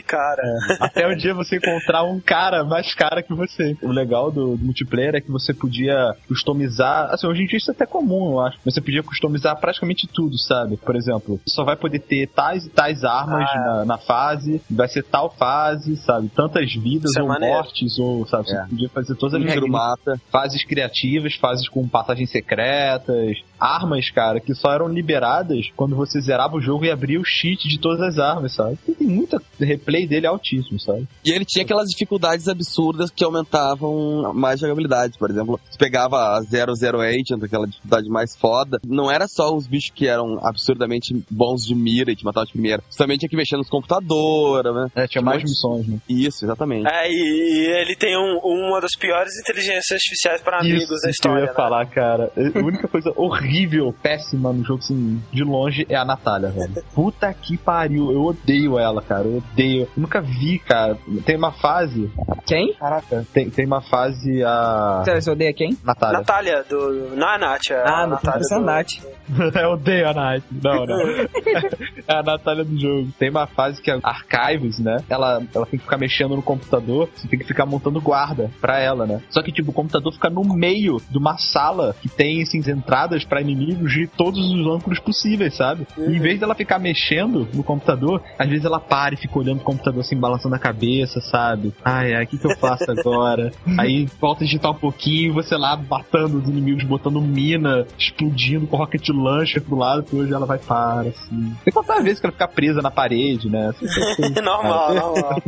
cara. Até o dia você encontrar um cara mais cara que você. O legal do, do multiplayer é que você podia customizar. Assim, hoje em dia isso é até comum, eu acho. Você podia customizar praticamente tudo, sabe? Por exemplo, você só vai poder ter tais e tais armas Ah. na, na fase, vai ser tal fase, sabe? Tantas vidas Isso é ou maneiro. mortes, ou, sabe? Você É. podia fazer todas as regras mata. fases criativas, fases com passagens secretas, armas, cara, que só eram liberadas quando você zerava o jogo e abria o cheat de todas as as armas, sabe? Tem muita replay dele altíssimo, sabe? E ele tinha aquelas dificuldades absurdas que aumentavam mais jogabilidade. Por exemplo, você pegava a 008, aquela dificuldade mais foda. Não era só os bichos que eram absurdamente bons de mira e te matavam de primeira. Você também tinha que mexer nos computadores, né? É, tinha mais missões, né? Isso, exatamente. É, e ele tem um- uma das piores inteligências artificiais para amigos da que eu história. ia né? falar, cara. A única coisa horrível, péssima no jogo, assim, de longe, é a Natália, velho. Puta que pariu. Eu odeio ela, cara. Eu odeio. Eu nunca vi, cara. Tem uma fase. Quem? Caraca. Tem, tem uma fase a. Você odeia quem? Natália. Natália, do. Não é a Nath, é Ah, a Natália. essa é a do- Nath. eu odeio a Nath. Não, não. é a Natália do jogo. Tem uma fase que é Archives, né? Ela, ela tem que ficar mexendo no computador, você tem que ficar montando guarda pra ela, né? Só que, tipo, o computador fica no meio de uma sala que tem, assim, entradas pra inimigos de todos os ângulos possíveis, sabe? E em vez dela ficar mexendo no computador, às vezes ela para e fica olhando o computador, assim, balançando a cabeça, sabe? Ai, ai, o que, que eu faço agora? Aí volta a digitar um pouquinho, você lá matando os inimigos, botando mina, explodindo com rocket launcher pro lado, que hoje ela vai para, assim. Tem quantas vezes que ela fica presa na parede, né? Assim, normal, normal.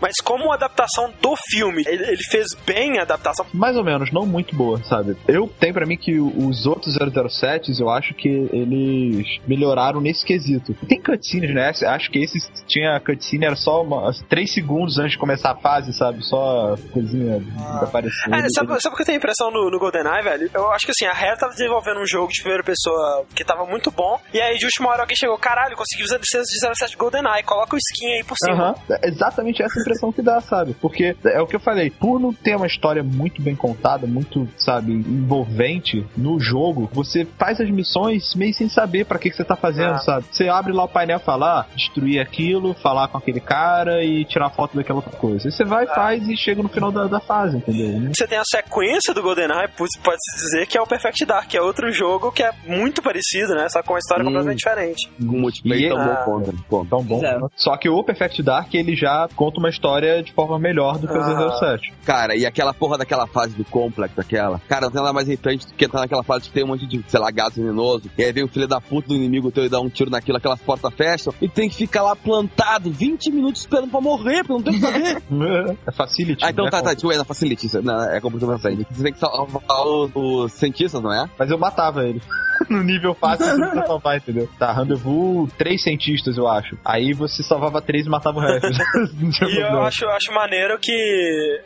Mas como adaptação do filme, ele, ele fez bem a adaptação. Mais ou menos, não muito boa, sabe? Eu tenho pra mim que os outros 007s, eu acho que eles melhoraram nesse quesito. Tem cutscenes, né? Acho que esse tinha cutscene, era só uma, 3 segundos antes de começar a fase, sabe? Só coisinha aparecendo. É, sabe, sabe o que eu tenho impressão no, no GoldenEye, velho? Eu acho que assim, a Rare tava desenvolvendo um jogo de primeira pessoa que tava muito bom, e aí de última hora alguém chegou, caralho, consegui usar licença de 07 GoldenEye, coloca o skin aí por cima. É exatamente essa impressão que dá, sabe? Porque é o que eu falei, por não ter uma história muito bem contada, muito, sabe, envolvente no jogo, você faz as missões meio sem saber pra que, que você tá fazendo, Ah. sabe? Você abre lá o painel e fala, ah, destruir aquilo, falar com aquele cara e tirar foto daquela outra coisa. Aí você vai, faz e chega no final da, da fase, entendeu? Você tem a sequência do GoldenEye, pode- pode-se dizer que é o Perfect Dark, que é outro jogo que é muito parecido, né? Só com uma história Hum. completamente diferente. Um multiplayer E- tão Ah. bom contra. Pô. Tão bom. É. Só que o Perfect Dark, ele já conta uma história de forma melhor do que o Ah. 007. Cara, e aquela porra daquela fase do Complex, aquela. Cara, não tem nada mais irritante do que entrar naquela fase que tem um monte de, sei lá, gás venenoso. E aí vem o filho da puta do inimigo teu e dá um tiro naquilo, aquelas portas fecham. E tem que ficar lá plantado 20 minutos esperando pra morrer, porque não tem o que fazer. É facility. ah, então né, tá, tá, tipo, é na facility. isso- Não, é completamente diferente. Você tem que salvar os, os cientistas, não é? Mas eu matava ele. no nível fácil você precisa salvar, entendeu? Tá, rendezvous, três cientistas, eu acho. Aí você salvava três e matava o resto. E eu acho, eu acho maneiro que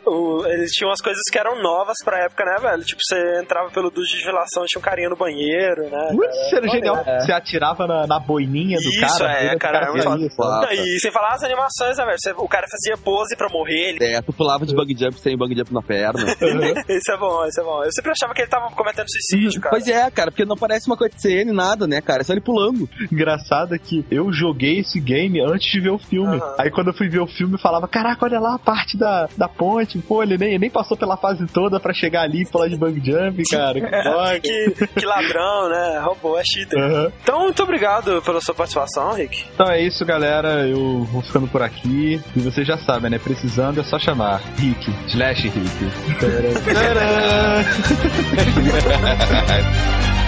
o- eles tinham umas coisas que eram novas pra época, né, velho? Tipo, você entrava pelo duche de ventilação e tinha um carinha no banheiro, né? Putz, era Maneiro. genial. É. Você atirava na, na boininha do Isso, cara. é, cara, é foda. sabe? Não, E sem falar as animações, né, velho? O cara fazia pose pra morrer, ele... É, tu pulava de bug jump sem bug jump na perna. Isso é bom, isso é bom. Eu sempre achava que ele tava cometendo suicídio, cara. pois é, cara, porque não parece uma cutscene, nada, né, cara? É só ele pulando. Engraçado é que eu joguei esse game antes de ver o filme. Aham. Aí quando eu fui ver o filme, eu falava: Caraca, olha lá a parte da, da ponte. Pô, ele nem, nem passou pela fase toda pra chegar ali e pular de bang jump, cara. Que que, que ladrão, né? Roubou, é cheater. Aham. Então, muito obrigado pela sua participação, Rick. Então é isso, galera. Eu vou ficando por aqui. E vocês já sabem, né? Precisando é só chamar. Rick. Slash Rick. Tcharam. Então,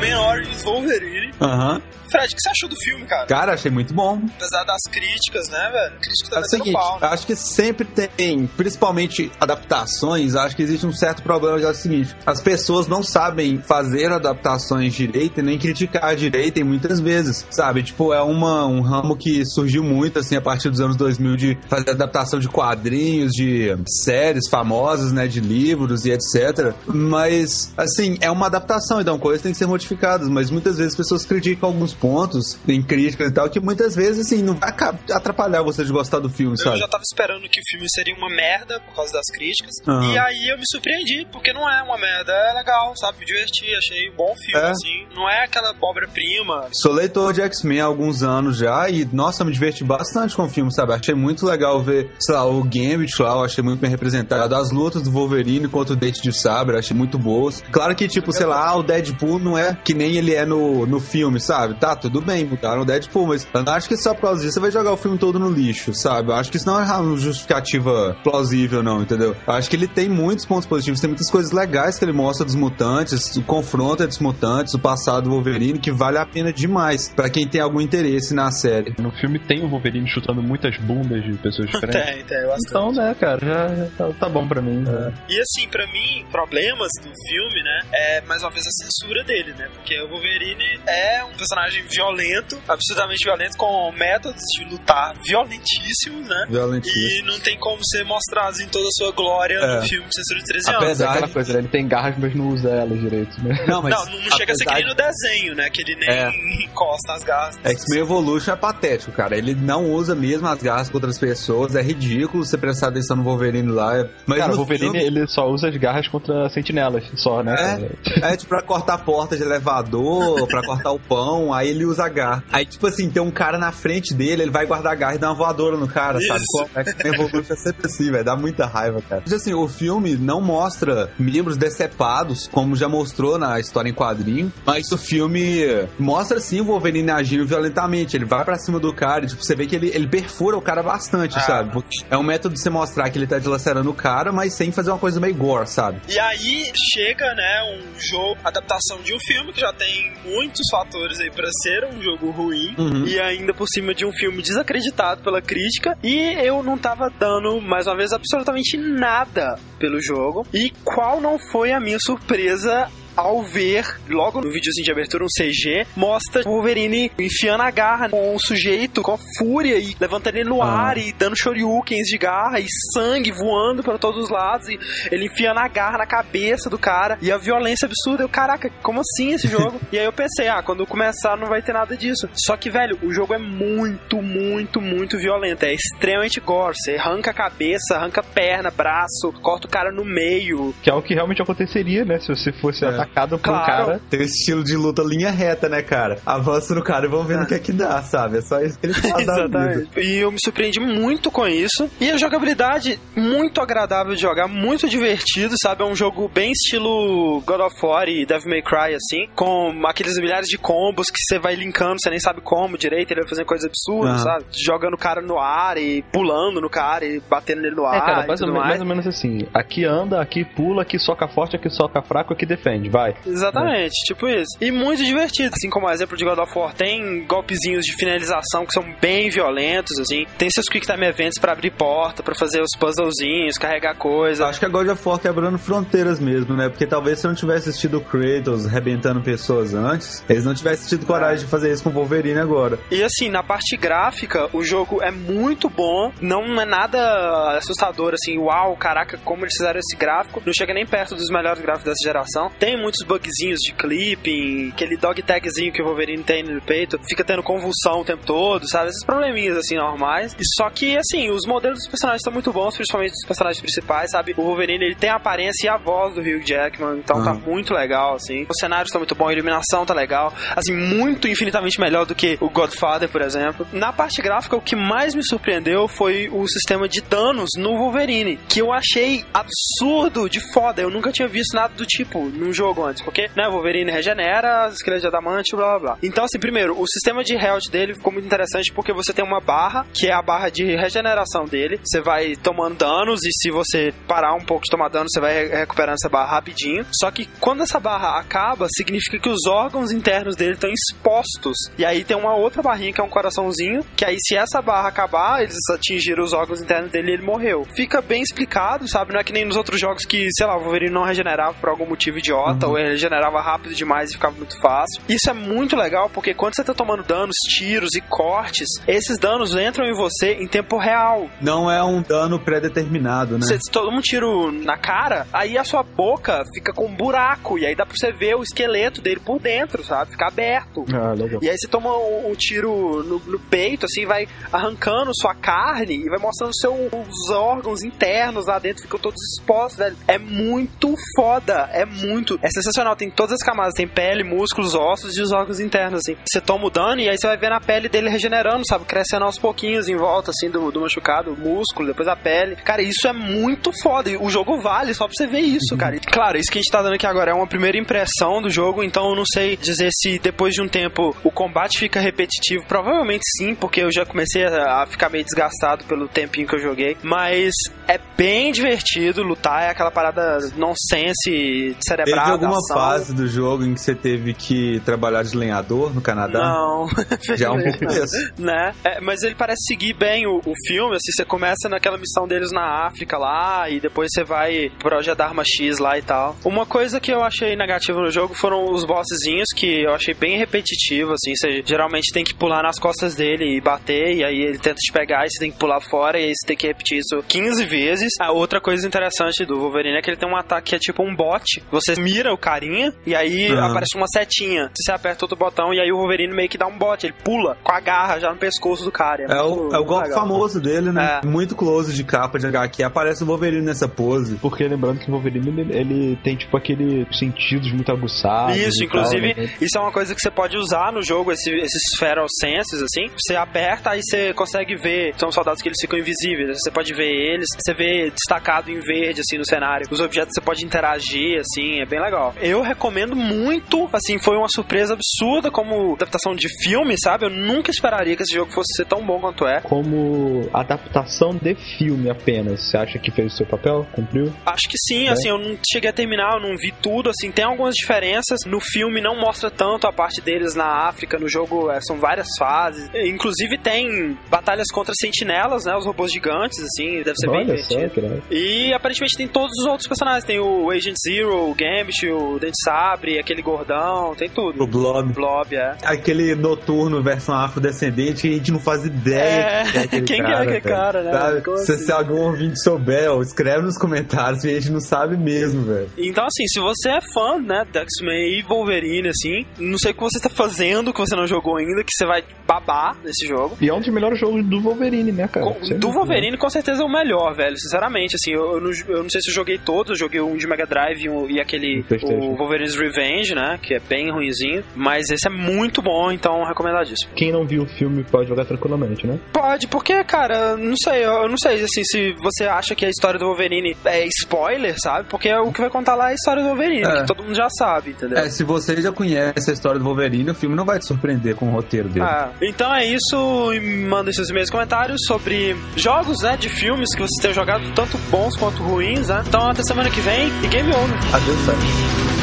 X-Men Origins Wolverine. Aham. Fred, o que você achou do filme, cara? Cara, achei muito bom. Apesar das críticas, né, velho? Críticas É tá o metendo seguinte, pau, né? acho que sempre tem, principalmente adaptações, acho que existe um certo problema que é o seguinte, as pessoas não sabem fazer adaptações direito e nem criticar direito e muitas vezes, sabe? Tipo, é uma, um ramo que surgiu muito, assim, a partir dos anos 2000 de fazer adaptação de quadrinhos, de séries famosas, né, de livros e etc. Mas, assim, é uma adaptação, então coisas têm que ser modificadas, mas muitas vezes as pessoas critica alguns pontos em críticas e tal, que muitas vezes, assim, não vai atrapalhar você de gostar do filme, Eu sabe? já tava esperando que o filme seria uma merda por causa das críticas. Aham. E aí eu me surpreendi, porque não é uma merda. É legal, sabe? Me diverti, achei um bom filme, É. assim. Não é aquela obra-prima. Sou leitor de X-Men há alguns anos já e, nossa, me diverti bastante com o filme, sabe? Achei muito legal ver, sei lá, o Gambit lá, eu achei muito bem representado. As lutas do Wolverine contra o Dente de Sabre, achei muito boas. Claro que, tipo, sei lá, o Deadpool não é que nem ele é no, no filme, sabe? Tá, tudo bem, mudaram o Deadpool, mas eu não acho que só por causa disso você vai jogar o filme todo no lixo, sabe? Eu acho que isso não é uma justificativa plausível, não, entendeu? Eu acho que ele tem muitos pontos positivos, tem muitas coisas legais que ele mostra dos mutantes, o confronto entre os mutantes, o passado do Wolverine, que vale a pena demais pra quem tem algum interesse na série. No filme tem o Wolverine chutando muitas bundas de pessoas diferentes. Tem, tem, bastante. Então, né, cara, já, já tá, tá bom pra mim. né? E assim, pra mim, problemas do filme, né, é mais uma vez a censura dele, né? Porque o Wolverine é um personagem violento, absurdamente violento, com métodos de lutar violentíssimos, né? Violentíssimo. E não tem como ser mostrado em toda a sua glória É. no filme de censura de 13 anos. Apesar daquela coisa, né, ele tem garras, mas não usa elas direito, né? Não, mas não, não, não chega a ser que apesar nem no desenho, né? Que ele nem É. encosta as garras. X-Men Evolution é patético, cara. Ele não usa mesmo as garras com outras pessoas. É ridículo você prestar atenção no Wolverine lá. Mas Cara, o Wolverine, filme- ele só usa as garras contra sentinelas, só, né? É, é tipo pra cortar a porta de elevador, pra cortar o pão, aí ele usa a garra. Aí, tipo assim, tem um cara na frente dele, ele vai guardar a garra e dá uma voadora no cara, sabe? Isso. Pô, X-Men Evolution é sempre assim, velho. Dá muita raiva, cara. Mas assim, o filme não mostra membros decepados, como já mostrou na história em quadrinho, mas o filme mostra sim o Wolverine agindo violentamente. Ele vai pra cima do cara e, tipo, você vê que ele, ele perfura o cara bastante, Ah. sabe? Porque é um método de você mostrar que ele tá dilacerando o cara, mas sem fazer uma coisa meio gore, sabe? E aí chega, né, um jogo, adaptação de um filme que já tem muitos fatores aí pra ser um jogo ruim Uhum. e ainda por cima de um filme desacreditado pela crítica e eu não tava dando mais uma vez absolutamente nada pelo jogo. E qual não foi a minha surpresa ao ver, logo no videozinho de abertura, um CG, mostra o Wolverine enfiando a garra com o sujeito com fúria e levantando ele no Ah. ar e dando shoryukens de garra e sangue voando para todos os lados e ele enfiando a garra na cabeça do cara e a violência absurda. Eu, caraca, como assim esse jogo? e aí eu pensei, ah, quando começar não vai ter nada disso. Só que, velho, o jogo é muito, muito, muito violento. É extremamente gore. Você arranca a cabeça, arranca a perna, braço, corta o cara no meio. Que é o que realmente aconteceria, né? Se você fosse É. atacado por um Claro. cara. Tem esse estilo de luta linha reta, né, cara? Avança no cara e vamos ver no que é que dá, sabe? É só isso que ele faz da vida. Exatamente. E eu me surpreendi muito com isso. E a jogabilidade muito agradável de jogar, muito divertido, sabe? É um jogo bem estilo God of War e Devil May Cry, assim, com aqueles milhares de combos que você vai linkando, você nem sabe como direito, ele vai fazendo coisas absurdas, sabe? Jogando o cara no ar e pulando no cara e batendo ele no ar. É, cara, e mais ou, mais. mais ou menos assim. Aqui anda, aqui pula, aqui soca forte, aqui soca fraco, aqui defende, vai. Exatamente, tipo isso. E muito divertido, assim como o exemplo de God of War. Tem golpezinhos de finalização que são bem violentos, assim. Tem seus Quick Time Events pra abrir porta, pra fazer os puzzlezinhos, carregar coisa. Acho que a God of War quebrando fronteiras mesmo, né? Porque talvez se eu não tivesse assistido o Kratos arrebentando pessoas antes, eles não tivessem tido coragem de fazer isso com o Wolverine agora. E assim, na parte gráfica, o jogo é muito bom, não é nada assustador, assim, uau, caraca, como eles fizeram esse gráfico. Não chega nem perto dos melhores gráficos dessa geração. Tem muitos bugzinhos de clipping, aquele dog tagzinho que o Wolverine tem no peito, fica tendo convulsão o tempo todo, sabe? Esses probleminhas, assim, normais. E só que, assim, os modelos dos personagens estão muito bons, principalmente dos personagens principais, sabe? O Wolverine, ele tem a aparência e a voz do Hugh Jackman, então tá Ah. muito legal, assim. Os cenários estão muito bons, a iluminação tá legal. Assim, muito infinitamente melhor do que o Godfather, por exemplo. Na parte gráfica, o que mais me surpreendeu foi o sistema de danos no Wolverine, que eu achei absurdo de foda. Eu nunca tinha visto nada do tipo num jogo antes, porque, né, Wolverine regenera, esqueleto de adamante, blá blá blá. Então, assim, primeiro, o sistema de health dele ficou muito interessante porque você tem uma barra, que é a barra de regeneração dele. Você vai tomando danos e se você parar um pouco de tomar dano, você vai re- recuperando essa barra rapidinho. Só que quando essa barra acaba, significa que os órgãos internos dele estão expostos. E aí tem uma outra barrinha que é um coraçãozinho, que aí se essa barra acabar, eles atingiram os órgãos internos dele e ele morreu. Fica bem explicado, sabe? Não é que nem nos outros jogos que, sei lá, o Wolverine não regenerava por algum motivo idiota. Alta, ou ele regenerava rápido demais e ficava muito fácil. Isso é muito legal porque quando você tá tomando danos, tiros e cortes, esses danos entram em você em tempo real. Não é um dano pré-determinado, né? Você toma um tiro na cara, aí a sua boca fica com um buraco, e aí dá pra você ver o esqueleto dele por dentro, sabe? Fica aberto. Ah, legal. E aí você toma um, um tiro no, no peito, assim, vai arrancando sua carne e vai mostrando seu, os órgãos internos lá dentro, ficam todos expostos, velho. É muito foda, é muito. É sensacional, tem todas as camadas, tem pele, músculos, ossos e os órgãos internos, assim. Você toma o dano e aí você vai ver na pele dele regenerando, sabe? Crescendo aos pouquinhos em volta, assim, do, do machucado, o músculo, depois a pele. Cara, isso é muito foda. E o jogo vale só pra você ver isso, cara. E, claro, isso que a gente tá dando aqui agora é uma primeira impressão do jogo, então eu não sei dizer se depois de um tempo o combate fica repetitivo. Provavelmente sim, porque eu já comecei a a ficar meio desgastado pelo tempinho que eu joguei. Mas é bem divertido lutar, é aquela parada nonsense, Teve cerebrada. Alguma fase do jogo em que você teve que trabalhar de lenhador no Canadá? Não. Já é um pouco desse. né? É, mas ele parece seguir bem o, o filme, assim, você começa naquela missão deles na África lá, e depois você vai pro Gedarma X lá e tal. Uma coisa que eu achei negativa no jogo foram os bossezinhos, que eu achei bem repetitivo, assim, você geralmente tem que pular nas costas dele e bater, e aí ele tenta te pegar, e você tem que pular fora, e aí você tem que repetir isso 15 vezes. A outra coisa interessante do Wolverine é que ele tem um ataque que é tipo um bot, você mira o carinha, e aí Ah. aparece uma setinha, você aperta outro botão, e aí o Wolverine meio que dá um bot, ele pula com a garra já no pescoço do cara. É o, muito é o golpe legal. famoso dele, né? É. Muito close de capa de HQ. Aparece o Wolverine nessa pose. Porque lembrando que o Wolverine ele, ele tem tipo aquele sentidos muito aguçados. Isso, e tal, inclusive, né? isso é uma coisa que você pode usar no jogo, esse- esses feral senses, assim. Você aperta, aí você consegue ver. São soldados que eles ficam invisíveis. Você pode ver eles, você vê destacado em verde, assim, no cenário. Os objetos você pode interagir, assim, é bem legal. Eu recomendo muito, assim, foi uma surpresa absurda como adaptação de filme, sabe? Eu nunca esperaria que esse jogo fosse ser tão bom quanto é. Como adaptação de filme apenas, você acha que fez o seu papel? Cumpriu? Acho que sim, É. assim, eu não cheguei a terminar, eu não vi tudo, assim, tem algumas diferenças. No filme não mostra tanto a parte deles na África, no jogo é, são várias fases. Inclusive tem batalhas contra sentinelas, né, os robôs gigantes, assim, deve ser bem Olha só, divertido. legal. E aparentemente tem todos os outros personagens, tem o Agent Zero, o Gambit, o Dente Sabre, aquele gordão, tem tudo. O Blob. Blob, é. Aquele noturno versão afrodescendente que a gente não faz ideia É, quem é quem que é cara. aquele velho. cara, né? Se, assim? se algum ouvinte souber, ó, escreve nos comentários e a gente não sabe mesmo, velho. Então, assim, se você é fã, né, de X-Men e Wolverine, assim, não sei o que você tá fazendo, que você não jogou ainda, que você vai babar nesse jogo. E é um dos melhores jogos do Wolverine, né, cara? Com- Sem do dúvida. Wolverine, com certeza é o melhor, velho. Sinceramente, assim, eu, eu não, eu não sei se eu joguei todos, eu joguei um de Mega Drive e, um- e aquele, PlayStation. o Wolverine's Revenge, né, que é bem ruinzinho, mas esse é muito bom, então recomendadíssimo. Quem não viu o filme pode jogar tranquilamente, né? Pode, porque, cara, não sei, eu não sei, assim, se você acha que a história do Wolverine é spoiler, sabe? Porque o que vai contar lá é a história do Wolverine, É. que todo mundo já sabe, entendeu? É, se você já conhece a história do Wolverine, o filme não vai te surpreender com o roteiro dele. Ah, então é isso. E Mandem seus e-mails comentários sobre jogos, né? De filmes que vocês tenham jogado, tanto bons quanto ruins, né? Então até semana que vem e game over. Adeus, Sérgio. Bye.